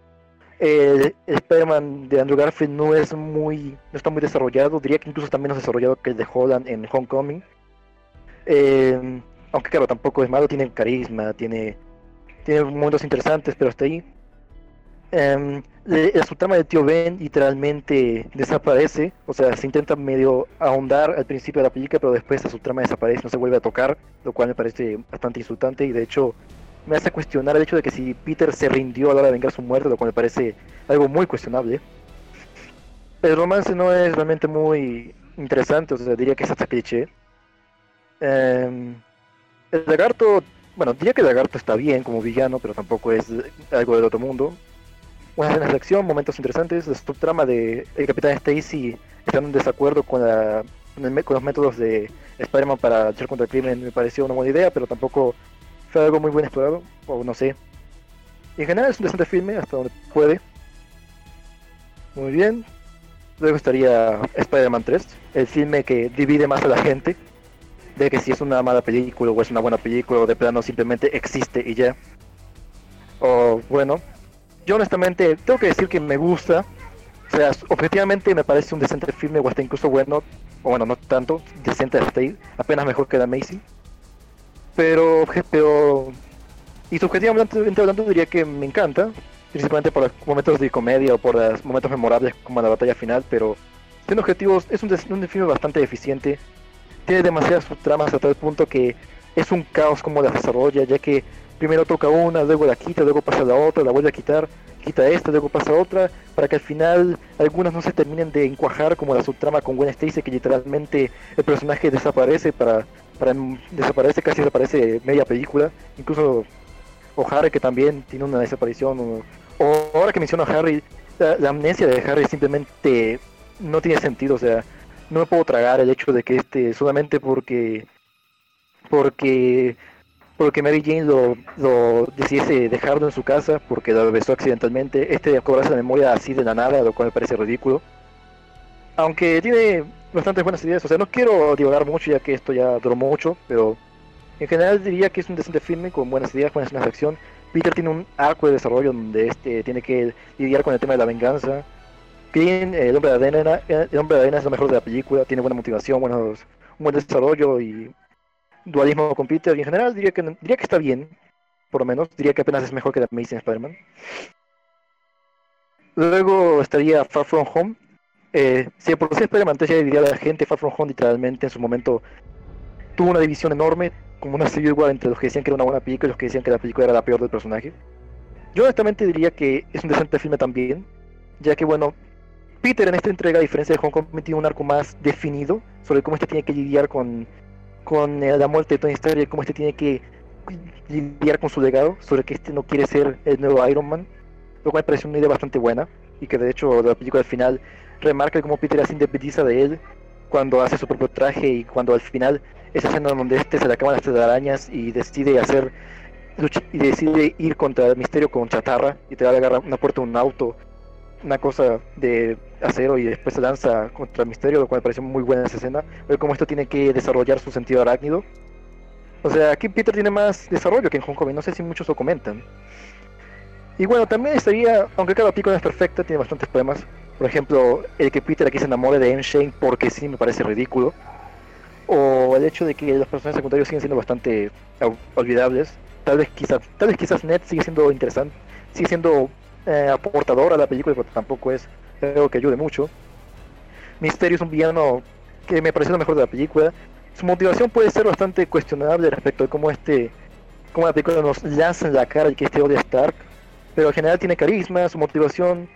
El Spider-Man de Andrew Garfield no es muy, no está muy desarrollado, diría que incluso está menos desarrollado que el de Holland en Homecoming. Eh, aunque claro, tampoco es malo, tiene carisma, tiene, tiene momentos interesantes, pero hasta ahí. Em, le- la subtrama del tío Ben literalmente desaparece, o sea, se intenta medio ahondar al principio de la película, pero después la subtrama desaparece, no se vuelve a tocar, lo cual me parece bastante insultante y de hecho me hace cuestionar el hecho de que si Peter se rindió a la hora de vengar su muerte, lo cual me parece algo muy cuestionable. El romance no es realmente muy interesante, o sea, diría que es hasta cliché. Em, el lagarto, bueno, diría que el lagarto está bien como villano, pero tampoco es algo del otro mundo. Buenas escenas momentos interesantes. La subtrama de el Capitán Stacy está en desacuerdo con, la, con los métodos de Spider-Man para luchar contra el crimen me pareció una buena idea, pero tampoco fue algo muy bien explorado, o no sé. En general es un decente filme hasta donde puede. Muy bien. Luego estaría Spider-Man 3, el filme que divide más a la gente de que si es una mala película o es una buena película o de plano simplemente existe y ya. O bueno, yo honestamente tengo que decir que me gusta. O sea, objetivamente me parece un decente filme o hasta incluso bueno, o bueno, no tanto, decente hasta ahí, apenas mejor que The Amazing. Pero, pero, y subjetivamente hablando diría que me encanta, principalmente por los momentos de comedia o por los momentos memorables como la batalla final, pero siendo objetivos es un, un filme bastante eficiente, tiene demasiadas subtramas a tal punto que es un caos como las desarrolla, ya que primero toca una, luego la quita, luego pasa la otra, la vuelve a quitar, quita esta, luego pasa otra, para que al final algunas no se terminen de encuajar como la subtrama con Gwen Stacy, que literalmente el personaje desaparece para, para desaparece, casi desaparece media película, incluso Harry que también tiene una desaparición, o, ahora que menciono a Harry, la, la amnesia de Harry simplemente no tiene sentido, o sea, no me puedo tragar el hecho de que este solamente porque porque porque Mary Jane lo, lo decidiese dejarlo en su casa porque lo besó accidentalmente, este cobrarse la memoria así de la nada, lo cual me parece ridículo. Aunque tiene bastantes buenas ideas, o sea, no quiero divagar mucho ya que esto ya duró mucho, pero en general diría que es un decente filme con buenas ideas, buenas escenas de acción. Peter tiene un arco de desarrollo donde este tiene que lidiar con el tema de la venganza. Green, el hombre de arena, el hombre de arena es lo mejor de la película, tiene buena motivación, buenos, un buen desarrollo y dualismo con Peter y en general diría que diría que está bien, por lo menos, diría que apenas es mejor que The Amazing Spider-Man. Luego estaría Far From Home. Eh, si por sí Spider-Man 3 ya dividiría a la gente, Far From Home literalmente en su momento tuvo una división enorme, como una Civil War entre los que decían que era una buena película y los que decían que la película era la peor del personaje. Yo honestamente diría que es un decente filme también, ya que bueno, Peter en esta entrega, a diferencia de Hong Kong, tiene un arco más definido sobre cómo este tiene que lidiar con, con eh, la muerte de Tony Stark y cómo este tiene que lidiar con su legado, sobre que este no quiere ser el nuevo Iron Man, lo cual me parece una idea bastante buena y que de hecho la película al final remarca cómo Peter se independiza de él cuando hace su propio traje y cuando al final esa escena donde este se le acaban las telarañas y decide hacer y decide ir contra el misterio con chatarra y te va a agarrar una puerta un auto una cosa de acero y después se lanza contra el misterio, lo cual me pareció muy buena esa escena. Ver cómo esto tiene que desarrollar su sentido arácnido. O sea, aquí Peter tiene más desarrollo que en Homecoming, no sé si muchos lo comentan. Y bueno, también estaría, aunque cada película es perfecta, tiene bastantes problemas. Por ejemplo, el que Peter aquí se enamore de M. Shane porque sí me parece ridículo. O el hecho de que los personajes secundarios siguen siendo bastante ol- olvidables. Tal vez quizás, tal vez quizás Ned sigue siendo interesante, sigue siendo eh, aportador a la película, pero tampoco es algo que ayude mucho. Misterio es un villano que me pareció lo mejor de la película. Su motivación puede ser bastante cuestionable respecto de cómo este, cómo la película nos lanza en la cara y que este odia a Stark, pero en general tiene carisma, su motivación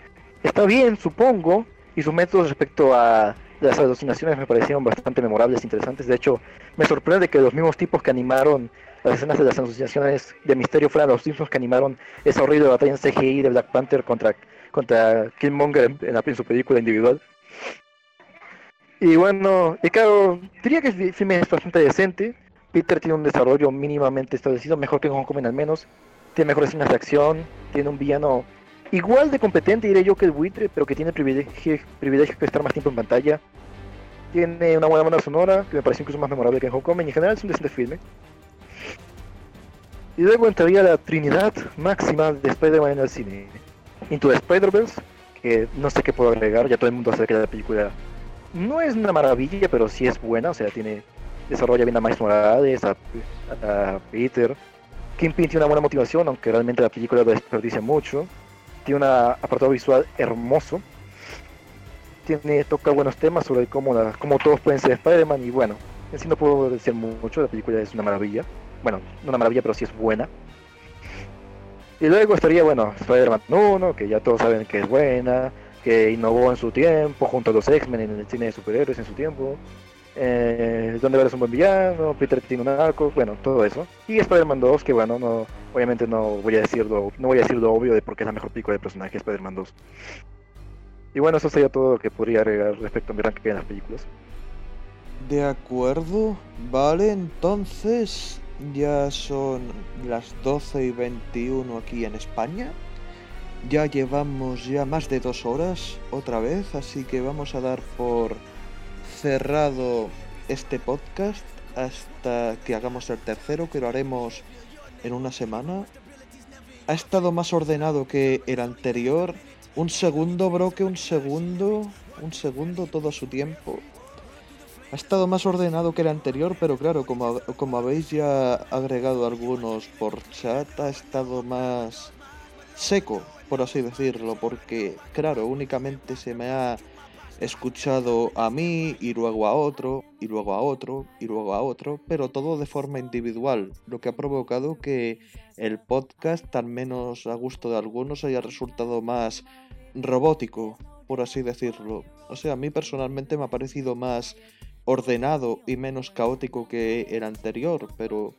está bien, supongo, y sus métodos respecto a las alucinaciones me parecieron bastante memorables e interesantes. De hecho, me sorprende que los mismos tipos que animaron las escenas de las alucinaciones de Misterio fueran los mismos que animaron esa horrible batalla en CGI de Black Panther contra, contra Killmonger en, en la- en su película individual. Y bueno, y claro, diría que el filme es bastante decente, Peter tiene un desarrollo mínimamente establecido, mejor que en Homecoming al menos. Tiene mejores escenas de acción, tiene un villano igual de competente, diré yo, que el buitre, pero que tiene privilegio, privilegio de estar más tiempo en pantalla. Tiene una buena banda sonora, que me parece incluso más memorable que en Homecoming, en general es un decente filme. Y luego entraría la trinidad máxima de Spider-Man en el cine. Into the Spider-Verse, que no sé qué puedo agregar, ya todo el mundo sabe que la película no es una maravilla, pero sí es buena, o sea, tiene desarrolla bien a Miles Morales, a, a Peter. Kingpin tiene una buena motivación, aunque realmente la película lo desperdicia mucho. Tiene un apartado visual hermoso. Tiene, toca buenos temas sobre cómo, la- cómo todos pueden ser Spider-Man y bueno, en sí no puedo decir mucho, la película es una maravilla. Bueno, no una maravilla, pero sí es buena. Y luego estaría, bueno, Spider-Man 1, que ya todos saben que es buena, que innovó en su tiempo, junto a los X-Men en el cine de superhéroes en su tiempo. Eh, ver es un buen villano, Peter tiene un arco, bueno, todo eso. Y Spider-Man 2, que bueno, no, obviamente no voy a decirlo, no voy a decir lo obvio de por qué es la mejor película de personaje Spider-Man 2. Y bueno, eso sería todo lo que podría agregar respecto a mi ranking en las películas. De acuerdo, vale, entonces ya son las 12 y 21 aquí en España. Ya llevamos ya más de dos horas otra vez, así que vamos a dar por cerrado este podcast hasta que hagamos el tercero, que lo haremos en una semana. Ha estado más ordenado que el anterior. Un segundo, bro, que un segundo. Un segundo todo su tiempo. Ha estado más ordenado que el anterior, pero claro, como, como habéis ya agregado algunos por chat, ha estado más seco, por así decirlo, porque claro, únicamente se me ha escuchado a mí y luego a otro, y luego a otro, y luego a otro, pero todo de forma individual, lo que ha provocado que el podcast, al menos a gusto de algunos, haya resultado más robótico, por así decirlo. O sea, a mí personalmente me ha parecido más ordenado y menos caótico que el anterior, pero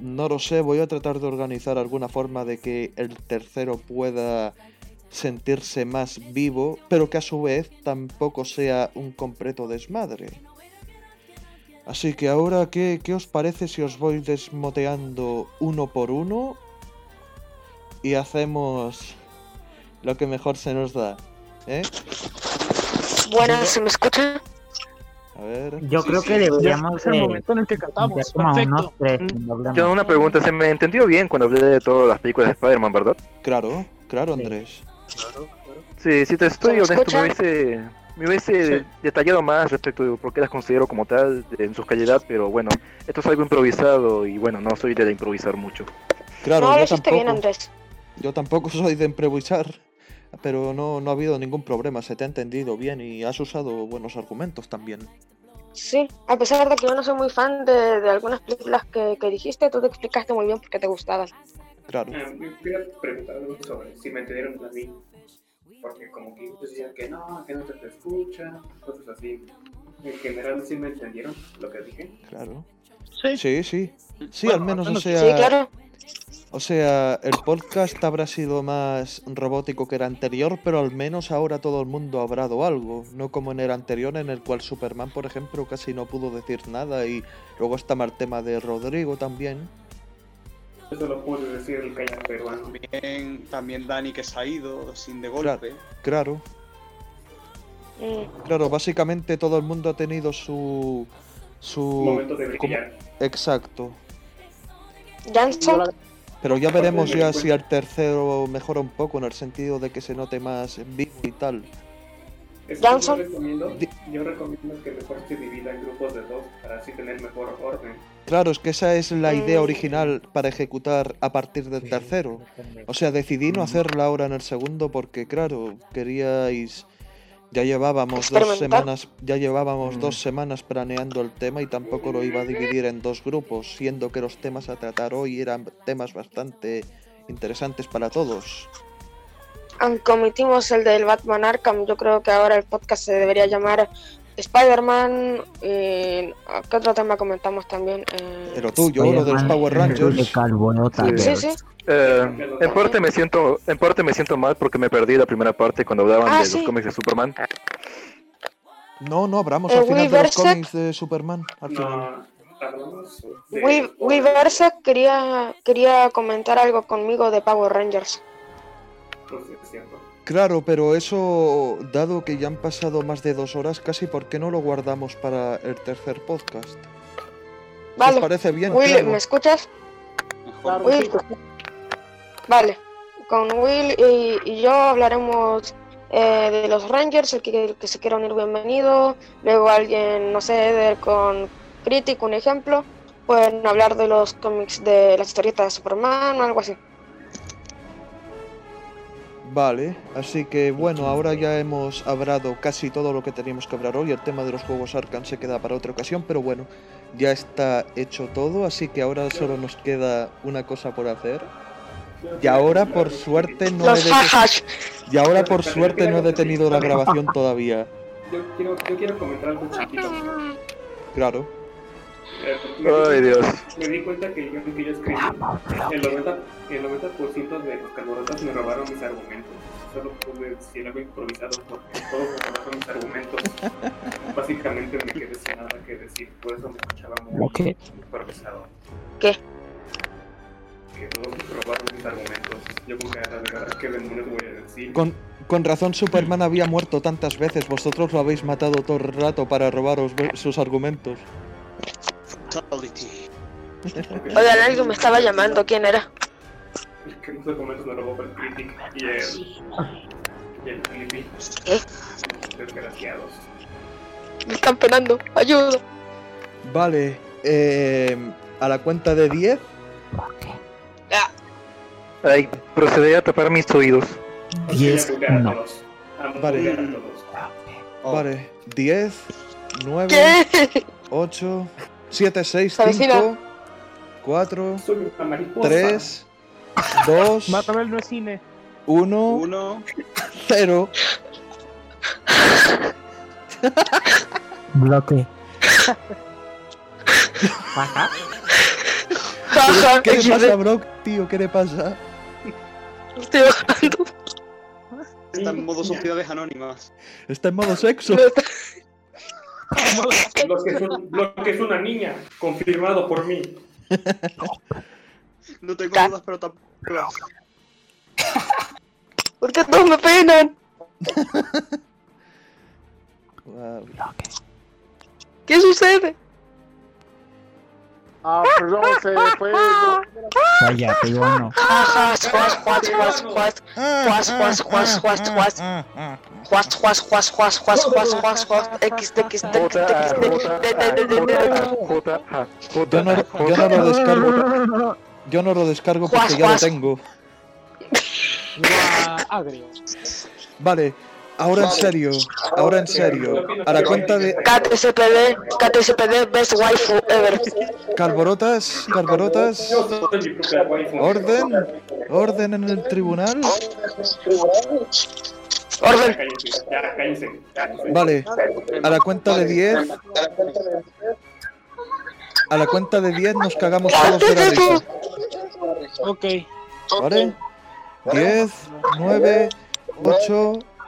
no lo sé, voy a tratar de organizar alguna forma de que el tercero pueda sentirse más vivo, pero que a su vez tampoco sea un completo desmadre. Así que ahora, ¿qué, qué os parece si os voy desmoteando uno por uno y hacemos lo que mejor se nos da? ¿Eh? Buenas, ¿se me escucha? A ver. Yo creo que deberíamos Es el de momento en el que cantamos. Perfecto. tres hablamos. Yo una pregunta, se me entendió bien cuando hablé de todas las películas de Spider-Man, ¿verdad? Claro, claro, Andrés. Sí, si te estoy ¿Se me honesto, escucha? me hubiese, me hubiese Sí. detallado más respecto de por qué las considero como tal en su calidad, pero bueno, esto es algo improvisado y bueno, no soy de improvisar mucho. Claro, no, lo yo hiciste tampoco. bien, Andrés. Yo tampoco *laughs* soy de improvisar, pero no, no ha habido ningún problema, se te ha entendido bien y has usado buenos argumentos también. Sí, a pesar de que yo no soy muy fan de, de algunas películas que, que dijiste, tú te explicaste muy bien por qué te gustaban. Claro. Me quería preguntar algo sobre si me entendieron a mí. Porque como que ellos decían que no, que no se te escucha, cosas así. En general sí me entendieron lo que dije. Claro. Sí. Sí, sí. Sí, Bueno, al menos, o al menos- sea, Sí, claro. o sea, el podcast habrá sido más robótico que el anterior, pero al menos ahora todo el mundo ha hablado algo, no como en el anterior en el cual Superman, por ejemplo, casi no pudo decir nada y luego está el tema de Rodrigo también. Eso lo puede decir el cañón peruano. También, también Dani que se ha ido sin de golpe. Claro, Mm, claro, básicamente todo el mundo ha tenido su su Momento de brillar. Exacto. Janson, Pero ya veremos ya si el tercero mejora un poco en el sentido de que se note más vivo y tal. Johnson. recomiendo, yo recomiendo que mejor se divida en grupos de dos para así tener mejor orden. Claro, es que esa es la idea Mm. original para ejecutar a partir del tercero. O sea, decidí no hacerla ahora en el segundo porque, claro, queríais... Ya llevábamos dos semanas, ya llevábamos dos semanas planeando el tema y tampoco lo iba a dividir en dos grupos, siendo que los temas a tratar hoy eran temas bastante interesantes para todos. aunque omitimos el del Batman Arkham, yo creo que ahora el podcast se debería llamar Spider-Man. Y... ¿Qué otro tema comentamos también? Eh, Pero tuyo, lo de los Power Rangers. de Sí. Sí. Eh, en parte me siento, en parte me siento mal porque me perdí la primera parte cuando hablaban Ah, de sí. los cómics de Superman. No, no, hablamos Eh, al final de los Weverse. cómics de Superman. Al final. No, Versa quería, quería comentar algo conmigo de Power Rangers. Pues. Claro, pero eso, dado que ya han pasado más de dos horas casi, ¿por qué no lo guardamos para el tercer podcast? ¿Os Vale. parece bien? Will, Claro. ¿me escuchas? Mejor. Will. Vale. Con Will y, y yo hablaremos eh, de los Rangers, el que, el que se quiera unir bienvenido. Luego alguien, no sé, de- con Critic, un ejemplo. Pueden hablar de los cómics de las historietas de Superman o algo así. Vale, así que bueno, ahora ya hemos hablado casi todo lo que teníamos que hablar hoy. El tema de los juegos Arkham se queda para otra ocasión, pero bueno, ya está hecho todo, así que ahora solo nos queda una cosa por hacer. Y ahora, por suerte, no he. Y ahora, por suerte, no he detenido la grabación todavía. Yo quiero, yo quiero comentar algo chiquito. Claro. Ay, Dios. Me di cuenta que el guion que yo escribí, el 90%, el 90 de los carburantes me robaron mis argumentos. Solo pude decir algo improvisado porque todos me robaron mis argumentos. *laughs* Básicamente me quedé sin nada que decir, por eso me escuchaba muy Ok. improvisado. ¿Qué? Que todos me robaron mis argumentos. Yo con cara de verdad, ¿qué demonios voy a decir? Con, con razón Superman había muerto tantas veces, vosotros lo habéis matado todo el rato para robaros sus argumentos. Oigan, alguien me estaba llamando. ¿Quién era? El que los argumentos me robó el Critic y el, y el Flippy. ¿Qué? Desgraciados. Me están penando. Ayuda. Vale, eh, a la cuenta de 10. Ay, procederé a tapar mis oídos. Diez, Voy a buguear a no. todos. A Vale. Vale, 10, 9, ¿Qué? 8, 7, 6, Se avecina. 5, 4, Soy una mariposa. 3, 2, Mátame no es cine. 1, Uno. 0. Bloque. Ajá. ¿Qué le pasa, Brock, tío? ¿Qué le pasa? Estoy bajando. Está en modo sociedades anónimas. Está en modo sexo. *laughs* Lo que, es un- lo que es una niña, confirmado por mí. No tengo dudas, pero tampoco. *laughs* ¿Por qué todos me penan? Wow. *laughs* ¿Qué sucede? Ah, pues perdón, se fue. Cállate, bueno. Yo no, yo no lo descargo. Yo no lo descargo porque ya lo tengo. Vale ahora en serio. Ahora en serio. A la cuenta de KTCPD, KTCPD, best waifu ever. Propia waifu. Orden. Orden en el tribunal. Orden. Vale, a la cuenta de 10. A la cuenta de 10 nos cagamos todos de la risa. Ok. ¿Vale? 10, 9, 8,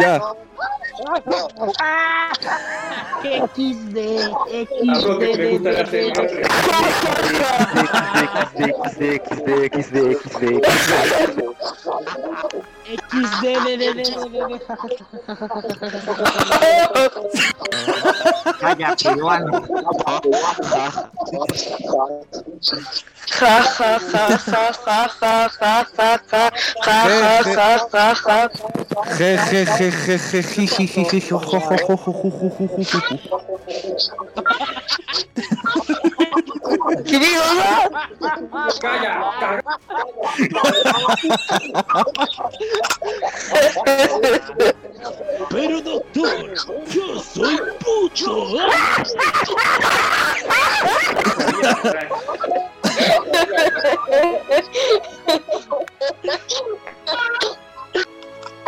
Ya. XD, A Roque le gusta la serie. XD, XD, XD, XD, ¿Qué digo? Calla. Pero doctor, yo soy pucho.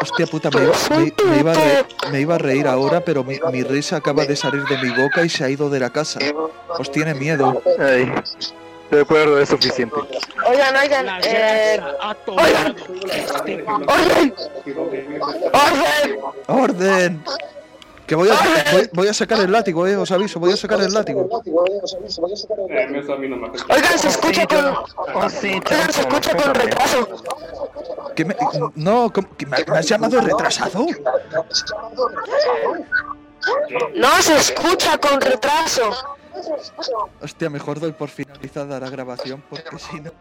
Hostia puta, me iba, me, me iba a re- me iba a reír ahora, pero mi, mi risa acaba de salir de mi boca y se ha ido de la casa. Os tiene miedo. Ay, De acuerdo, es suficiente. Oigan, oigan, eh, tomado este ¡Orden! ¡Orden! ¡Orden! Que voy a, voy, voy a sacar el látigo, eh, os aviso, voy a sacar el látigo. Eh. Oigan, se escucha con. Oh, Oigan, se escucha con retraso. ¿Qué me, no, ¿cómo- que me, me has llamado retrasado? No, se escucha con retraso. Hostia, mejor doy por finalizada la grabación porque si no.